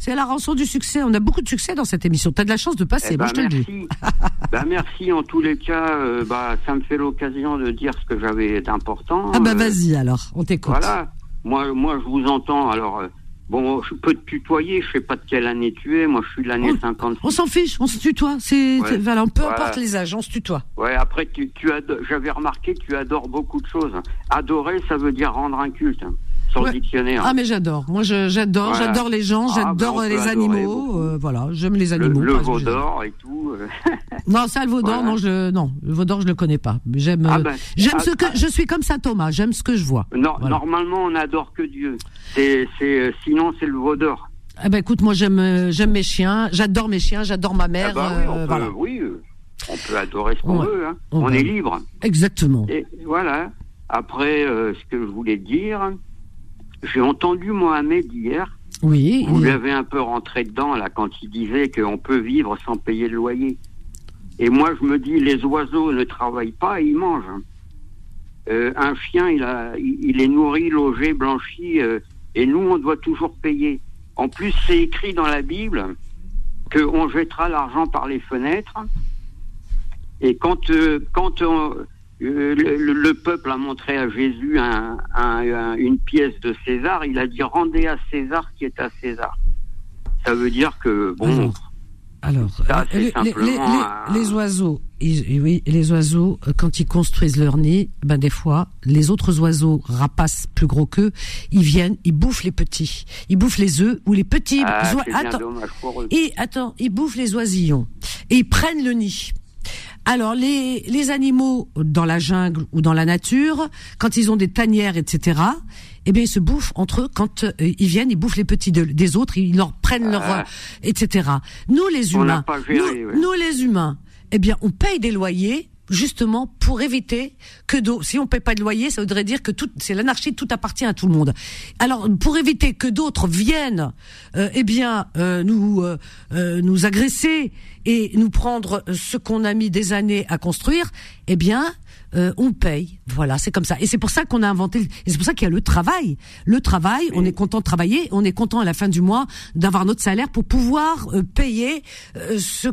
C'est la rançon du succès. On a beaucoup de succès dans cette émission. T'as de la chance de passer, Eh moi ben, je te le dis. merci. bah merci en tous les cas. euh, bah ça me fait l'occasion de dire ce que j'avais d'important. Ah bah Euh, vas-y alors, on t'écoute. Voilà. Moi, moi, je vous entends. Alors, bon, je peux te tutoyer. Je sais pas de quelle année tu es. Moi, je suis de l'année On- 56. On s'en fiche, on se tutoie. C'est, Ouais. voilà, peu importe les âges, on se tutoie. Ouais. Après, tu, tu j'avais remarqué que tu adores beaucoup de choses. Adorer, ça veut dire rendre un culte sur Ouais. le dictionnaire. Ah mais j'adore. Moi j'adore, Voilà. j'adore les gens, Ah, j'adore on peut les animaux. euh, voilà, j'aime les le animaux. le veau d'or et tout. euh. Non, ça le veau d'or, Voilà. non, je, non, le veau d'or je le connais pas. J'aime, Ah euh, ben, j'aime ah, ce que, je suis comme ça Thomas. J'aime ce que je vois. Non, Voilà. Normalement, on n'adore que Dieu. C'est, c'est, sinon, c'est le veau d'or. Eh ben écoute, moi j'aime, j'aime mes chiens, j'adore mes chiens, j'adore ma mère. Ah bah oui, on peut, voilà. oui, on peut adorer ce qu'on Ouais. veut. hein. On est libre. Exactement. Et voilà. Après, euh, ce que je voulais dire, j'ai entendu Mohamed hier. Oui. Vous il- lui avez un peu rentré dedans là quand il disait qu'on peut vivre sans payer le loyer. Et moi, je me dis, les oiseaux ne travaillent pas, ils mangent. Euh, un chien, il, a, il, est nourri, logé, blanchi, euh, et nous, on doit toujours payer. En plus, c'est écrit dans la Bible qu'on jettera l'argent par les fenêtres. Et quand, euh, quand on- le, le- le peuple a montré à Jésus un- un- un- une pièce de César, il a dit rendez à César qui est à César. Ça veut dire que bon, Alors, alors Ça, euh, les, les- simplement les- un- les oiseaux, ils- oui, les oiseaux, euh, quand ils construisent leur nid, ben des fois, les autres oiseaux rapaces plus gros qu'eux, ils viennent, ils bouffent les petits, ils bouffent les œufs ou les petits. ah, attends, et attends, ils bouffent les oisillons et ils prennent le nid. Alors les, les animaux dans la jungle ou dans la nature, quand ils ont des tanières, etc., eh bien ils se bouffent entre eux quand euh, ils viennent, ils bouffent les petits de- des autres, ils leur prennent leur, Ah. euh, etc. Nous les On humains, pas géré, nous, ouais. nous, les humains, eh bien on paye des loyers justement pour éviter que si on paie pas de loyer, ça voudrait dire que tout c'est l'anarchie, tout appartient à tout le monde. Alors pour éviter que d'autres viennent, euh, eh bien euh, nous euh, euh, nous agresser et nous prendre ce qu'on a mis des années à construire, eh bien euh, on paye. Voilà, c'est comme ça. Et c'est pour ça qu'on a inventé. Et c'est pour ça qu'il y a le travail. Le travail, on est content de travailler, on est content à la fin du mois d'avoir notre salaire pour pouvoir euh, payer ce,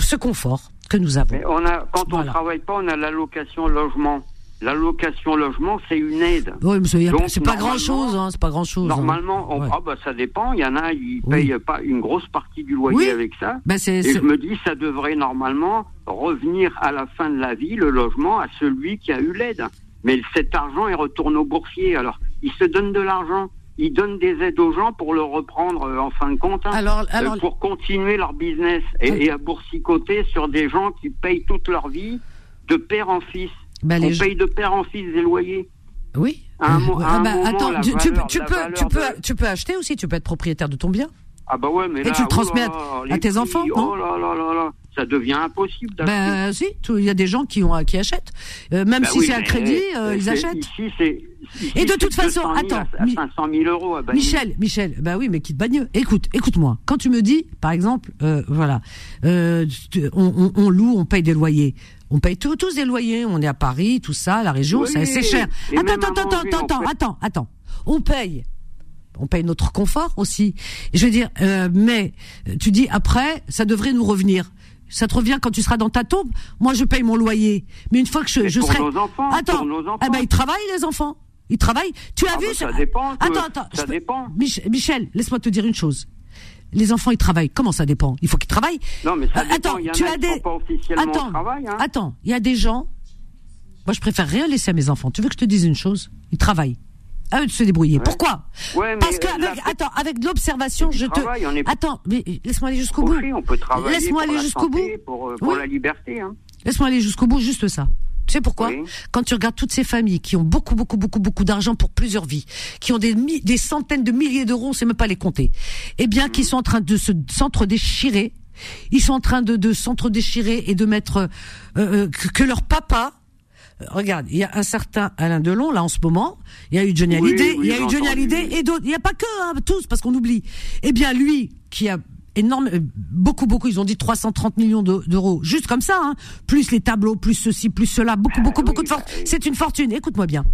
ce confort que nous avons. Mais on a, quand on travaille pas, on a l'allocation logement. L'allocation logement, c'est une aide. Oui, mais c'est pas normalement- grand chose, hein, c'est pas grand chose. Normalement, on, ah bah, ça dépend. Il y en a, ils payent pas une grosse partie du loyer Oui. avec ça. C'est- Et je me dis, ça devrait normalement revenir à la fin de la vie, le logement, à celui qui a eu l'aide. Mais cet argent, il retourne au boursier. Alors, ils se donnent de l'argent. Ils donnent des aides aux gens pour le reprendre euh, en fin de compte, hein, Alors- euh, alors- pour continuer leur business et, et à boursicoter sur des gens qui payent toute leur vie de père en fils. Bah, On gens- paye de père en fils des loyers. Oui. À un, mo- à Ah un bah, moment, attends, la tu, valeur- peux, tu peux, de- tu peux acheter aussi. Tu peux être propriétaire de ton bien. Ah bah ouais, mais Et là, tu le oh transmets à- là, à les tes enfants, non Oh là là là là, ça devient impossible d'acheter. Ben si, il y a des gens qui ont qui achètent, Euh, même Bah si oui, c'est à crédit, euh, euh, ils achètent. Ici, c'est. ici, Et de toute façon, 200 000 attends, à, à Mi- 500 000 euros à. Michel, Michel, bah oui, mais quitte bagneux. Écoute, écoute-moi. Quand tu me dis, par exemple, euh, voilà, on, on- on loue, on paye des loyers. On paye tous, tous des loyers. On est à Paris, tout ça, la région, Oui, c'est c'est cher. Attends, attends, attends, attends, en attends, attends, attends. On paye. On paye notre confort aussi. Je veux dire, euh, mais tu dis après, ça devrait nous revenir. Ça te revient quand tu seras dans ta tombe. Moi, je paye mon loyer. Mais une fois que je, je pour serai, nos enfants, attends, pour nos enfants. eh ben ils travaillent les enfants. Ils travaillent. Tu as Ah vu bah, ça dépend, Attends, attends. ça je dépend. Mich- Michel, laisse-moi te dire une chose. Les enfants, ils travaillent. Comment ça dépend? Il faut qu'ils travaillent. Non, mais ça Euh, dépend. Attends, Il y en tu as des. pas officiellement au attends, travail, hein. attends. Il y a des gens. Moi, je préfère rien laisser à mes enfants. Tu veux que je te dise une chose? Ils travaillent. À eux de se débrouiller. Pourquoi Ouais, mais Parce que avec, la- attends, avec de l'observation, je te. est- Attends, mais laisse-moi aller jusqu'au bout. Embauché, On peut travailler Laisse-moi pour aller la jusqu'au bout. Pour, euh, pour Oui. la liberté. Hein. Laisse-moi aller jusqu'au bout, juste ça. Tu sais pourquoi Oui. Quand tu regardes toutes ces familles qui ont beaucoup, beaucoup, beaucoup, beaucoup d'argent pour plusieurs vies, qui ont des, des centaines de milliers d'euros, on sait même pas les compter, eh bien, qui sont en train de se s'entre-déchirer, ils sont en train de, de s'entre-déchirer et de mettre euh, euh, que, que leur papa. Euh, Regarde, il y a un certain Alain Delon là en ce moment. Il y a eu Johnny Hallyday, oui, il y a eu Johnny. Hallyday et d'autres. Il n'y a pas que hein, tous parce qu'on oublie. Eh bien, lui qui a énorme, euh, beaucoup, beaucoup. Ils ont dit 330 millions de- d'euros, juste comme ça, hein. Plus les tableaux, plus ceci, plus cela, beaucoup, beaucoup, beaucoup de force. C'est une fortune. Écoute-moi bien.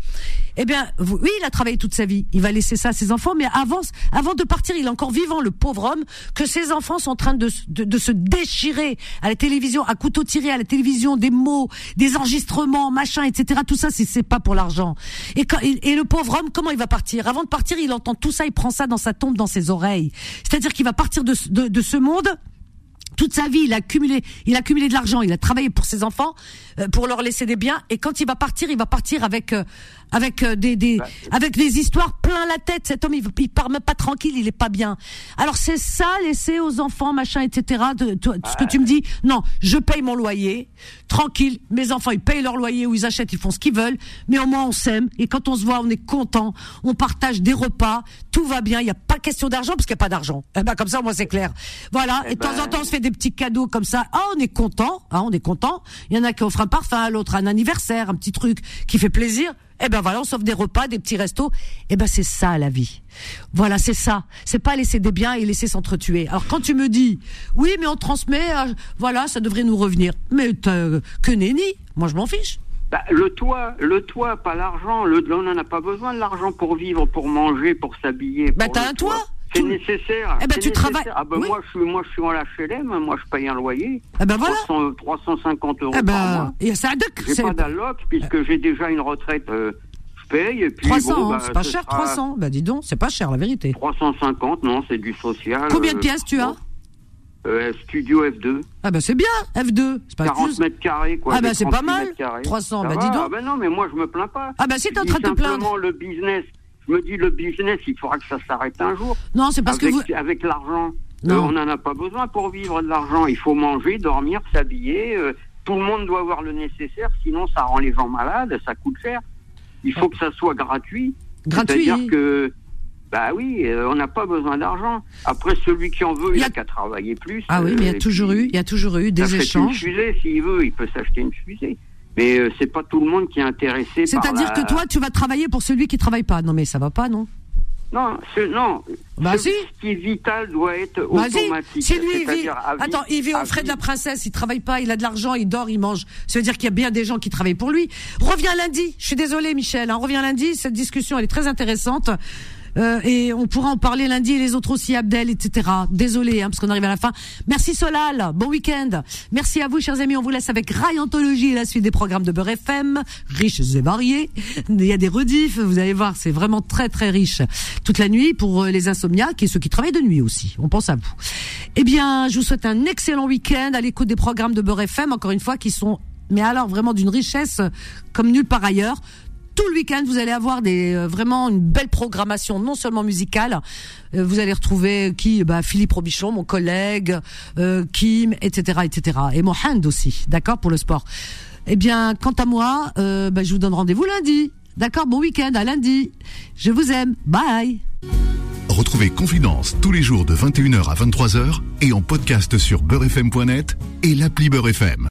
Eh bien, vous- oui, il a travaillé toute sa vie. Il va laisser ça à ses enfants, mais avant, avant de partir, il est encore vivant, le pauvre homme, que ses enfants sont en train de, de, de se déchirer à la télévision, à couteau tiré à la télévision, des mots, des enregistrements, machin, etc. Tout ça, c'est pas pour l'argent. Et, quand, et, et le pauvre homme, comment il va partir? Avant de partir, il entend tout ça, il prend ça dans sa tombe, dans ses oreilles. C'est-à-dire qu'il va partir de, de, ce monde toute sa vie, il a accumulé, il a accumulé de l'argent, il a travaillé pour ses enfants, euh, pour leur laisser des biens. Et quand il va partir, il va partir avec euh, avec euh, des, des avec des histoires plein la tête. Cet homme, il, il part même pas tranquille, il est pas bien. Alors c'est ça, laisser aux enfants, machin, etc. De, de- ce que tu me dis, non, je paye mon loyer, tranquille. Mes enfants, ils payent leur loyer ou ils achètent, ils font ce qu'ils veulent. Mais au moins on s'aime. Et quand on se voit, on est content. On partage des repas, tout va bien. Il y a pas question d'argent parce qu'il y a pas d'argent. Eh ben comme ça, moi c'est clair. Voilà. et de temps en temps, on se fait des petits cadeaux comme ça. Ah, on est content. Ah, on est content. Il y en a qui offrent un parfum l'autre, un anniversaire, un petit truc qui fait plaisir. Eh ben voilà, on s'offre des repas, des petits restos. Eh ben c'est ça la vie. Voilà, c'est ça. C'est pas laisser des biens et laisser s'entretuer. Alors quand tu me dis, oui, mais on transmet, euh, voilà, ça devrait nous revenir. Mais t'as- que nenni. Moi, je m'en fiche. Bah, le toit, le toit, pas l'argent. Le, on n'en a pas besoin de l'argent pour vivre, pour manger, pour s'habiller. Bah, t'as un toit. C'est nécessaire. Eh ben, tu nécessaire. travailles- Ah ben oui. moi je suis moi je suis en HLM, moi je paye un loyer. Eh ben voilà. 300, 350 euros Eh par ben, mois. et ça J'ai pas d'alloc puisque j'ai déjà une retraite. euh, je paye et puis 300, bon, hein, bah, c'est pas cher, sera 300. Bah dis donc, c'est pas cher, la vérité. 350, non, c'est du social. Combien de euh, pièces tu as euh, Studio F2. Ah bah c'est bien, F2. C'est pas 40 juste- mètres carrés, quoi. Ah bah, c'est 38 pas mal. mètres carrés. 300, Ça bah, va dis donc. Ah bah non, mais moi je me plains pas. Ah bah, si t'es en train de te plaindre. le business. Je me dis le business, il faudra que ça s'arrête un jour. Non, c'est parce que avec, vous- avec l'argent. Non. Euh, on n'en a pas besoin pour vivre de l'argent. Il faut manger, dormir, s'habiller. euh, tout le monde doit avoir le nécessaire, sinon ça rend les gens malades, ça coûte cher. Il faut que ça soit gratuit. Gratuit. C'est-à-dire que, bah oui, euh, on n'a pas besoin d'argent. Après, celui qui en veut, il a qu'à travailler plus. Ah oui, mais il y a toujours eu, il y a toujours eu des échanges. Une fusée, s'il veut, il peut s'acheter une fusée. Mais euh, c'est pas tout le monde qui est intéressé C'est-à-dire la- que toi, tu vas travailler pour celui qui travaille pas. Non, mais ça va pas, non Non, ce, non. Bah ce, si. ce qui est vital doit être Vas-y. automatique. Si lui, il vit, attends, il vit aux frais de la princesse, il travaille pas, il a de l'argent, il dort, il mange. Ça veut dire qu'il y a bien des gens qui travaillent pour lui. Reviens lundi. Je suis désolée, Michel. Hein, reviens lundi. Cette discussion, elle est très intéressante. Euh, et on pourra en parler lundi et les autres aussi, Abdel, etc. Désolé, hein, parce qu'on arrive à la fin. Merci Solal, bon week-end. Merci à vous, chers amis. On vous laisse avec Rai Anthologie et la suite des programmes de Beurre FM, riches et variés. Il y a des rediffs, vous allez voir, c'est vraiment très très riche. Toute la nuit pour euh, les insomniaques et ceux qui travaillent de nuit aussi. On pense à vous. Eh bien, je vous souhaite un excellent week-end à l'écoute des programmes de Beurre FM, encore une fois, qui sont, mais alors vraiment d'une richesse comme nulle part ailleurs tout le week-end, vous allez avoir des euh, vraiment une belle programmation, non seulement musicale. euh, vous allez retrouver qui? Bah, Philippe Robichon, mon collègue, euh, Kim, etc., etc. Et Mohand aussi, d'accord pour le sport. Eh bien, quant à moi, bah, je vous donne rendez-vous lundi. D'accord, bon week-end, à lundi. Je vous aime. Bye. Retrouvez Confidence tous les jours de 21h à 23h et en podcast sur beurrefm.net et l'appli Beurre FM.